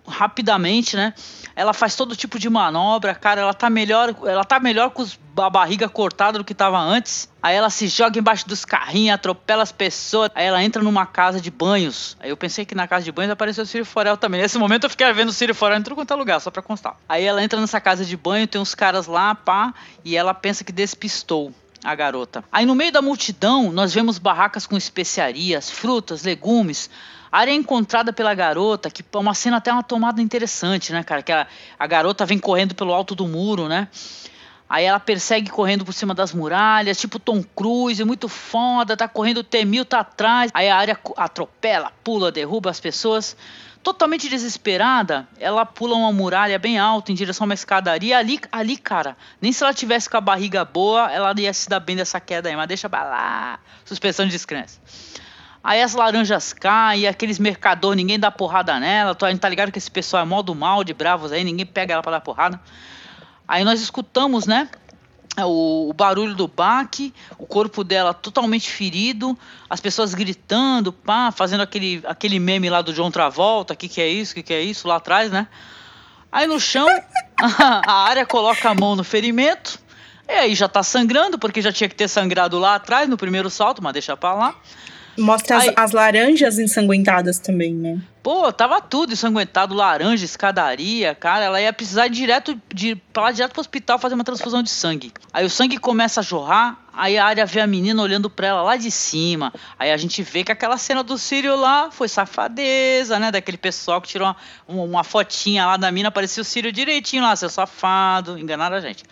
rapidamente, né? Ela faz todo tipo de manobra, cara, ela tá melhor, ela tá melhor com a barriga cortada do que tava antes. Aí ela se joga embaixo dos carrinhos, atropela as pessoas. Aí ela entra numa casa de banhos. Aí eu pensei que na casa de banhos apareceu o Ciro Forel também. Nesse momento eu fiquei vendo o Ciro Forel em tudo quanto é lugar, só pra constar. Aí ela entra nessa casa de banho, tem uns caras lá, pá, e ela pensa que despistou a garota. Aí no meio da multidão, nós vemos barracas com especiarias, frutas, legumes, a área é encontrada pela garota, que é uma cena até uma tomada interessante, né, cara? Que a, a garota vem correndo pelo alto do muro, né? Aí ela persegue correndo por cima das muralhas, tipo Tom Cruise, muito foda, tá correndo, o Temil tá atrás. Aí a área atropela, pula, derruba as pessoas. Totalmente desesperada, ela pula uma muralha bem alta em direção a uma escadaria. Ali, ali, cara, nem se ela tivesse com a barriga boa, ela ia se dar bem dessa queda aí, mas deixa pra lá. Suspensão de descrença. Aí as laranjas caem, aqueles mercador, ninguém dá porrada nela. A gente tá ligado que esse pessoal é modo mal de bravos aí, ninguém pega ela pra dar porrada. Aí nós escutamos, né? O, o, barulho do baque, o corpo dela totalmente ferido, as pessoas gritando, pá, fazendo aquele, aquele meme lá do John Travolta, que que é isso, que que é isso, lá atrás, né? Aí no chão, a área coloca a mão no ferimento, e aí já tá sangrando, porque já tinha que ter sangrado lá atrás, no primeiro salto, mas deixa pra lá. Mostra as, as, laranjas ensanguentadas também, né? Pô, tava tudo ensanguentado, laranja, escadaria, cara. Ela ia precisar direto de pra lá direto pro hospital fazer uma transfusão de sangue. Aí o sangue começa a jorrar, aí a área vê a menina olhando pra ela lá de cima. Aí a gente vê que aquela cena do Sírio lá foi safadeza, né? Daquele pessoal que tirou uma, uma fotinha lá da mina, aparecia o Sírio direitinho lá, seu safado, enganaram a gente.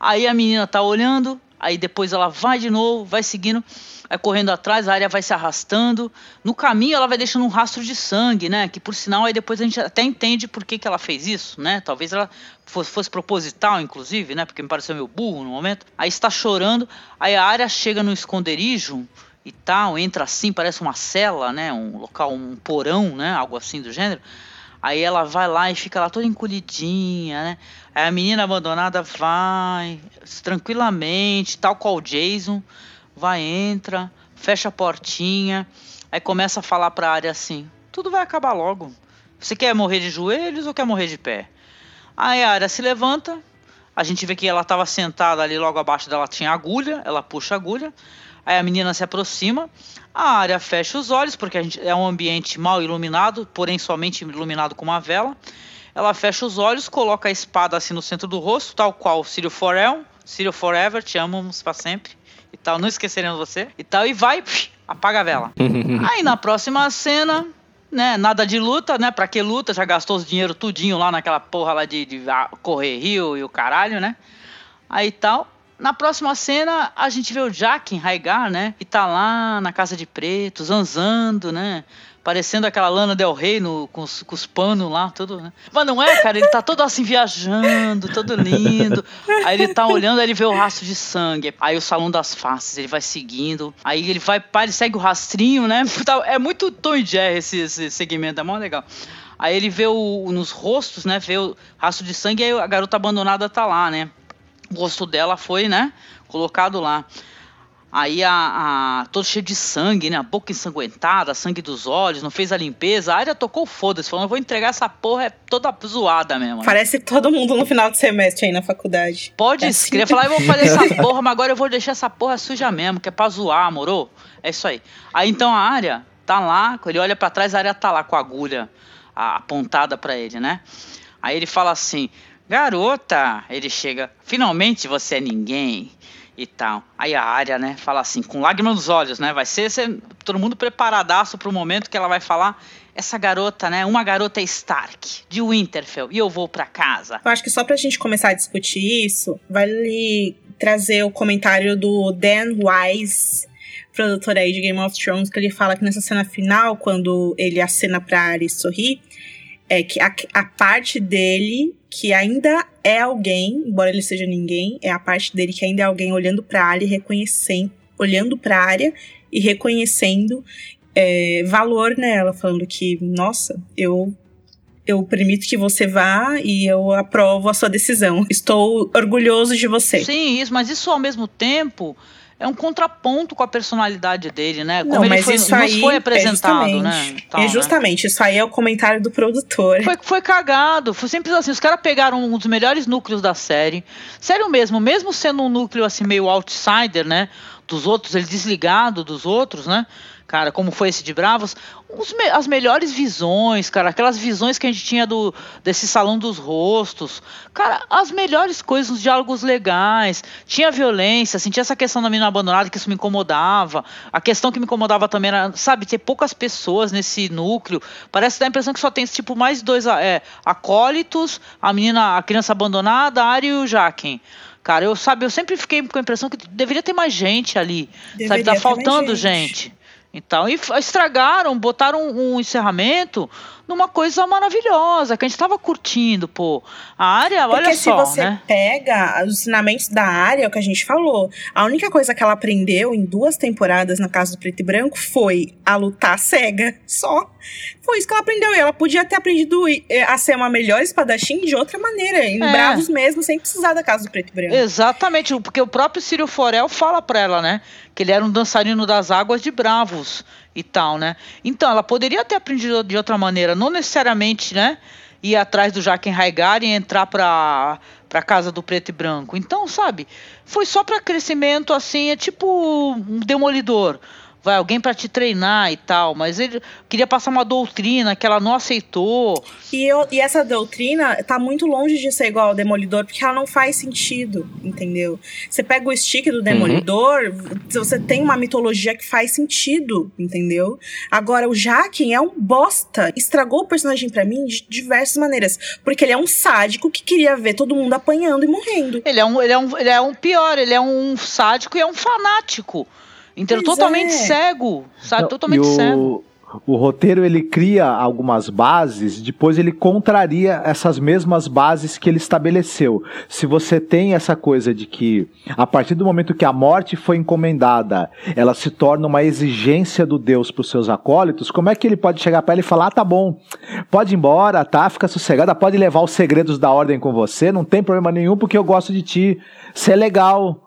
Aí a menina tá olhando, aí depois ela vai de novo, vai seguindo vai correndo atrás, a área vai se arrastando. No caminho ela vai deixando um rastro de sangue, né? Que por sinal aí depois a gente até entende por que, que ela fez isso, né? Talvez ela fosse, fosse proposital, inclusive, né? Porque me pareceu meio burro no momento. Aí está chorando, aí a área chega no esconderijo e tal, entra assim, parece uma cela, né? Um local, um porão, né? Algo assim do gênero. Aí ela vai lá e fica lá toda encolhidinha, né? Aí a menina abandonada vai tranquilamente, tal qual o Jason, vai, entra, fecha a portinha, aí começa a falar pra área assim: tudo vai acabar logo. Você quer morrer de joelhos ou quer morrer de pé? Aí a área se levanta, a gente vê que ela estava sentada ali logo abaixo dela tinha agulha, ela puxa a agulha. Aí a menina se aproxima, a área fecha os olhos, porque a gente é um ambiente mal iluminado, porém somente iluminado com uma vela. Ela fecha os olhos, coloca a espada assim no centro do rosto, tal qual Círio Forel, Círio Forever, te amamos para sempre e tal, não esqueceremos você e tal, e vai, psh, apaga a vela. Aí na próxima cena, né, nada de luta, né, pra que luta, já gastou os dinheiro tudinho lá naquela porra lá de, de ah, correr rio e o caralho, né, aí tal. Na próxima cena, a gente vê o Jack em Raigar, né? E tá lá na casa de preto, zanzando, né? Parecendo aquela Lana Del Rey no, com, os, com os panos lá, tudo, né? Mas não é, cara, ele tá todo assim viajando, todo lindo. Aí ele tá olhando, aí ele vê o rastro de sangue. Aí o salão das faces, ele vai seguindo. Aí ele vai, ele segue o rastrinho, né? É muito Tom e Jerry esse, esse segmento, é mó legal. Aí ele vê o, nos rostos, né? Vê o rastro de sangue aí a garota abandonada tá lá, né? o rosto dela foi, né, colocado lá. Aí a, a todo cheio de sangue, né? A boca ensanguentada, sangue dos olhos, não fez a limpeza. A área tocou foda-se, falou: vou entregar essa porra é toda zoada mesmo. Né? Parece todo mundo no final do semestre aí na faculdade. Pode é assim. queria falar, eu vou fazer essa porra, mas agora eu vou deixar essa porra suja mesmo, que é pra zoar, moro? É isso aí. Aí então a área tá lá, ele olha para trás, a área tá lá com a agulha apontada para ele, né? Aí ele fala assim: Garota, ele chega, finalmente você é ninguém e tal. Aí a área, né, fala assim, com lágrimas nos olhos, né, vai ser, ser todo mundo preparadaço pro momento que ela vai falar, essa garota, né, uma garota Stark, de Winterfell, e eu vou para casa. Eu acho que só pra gente começar a discutir isso, vale trazer o comentário do Dan Wise, produtor aí de Game of Thrones, que ele fala que nessa cena final, quando ele acena pra Arya sorrir, é que a, a parte dele que ainda é alguém, embora ele seja ninguém, é a parte dele que ainda é alguém olhando para a área e reconhecendo, olhando para a área e reconhecendo é, valor nela, falando que, nossa, eu eu permito que você vá e eu aprovo a sua decisão. Estou orgulhoso de você. Sim, isso, mas isso ao mesmo tempo é um contraponto com a personalidade dele, né? Como não, ele foi, isso aí foi apresentado, é né? Tal, é justamente, né? isso aí é o comentário do produtor. Foi, foi cagado, foi simples assim, os caras pegaram um dos melhores núcleos da série, sério mesmo, mesmo sendo um núcleo assim meio outsider, né? Dos outros, ele desligado dos outros, né? Cara, como foi esse de Bravos, me as melhores visões, cara, aquelas visões que a gente tinha do desse salão dos rostos, cara, as melhores coisas, os diálogos legais, tinha violência, assim, tinha essa questão da menina abandonada que isso me incomodava, a questão que me incomodava também era, sabe, ter poucas pessoas nesse núcleo, parece dar a impressão que só tem tipo mais dois é, acólitos, a menina, a criança abandonada, a Ari e o Jaquen. Cara, eu sabe, eu sempre fiquei com a impressão que deveria ter mais gente ali. Deveria sabe, tá faltando gente. gente. Então, e estragaram, botaram um, encerramento numa coisa maravilhosa, que a gente estava curtindo, pô. A área, Porque olha só, se você né? pega os ensinamentos da área, é o que a gente falou, a única coisa que ela aprendeu em duas temporadas na Casa do Preto e Branco foi a lutar cega, só. Foi isso que ela aprendeu. E ela podia ter aprendido eh, a ser uma melhor espadachim de outra maneira, em é. Bravos mesmo, sem precisar da Casa do Preto e Branco. Exatamente, porque o próprio Círio Forel fala pra ela, né? Que ele era um dançarino das águas de Bravos e tal, né? Então, ela poderia ter aprendido de outra maneira, não necessariamente, né? Ir atrás do Jaquen Raigar e entrar para para casa do preto e branco. Então, sabe, foi só para crescimento assim, é tipo um demolidor vai alguém para te treinar e tal, mas ele queria passar uma doutrina que ela não aceitou. E, eu, e essa doutrina tá muito longe de ser igual ao Demolidor, porque ela não faz sentido, entendeu? Você pega o stick do Demolidor, uhum. você tem uma mitologia que faz sentido, entendeu? Agora, o Jaquen é um bosta. Estragou o personagem para mim de diversas maneiras. Porque ele é um sádico que queria ver todo mundo apanhando e morrendo. Ele é um, ele é um, ele é um pior, ele é um sádico e é um fanático. Inteiro, totalmente é. cego, sabe? Não, totalmente o, cego. o roteiro ele cria algumas bases, depois ele contraria essas mesmas bases que ele estabeleceu. Se você tem essa coisa de que a partir do momento que a morte foi encomendada, ela se torna uma exigência do Deus para os seus acólitos, como é que ele pode chegar para ele e falar: ah, tá bom, pode ir embora, tá? Fica sossegada, pode levar os segredos da ordem com você, não tem problema nenhum porque eu gosto de ti, você é legal.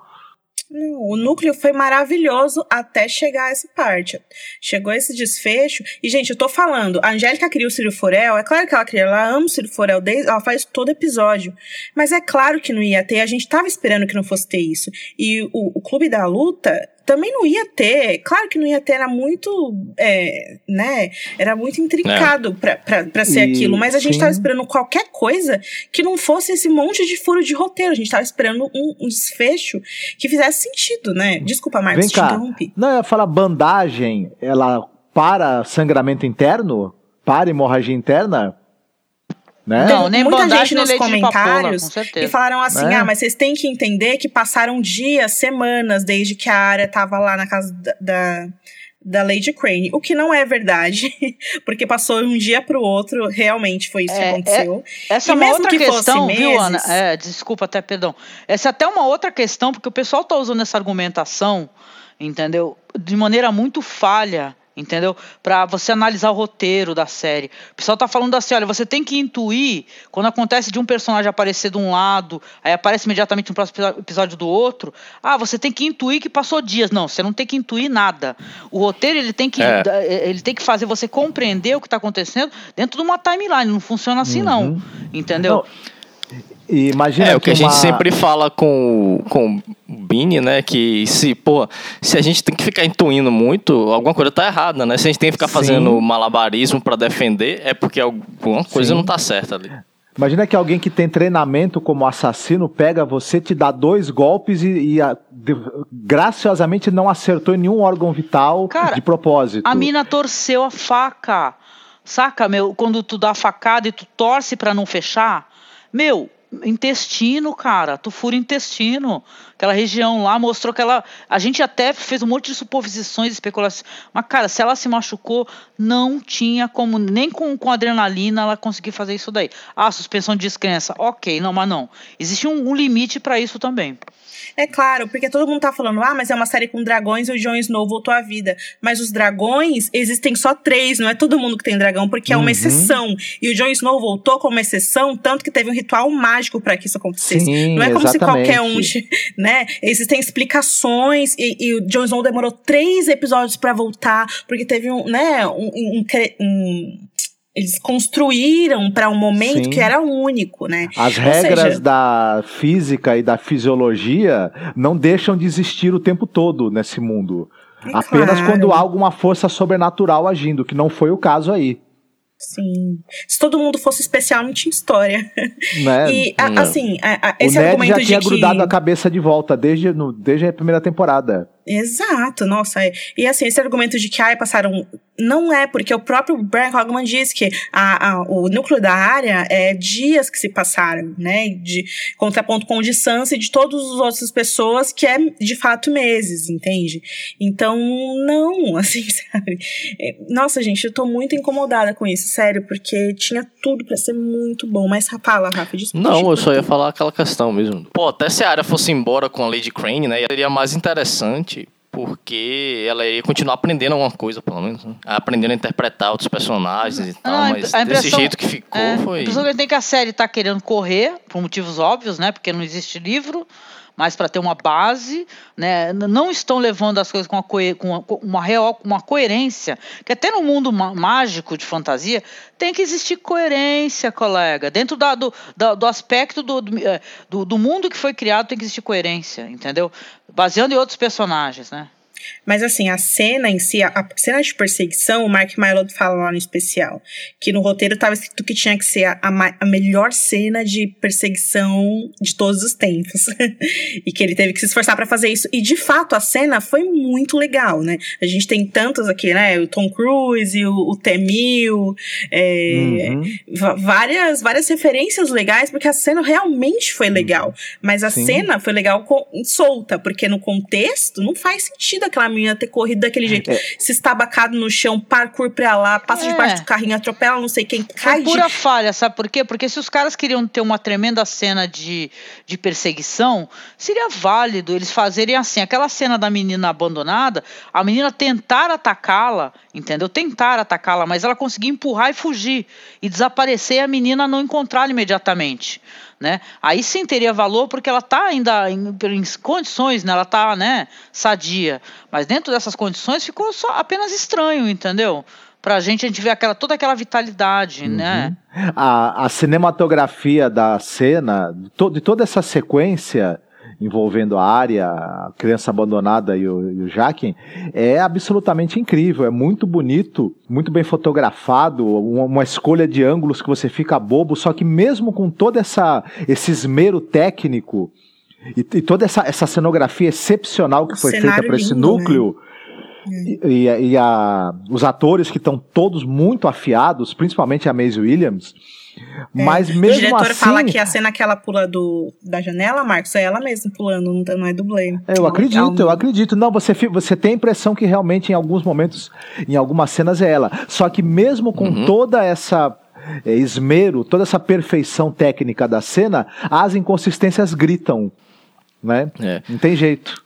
O núcleo foi maravilhoso até chegar a essa parte. Chegou esse desfecho. E, gente, eu tô falando, a Angélica cria o Ciro Forel. É claro que ela cria, ela ama o Ciro Forel, desde, ela faz todo episódio. Mas é claro que não ia ter, a gente tava esperando que não fosse ter isso. E o, o Clube da Luta também não ia ter. Claro que não ia ter, era muito, é, né? Era muito intrincado é. pra, pra, ser e, aquilo. Mas a gente sim. tava esperando qualquer coisa que não fosse esse monte de furo de roteiro. A gente tava esperando um, um desfecho que fizesse sentido, né? Desculpa, Marcos, Vem te cá. interrompi. Não, eu ia falar bandagem, ela para sangramento interno? Para hemorragia interna? Né? Não, nem muita gente nos comentários papola, e falaram assim: né? ah, mas vocês têm que entender que passaram dias, semanas desde que a área estava lá na casa da, da, da, Lady Crane. O que não é verdade, porque passou um dia para o outro, realmente foi isso é, que aconteceu. É, essa é uma outra que questão, meses, viu, Ana? É, desculpa até, perdão. Essa é até uma outra questão, porque o pessoal está usando essa argumentação, entendeu? De maneira muito falha entendeu? Para você analisar o roteiro da série. O pessoal tá falando assim, olha, você tem que intuir quando acontece de um personagem aparecer de um lado, aí aparece imediatamente no próximo episódio do outro. Ah, você tem que intuir que passou dias. Não, você não tem que intuir nada. O roteiro ele tem que é. ele tem que fazer você compreender o que está acontecendo dentro de uma timeline. Não funciona assim uhum. não, entendeu? Não. E imagina é o que, que a uma... gente sempre fala com, com o Bini, né? Que se, pô, se a gente tem que ficar intuindo muito, alguma coisa tá errada, né? Se a gente tem que ficar Sim. fazendo malabarismo para defender, é porque alguma coisa Sim. não tá certa ali. Imagina que alguém que tem treinamento como assassino pega você, te dá dois golpes e, e a, de, graciosamente não acertou em nenhum órgão vital Cara, de propósito. A mina torceu a faca. Saca, meu? Quando tu dá a facada e tu torce para não fechar. Meu, intestino, cara. Tu fura intestino. Aquela região lá mostrou que ela. A gente até fez um monte de suposições, especulações. Mas, cara, se ela se machucou, não tinha como, nem com, com adrenalina, ela conseguir fazer isso daí. Ah, suspensão de descrença. Ok, não, mas não. Existe um, um limite para isso também. É claro, porque todo mundo tá falando, ah, mas é uma série com dragões e o Jon Snow voltou à vida. Mas os dragões, existem só três, não é todo mundo que tem dragão, porque é uma uhum. exceção. E o Jon Snow voltou como exceção, tanto que teve um ritual mágico para que isso acontecesse. Sim, não é como exatamente. se qualquer um, né? Existem explicações e, e o Jon Snow demorou três episódios para voltar, porque teve um, né, um, um, um eles construíram para um momento Sim. que era único, né? As Ou regras seja... da física e da fisiologia não deixam de existir o tempo todo nesse mundo. É Apenas claro. quando há alguma força sobrenatural agindo, que não foi o caso aí. Sim. Se todo mundo fosse especial, não tinha história. Né? E, a, assim, a, a, esse o Ned argumento já tinha grudado a cabeça de volta desde, no, desde a primeira temporada. Exato, nossa. É. E assim, esse argumento de que ai, passaram. Não é, porque o próprio Brian Cogman diz que a, a, o núcleo da área é dias que se passaram, né? De contraponto com o de Sansa e de todas as outras pessoas, que é de fato meses, entende? Então, não, assim, sabe? É, nossa, gente, eu tô muito incomodada com isso, sério, porque tinha tudo para ser muito bom. Mas fala, Rafa, desculpa. Não, eu só ia falar aquela questão mesmo. Pô, até se a área fosse embora com a Lady Crane, né? Seria mais interessante porque ela ia continuar aprendendo alguma coisa, pelo menos. Né? Aprendendo a interpretar outros personagens e tal, ah, mas desse jeito que ficou é, foi. A impressão que tem que a série tá querendo correr, por motivos óbvios, né? Porque não existe livro mas para ter uma base, né? Não estão levando as coisas com, uma, com uma real, uma coerência, que até no mundo mágico de fantasia tem que existir coerência, colega. Dentro da, do, da, do aspecto do, é, do, do mundo que foi criado tem que existir coerência, entendeu? Baseando em outros personagens, né? Mas assim, a cena em si, a, a cena de perseguição, o Mark Mylod fala lá no especial, que no roteiro estava escrito que tinha que ser a, a, a, melhor cena de perseguição de todos os tempos. e que ele teve que se esforçar para fazer isso. E de fato, a cena foi muito legal, né? A gente tem tantos aqui, né? O Tom Cruise, o, o T-1000, é, uhum. várias, várias referências legais, porque a cena realmente foi legal. Mas a Sim. cena foi legal com, solta, porque no contexto não faz sentido aquela menina ter corrido daquele jeito. É. Se estabacado no chão, parkour pra lá, passa é. debaixo do carrinho, atropela não sei quem, cai. Foi pura de... falha, sabe por quê? Porque se os caras queriam ter uma tremenda cena de, de perseguição, seria válido eles fazerem assim, aquela cena da menina abandonada, a menina tentar atacá-la, entendeu? Tentar atacá-la, mas ela conseguir empurrar e fugir e desaparecer e a menina não encontrá-la imediatamente né? Aí sim teria valor porque ela está ainda em, em, condições, né? Ela está, né, sadia. Mas dentro dessas condições ficou só apenas estranho, entendeu? Pra gente, a gente vê aquela, toda aquela vitalidade, uhum. né? A, a cinematografia da cena, de toda essa sequência, envolvendo a área, a criança abandonada e o, e o Jaquen, é absolutamente incrível, é muito bonito, muito bem fotografado, uma, uma, escolha de ângulos que você fica bobo, só que mesmo com todo essa, esse esmero técnico e, e toda essa, essa cenografia excepcional que foi feita para esse núcleo, né? E, e, e a, os atores que estão todos muito afiados, principalmente a Maisie Williams, é. Mas mesmo assim. O diretor assim, fala que a cena que ela pula do, da janela, Marcos, é ela mesma pulando, não, não é dublê. Eu acredito, eu acredito. Não, você, você tem a impressão que realmente em alguns momentos, em algumas cenas é ela. Só que mesmo com uhum. toda essa é, esmero, toda essa perfeição técnica da cena, as inconsistências gritam. Né? É. Não tem jeito.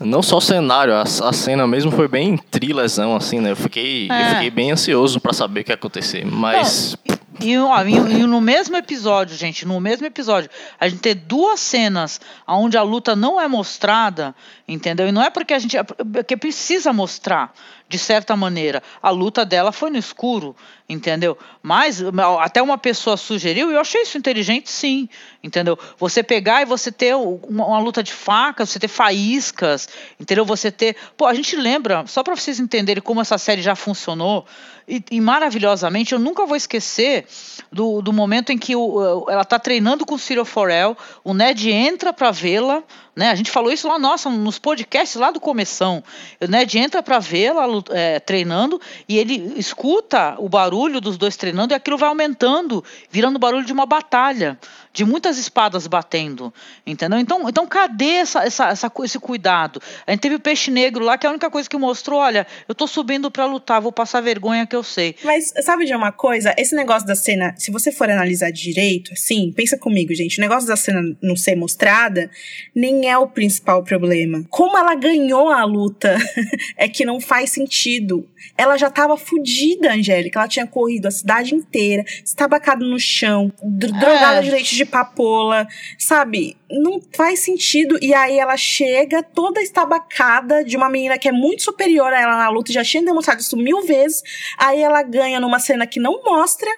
Não só o cenário, a, a, cena mesmo foi bem trilhazão, assim, né? Eu fiquei, é. eu fiquei bem ansioso para saber o que ia acontecer. Mas. Não, e, ó, e, e, no mesmo episódio, gente, no mesmo episódio, a gente tem duas cenas onde a luta não é mostrada, entendeu? E não é porque a gente. É porque precisa mostrar, de certa maneira. A luta dela foi no escuro, entendeu? Mas até uma pessoa sugeriu, e eu achei isso inteligente, sim, entendeu? Você pegar e você ter uma, uma luta de facas, você ter faíscas, entendeu? Você ter. Pô, a gente lembra, só para vocês entenderem como essa série já funcionou e, e, maravilhosamente, eu nunca vou esquecer do, do momento em que o, ela está treinando com o Cyril Forel, o Ned entra para vê-la, né? A gente falou isso lá, nossa, nos podcasts lá do começão. O Ned entra para vê-la é, treinando e ele escuta o barulho dos dois treinando e aquilo vai aumentando, virando o barulho de uma batalha de muitas espadas batendo, entendeu? Então, então cadê essa, essa, essa, esse cuidado? A gente teve o peixe negro lá, que é a única coisa que mostrou, olha, eu tô subindo para lutar, vou passar vergonha que eu sei. Mas sabe de uma coisa? Esse negócio da cena, se você for analisar direito, assim, pensa comigo, gente, o negócio da cena não ser mostrada nem é o principal problema. Como ela ganhou a luta é que não faz sentido. Ela já tava fodida, Angélica, ela tinha corrido a cidade inteira, estabacado no chão, drogada é. de leite de papoula, sabe? Não faz sentido. E aí ela chega toda estabacada de uma menina que é muito superior a ela na luta, já tinha demonstrado isso mil vezes. Aí ela ganha numa cena que não mostra.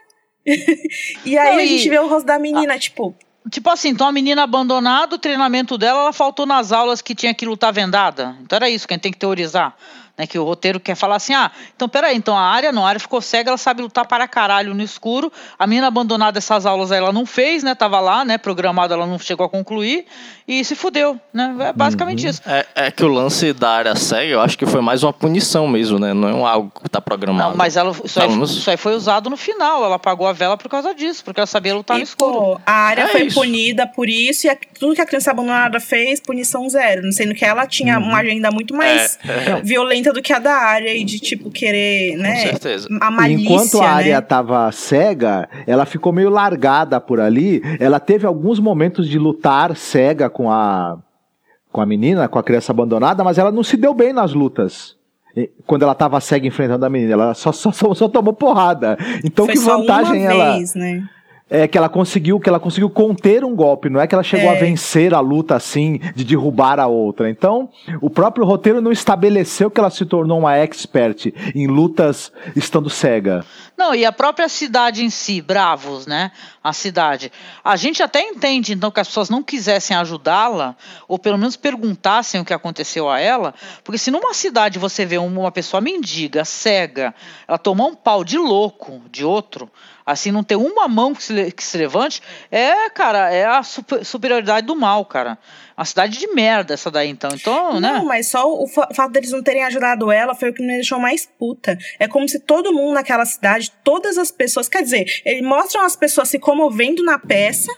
e aí não, a gente vê o rosto da menina, a... tipo, Tipo assim, então a menina abandonada, o treinamento dela, ela faltou nas aulas que tinha que lutar vendada. Então era isso que a gente tem que teorizar né? Que o roteiro quer falar assim, ah, então peraí, então a área não, a área ficou cega, ela sabe lutar para caralho no escuro. A menina abandonada essas aulas ela não fez, né? Tava lá, né? Programado, ela não chegou a concluir e se fudeu, né? É basicamente uhum. isso. É, é, que o lance da área cega, eu acho que foi mais uma punição mesmo, né? Não é um algo que tá programado. Não, mas ela, isso, aí, isso aí foi usado no final. Ela apagou a vela por causa disso, porque ela sabia lutar e, no escuro. Pô, a área é foi isso. punida por isso e a, tudo que a criança abandonada fez, punição zero. Não sendo que ela tinha uhum. uma agenda muito mais é, violenta do que a da área e de, tipo, querer, né? Com certeza. A malícia, Enquanto a área né? tava cega, ela ficou meio largada por ali. Ela teve alguns momentos de lutar cega com a, com a menina, com a criança abandonada, mas ela não se deu bem nas lutas quando ela tava cega enfrentando a menina. Ela só, só, só, só tomou porrada. Então Foi que vantagem ela. Vez, né? É que ela conseguiu, que ela conseguiu conter um golpe, não é que ela chegou é. a vencer a luta assim, de derrubar a outra. Então, o próprio roteiro não estabeleceu que ela se tornou uma expert em lutas estando cega. Não, e a própria cidade em si, Bravos, né? A cidade. A gente até entende, então, que as pessoas não quisessem ajudá-la, ou pelo menos perguntassem o que aconteceu a ela, porque se numa cidade você vê uma pessoa mendiga, cega, ela tomar um pau de louco de outro, assim, não ter uma mão que se, que se levante, é, cara, é a super, superioridade do mal, cara. Uma cidade de merda essa daí, então. então não, né? Não, mas só o fato deles não terem ajudado ela foi o que me deixou mais puta. É como se todo mundo naquela cidade, todas as pessoas, quer dizer, eles mostram as pessoas se comovendo na peça,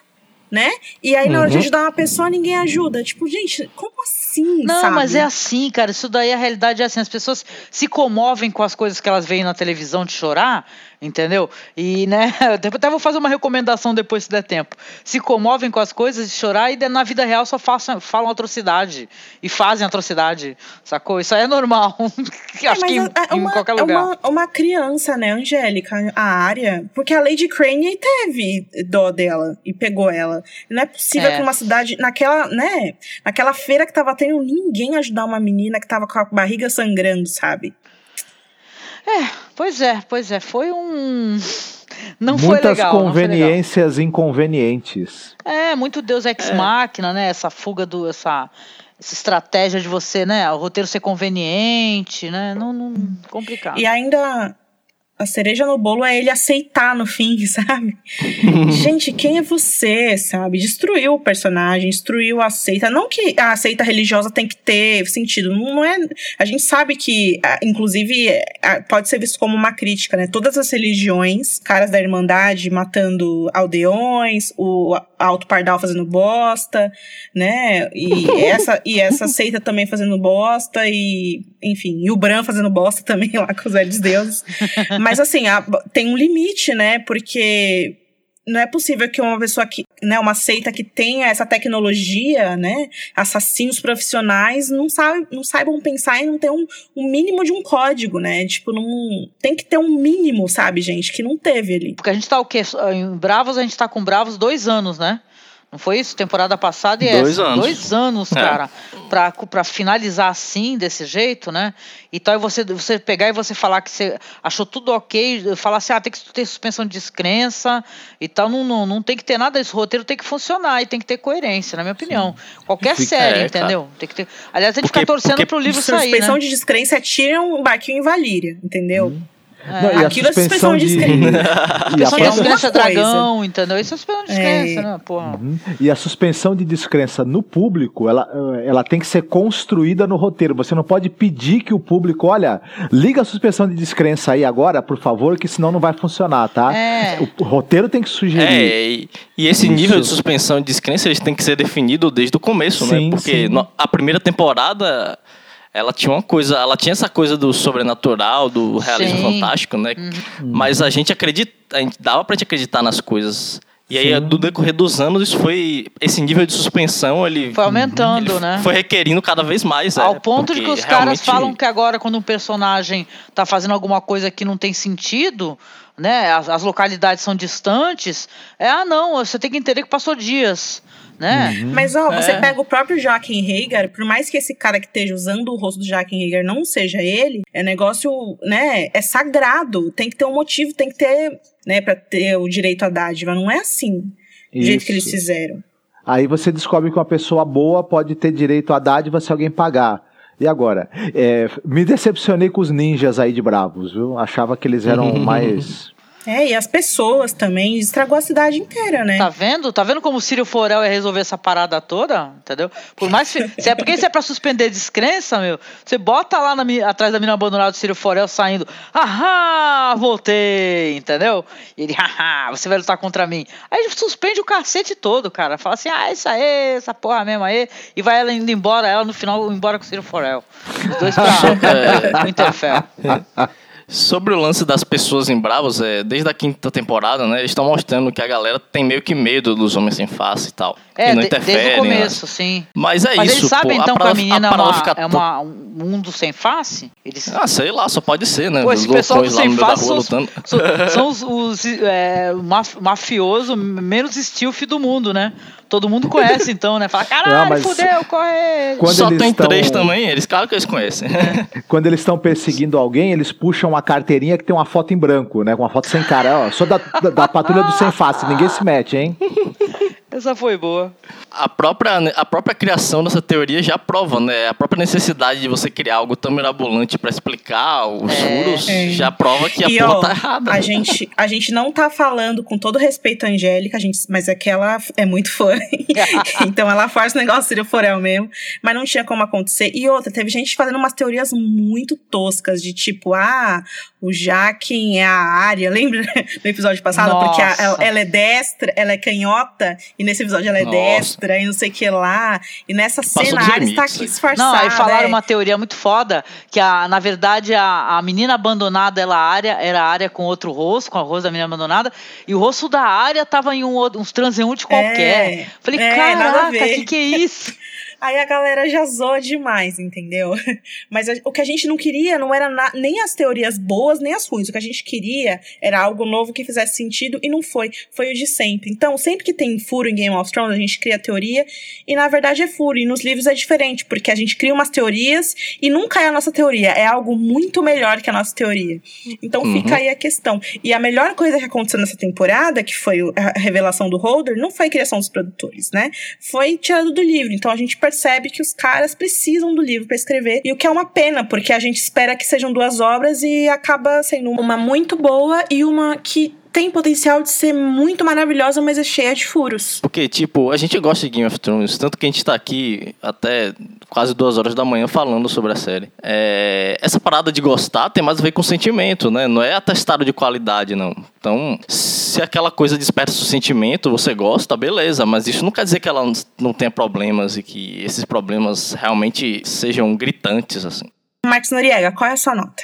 né? E aí na hora de Uhum. ajudar uma pessoa, ninguém ajuda. Tipo, gente, como assim, Não, sabe? mas é assim, cara. Isso daí a realidade é assim. As pessoas se comovem com as coisas que elas veem na televisão de chorar, entendeu? E, né, eu até vou fazer uma recomendação depois se der tempo. Se comovem com as coisas de chorar e na vida real só façam, falam atrocidade e fazem atrocidade, sacou? Isso aí é normal. É, Acho que em, é- é em uma, qualquer é lugar. uma, uma criança, né, Angélica, a área. Porque a Lady Crane teve dó dela e pegou ela. Não é possível É. que uma cidade, naquela, né, naquela feira que tava tendo, ninguém ajudar uma menina que tava com a barriga sangrando, sabe? Pois é, pois é. Foi um. Não foi Muitas legal. não foi legal. conveniências inconvenientes. É, muito Deus Ex Machina, né? Essa fuga do. Essa, essa estratégia de você, né? O roteiro ser conveniente, né? Não, não complicado. E ainda a cereja no bolo é ele aceitar no fim, sabe? Gente, quem é você, sabe? Destruiu o personagem, destruiu a seita. Não que a seita religiosa tem que ter sentido, não é. A gente sabe que, inclusive, pode ser visto como uma crítica, né? Todas as religiões, caras da Irmandade matando aldeões, o Alto Pardal fazendo bosta, né? E essa, e essa seita também fazendo bosta, e, enfim, e o Bran fazendo bosta também lá com os velhos deuses. Mas assim, a- tem um limite, né? Porque não é possível que uma pessoa que, né, uma seita que tenha essa tecnologia, né, assassinos profissionais não, sabe, não saibam pensar e não ter um, um mínimo de um código, né? Tipo, não tem que ter um mínimo, sabe, gente, que não teve ali. Porque a gente tá o quê? Em Bravos, a gente tá com Bravos dois anos, né? Não foi isso? Temporada passada e Dois essa. anos. Dois anos, É. cara. Pra, pra finalizar assim, desse jeito, né? E tal, e você, você pegar e você falar que você achou tudo ok, falar assim, ah, tem que ter suspensão de descrença e tal. Não, não, não tem que ter nada disso. O roteiro tem que funcionar e tem que ter coerência, na minha opinião. Qualquer Fica- série, É, entendeu? Tem que ter. Aliás, a gente fica torcendo porque pro livro sair, Suspensão né? de descrença é tiram um barquinho em Valíria, entendeu? Não, e a Aquilo é suspensão de de. descrença. a Suspensão de é descrença é dragão, entendeu? Isso é suspensão de descrença, É. né? Porra. Uhum. E a suspensão de descrença no público, ela, ela tem que ser construída no roteiro. Você não pode pedir que o público, olha, liga a suspensão de descrença aí agora, por favor, que senão não vai funcionar, tá? É. O, o roteiro tem que sugerir. É, e, e esse Isso. nível de suspensão de descrença eles tem que ser definido desde o começo, Sim, né? Porque sim. no- a primeira temporada ela tinha uma coisa, ela tinha essa coisa do sobrenatural, do realismo Sim. Uhum. fantástico, né? Mas a gente acredita, a gente dava pra gente acreditar nas coisas. E aí, Sim. do decorrer dos anos, isso foi. Esse nível de suspensão, ele. Foi aumentando, ele né? Foi requerindo cada vez mais. Ao é, ponto de que os caras realmente- falam que agora, quando um personagem tá fazendo alguma coisa que não tem sentido, né? As, as localidades são distantes. É, ah, não, você tem que entender que passou dias. Né? Mas, ó, você É. pega o próprio Joaquim Hagar, por mais que esse cara que esteja usando o rosto do Joaquim Hagar não seja ele, é negócio, né, é sagrado. Tem que ter um motivo, tem que ter, né, pra ter o direito à dádiva. Não é assim, do jeito que eles fizeram. Aí você descobre que uma pessoa boa pode ter direito à dádiva se alguém pagar. E agora? É, me decepcionei com os ninjas aí de Bravos, viu? Achava que eles eram mais. É, e as pessoas também, estragou a cidade inteira, né? Tá vendo? Tá vendo como o Círio Forel ia resolver essa parada toda? Entendeu? Por mais que. Se é porque isso é pra suspender descrença, meu, você bota lá na atrás da mina abandonada do Círio Forel saindo. Ahá, voltei, entendeu? E ele, haha, você vai lutar contra mim. Aí ele suspende o cacete todo, cara. Fala assim, ah, isso aí, essa porra mesmo aí. E vai ela indo embora, ela no final embora com o Círio Forel. Os dois pra o Interfell. Sobre o lance das pessoas em Bravos, é, desde a quinta temporada, né? Eles estão mostrando que a galera tem meio que medo dos homens sem face e tal. É, não interferem. desde o né? começo, sim. Mas é Mas isso, eles sabem pô, então que a menina é, parada uma, fica é uma- um mundo sem face? Eles... Ah, sei lá, só pode ser, né? Pô, Os esse pessoal do sem face são, lutando. são- são os, os, é, maf- mafioso menos stealth do mundo, né? Todo mundo conhece então, né? Fala, caralho, Ah, mas- fudeu, corre! Quando Só tem estão- três também, eles, claro que eles conhecem. Quando eles estão perseguindo alguém, eles puxam uma carteirinha que tem uma foto em branco, né? Com uma foto sem cara. Ó, sou da, da, da patrulha do sem face, ninguém se mete, hein? Essa foi boa. A própria, a própria criação dessa teoria já prova, né? A própria necessidade de você criar algo tão mirabolante pra explicar os É. furos É. já prova que a e, porra ó, tá errada. a gente, a gente não tá falando com todo respeito à Angélica, a gente, mas é que ela é muito fã. então ela faz o negócio Círio Forel mesmo. Mas não tinha como acontecer. E outra, teve gente fazendo umas teorias muito toscas, de tipo, ah, o Jaquen é a área, lembra no episódio passado? Nossa. Porque a- ela, ela é destra, ela é canhota, e nesse episódio ela é Nossa. destra, e não sei o que lá. E nessa Passou cena a Arya está aqui né? disfarçada. Não, aí falaram é. uma teoria muito foda, que a, na verdade a, a menina abandonada ela área, era a área com outro rosto, com a rosto da menina abandonada, e o rosto da área tava em um, uns transeunte qualquer. Falei, é, nada a caraca, ver." que que é isso? Aí a galera já zoa demais, entendeu? Mas a- o que a gente não queria não era na- nem as teorias boas, nem as ruins. O que a gente queria era algo novo que fizesse sentido e não foi. Foi o de sempre. Então, sempre que tem furo em Game of Thrones, a gente cria teoria e na verdade é furo. E nos livros é diferente, porque a gente cria umas teorias e nunca é a nossa teoria. É algo muito melhor que a nossa teoria. Então Uhum. fica aí a questão. E a melhor coisa que aconteceu nessa temporada, que foi a revelação do Holder, não foi a criação dos produtores, né? Foi tirado do livro. Então a gente percebe que os caras precisam do livro pra escrever. E o que é uma pena, porque a gente espera que sejam duas obras e acaba sendo uma muito boa e uma que tem potencial de ser muito maravilhosa, mas é cheia de furos. Porque, tipo, a gente gosta de Game of Thrones, tanto que a gente tá aqui até quase duas horas da manhã falando sobre a série. É, essa parada de gostar tem mais a ver com sentimento, né? Não é atestado de qualidade, não. Então, se aquela coisa desperta seu sentimento, você gosta, beleza, mas isso não quer dizer que ela não tenha problemas e que esses problemas realmente sejam gritantes, assim. Marcos Noriega, qual é a sua nota?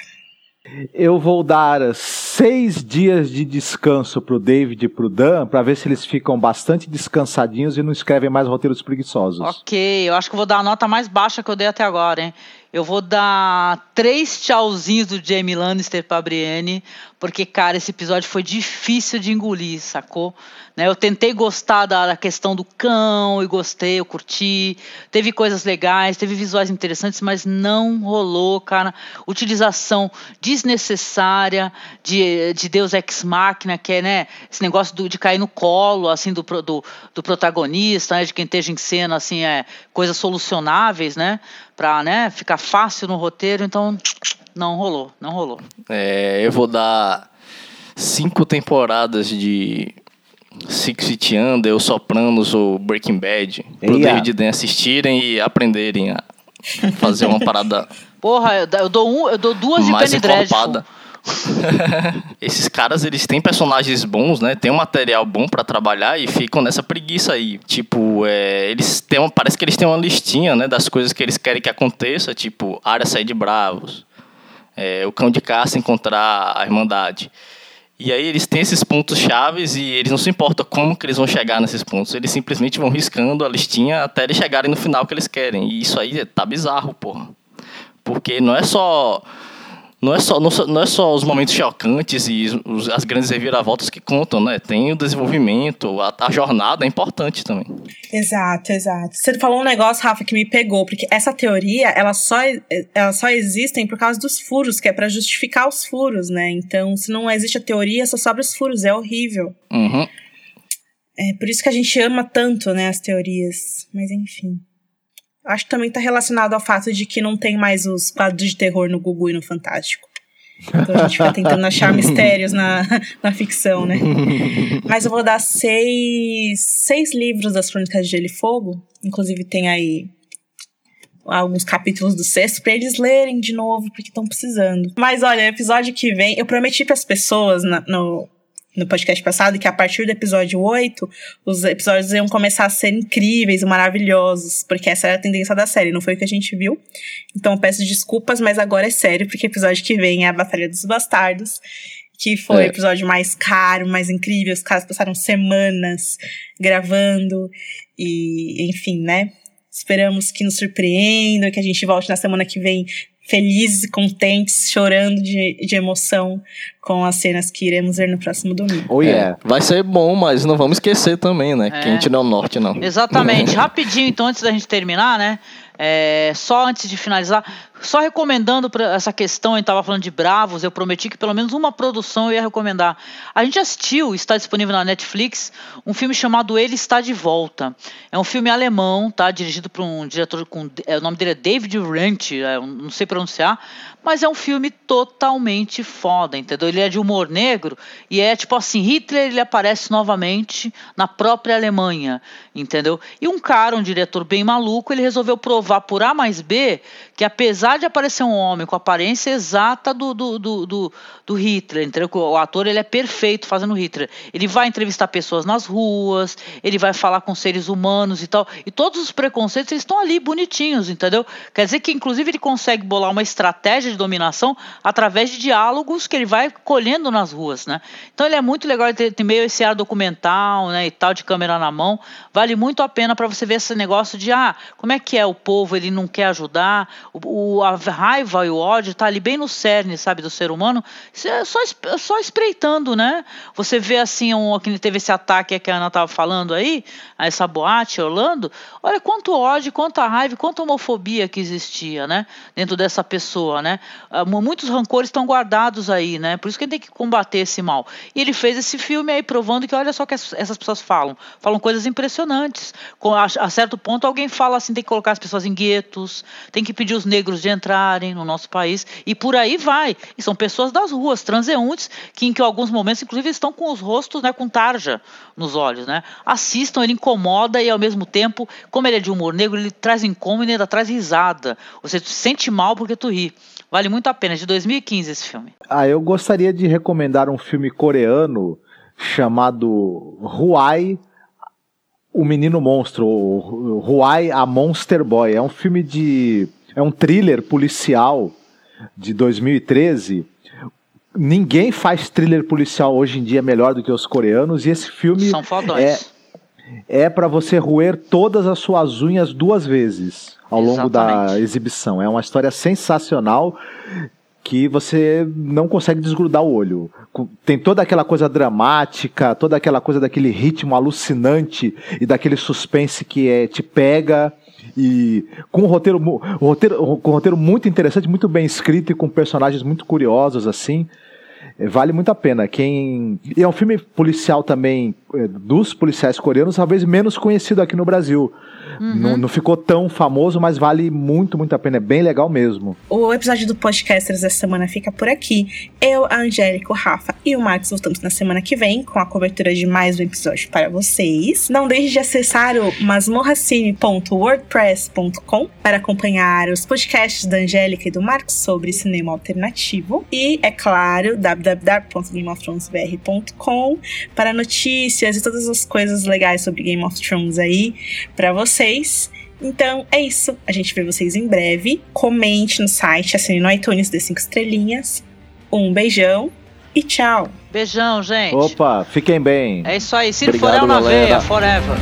Eu vou dar seis dias de descanso pro David e pro Dan pra ver se eles ficam bastante descansadinhos e não escrevem mais roteiros preguiçosos. Ok, eu acho que vou dar a nota mais baixa que eu dei até agora, hein? Eu vou dar três tchauzinhos do Jamie Lannister pra Brienne, porque, cara, esse episódio foi difícil de engolir, sacou? Né, eu tentei gostar da, questão do cão, e gostei, eu curti. Teve coisas legais, teve visuais interessantes, mas não rolou, cara. Utilização desnecessária de, de Deus Ex Machina, que é, né, esse negócio do- de cair no colo, assim, do, do, do protagonista, né, de quem esteja em cena, assim, é, coisas solucionáveis, né, pra, né, ficar fácil no roteiro, então, não rolou, não rolou. É, eu vou dar cinco temporadas de Six Feet Under, ou Sopranos ou Breaking Bad pro Eia. David e Dan assistirem e aprenderem a fazer uma parada Porra, eu, eu dou um, eu dou duas de mais Penny Dreadful. Esses caras, eles têm personagens bons, né? Tem um material bom pra trabalhar e ficam nessa preguiça aí. Tipo, é, eles têm uma, parece que eles têm uma listinha, né, das coisas que eles querem que aconteça, tipo, área sair de bravos, é, o cão de caça encontrar a irmandade. E aí eles têm esses pontos chaves e eles não se importam como que eles vão chegar nesses pontos. Eles simplesmente vão riscando a listinha até eles chegarem no final que eles querem. E isso aí tá bizarro, porra. Porque não é só não é só não, não é só os momentos chocantes e os- as grandes reviravoltas que contam, né? Tem o desenvolvimento, a, a jornada é importante também. Exato, exato. Você falou um negócio, Rafa, que me pegou, porque essa teoria, ela só, ela só existem por causa dos furos, que é pra justificar os furos, né? Então, se não existe a teoria, só sobra os furos, é horrível. Uhum. É por isso que a gente ama tanto, né, as teorias. Mas enfim. Acho que também tá relacionado ao fato de que não tem mais os quadros de terror no Gugu e no Fantástico. Então a gente fica tentando achar mistérios na, na ficção, né? Mas eu vou dar seis, seis livros das Crônicas de Gelo e Fogo. Inclusive tem aí alguns capítulos do sexto pra eles lerem de novo, porque estão precisando. Mas olha, episódio que vem, eu prometi pras pessoas na- no, no podcast passado que a partir do episódio 8, os episódios iam começar a ser incríveis e maravilhosos, porque essa era a tendência da série, não foi o que a gente viu. Então eu peço desculpas, mas agora é sério, porque o episódio que vem é a Batalha dos Bastardos, que foi É. o episódio mais caro, mais incrível. Os caras passaram semanas gravando, e enfim, né? Esperamos que nos surpreendam, que a gente volte na semana que vem felizes contentes, chorando de, de emoção com as cenas que iremos ver no próximo domingo. Oh yeah. É, vai ser bom, mas não vamos esquecer também, né? É. Que a gente não é o norte, não. Exatamente. Rapidinho, então, antes da gente terminar, né? É, só antes de finalizar, só recomendando pra essa questão, a gente estava falando de Bravos, eu prometi que pelo menos uma produção eu ia recomendar. A gente assistiu, está disponível na Netflix, um filme chamado Ele Está de Volta. É um filme alemão, tá? Dirigido por um diretor com. é, o nome dele é David Ranch, é, não sei pronunciar, mas é um filme totalmente foda, entendeu? Ele é de humor negro e é tipo assim, Hitler ele aparece novamente na própria Alemanha, entendeu? E um cara, um diretor bem maluco, ele resolveu provar por A mais B que apesar de aparecer um homem com a aparência exata do, do, do, do, do Hitler, entendeu? o ator ele é perfeito fazendo Hitler, ele vai entrevistar pessoas nas ruas, ele vai falar com seres humanos e tal, e todos os preconceitos eles estão ali bonitinhos, entendeu? Quer dizer que inclusive ele consegue bolar uma estratégia de dominação através de diálogos que ele vai colhendo nas ruas, né? Então ele é muito legal, ele tem meio esse ar documental, né, e tal, de câmera na mão, vale muito a pena para você ver esse negócio de, ah, como é que é o povo, ele não quer ajudar, o, a raiva e o ódio está ali bem no cerne, sabe, do ser humano, é só, só espreitando, né? Você vê assim, um, que teve esse ataque que a Ana estava falando aí, essa boate Orlando, olha quanto ódio, quanta raiva, quanta homofobia que existia, né? Dentro dessa pessoa, né? Ah, muitos rancores estão guardados aí, né? Por isso que a gente tem que combater esse mal. E ele fez esse filme aí provando que olha só que essas pessoas falam, falam coisas impressionantes. A, a certo ponto alguém fala assim, tem que colocar as pessoas em guetos, tem que pedir os negros de entrarem no nosso país e por aí vai. E são pessoas das ruas, transeuntes, que em que alguns momentos inclusive estão com os rostos, né, com tarja nos olhos, né? Assistam, ele incomoda e ao mesmo tempo, como ele é de humor negro, ele traz incômodo e ainda traz risada. Você se sente mal porque tu ri. Vale muito a pena, é de 2015 esse filme. Ah, eu gostaria de recomendar um filme coreano chamado Huai, o Menino Monstro, Huai, a Monster Boy. É um filme de. É um thriller policial de 2013. Ninguém faz thriller policial hoje em dia melhor do que os coreanos, e esse filme. São fodões. É, é para você roer todas as suas unhas duas vezes ao longo Exatamente. da exibição. É uma história sensacional que você não consegue desgrudar o olho. Tem toda aquela coisa dramática, toda aquela coisa daquele ritmo alucinante e daquele suspense que é, te pega e com um roteiro, um roteiro, um roteiro muito interessante, muito bem escrito e com personagens muito curiosos assim. É, vale muito a pena. Quem e é um filme policial também dos policiais coreanos, talvez menos conhecido aqui no Brasil. Uhum. Não, não, ficou tão famoso, mas vale muito, muito a pena. É bem legal mesmo. O episódio do Podcasters dessa semana fica por aqui. Eu, a Angélica, o Rafa e o Marcos voltamos na semana que vem com a cobertura de mais um episódio para vocês. Não deixe de acessar o masmorracine.wordpress.com para acompanhar os podcasts da Angélica e do Marcos sobre cinema alternativo. E, é claro, www.gameofthronesbr.com para notícias e todas as coisas legais sobre Game of Thrones aí para você vocês. Então é isso. A gente vê vocês em breve. Comente no site, assine no iTunes, dê 5 estrelinhas. Um beijão e tchau. Beijão, gente. Opa, fiquem bem. É isso aí. Ciro Forel na veia, forever.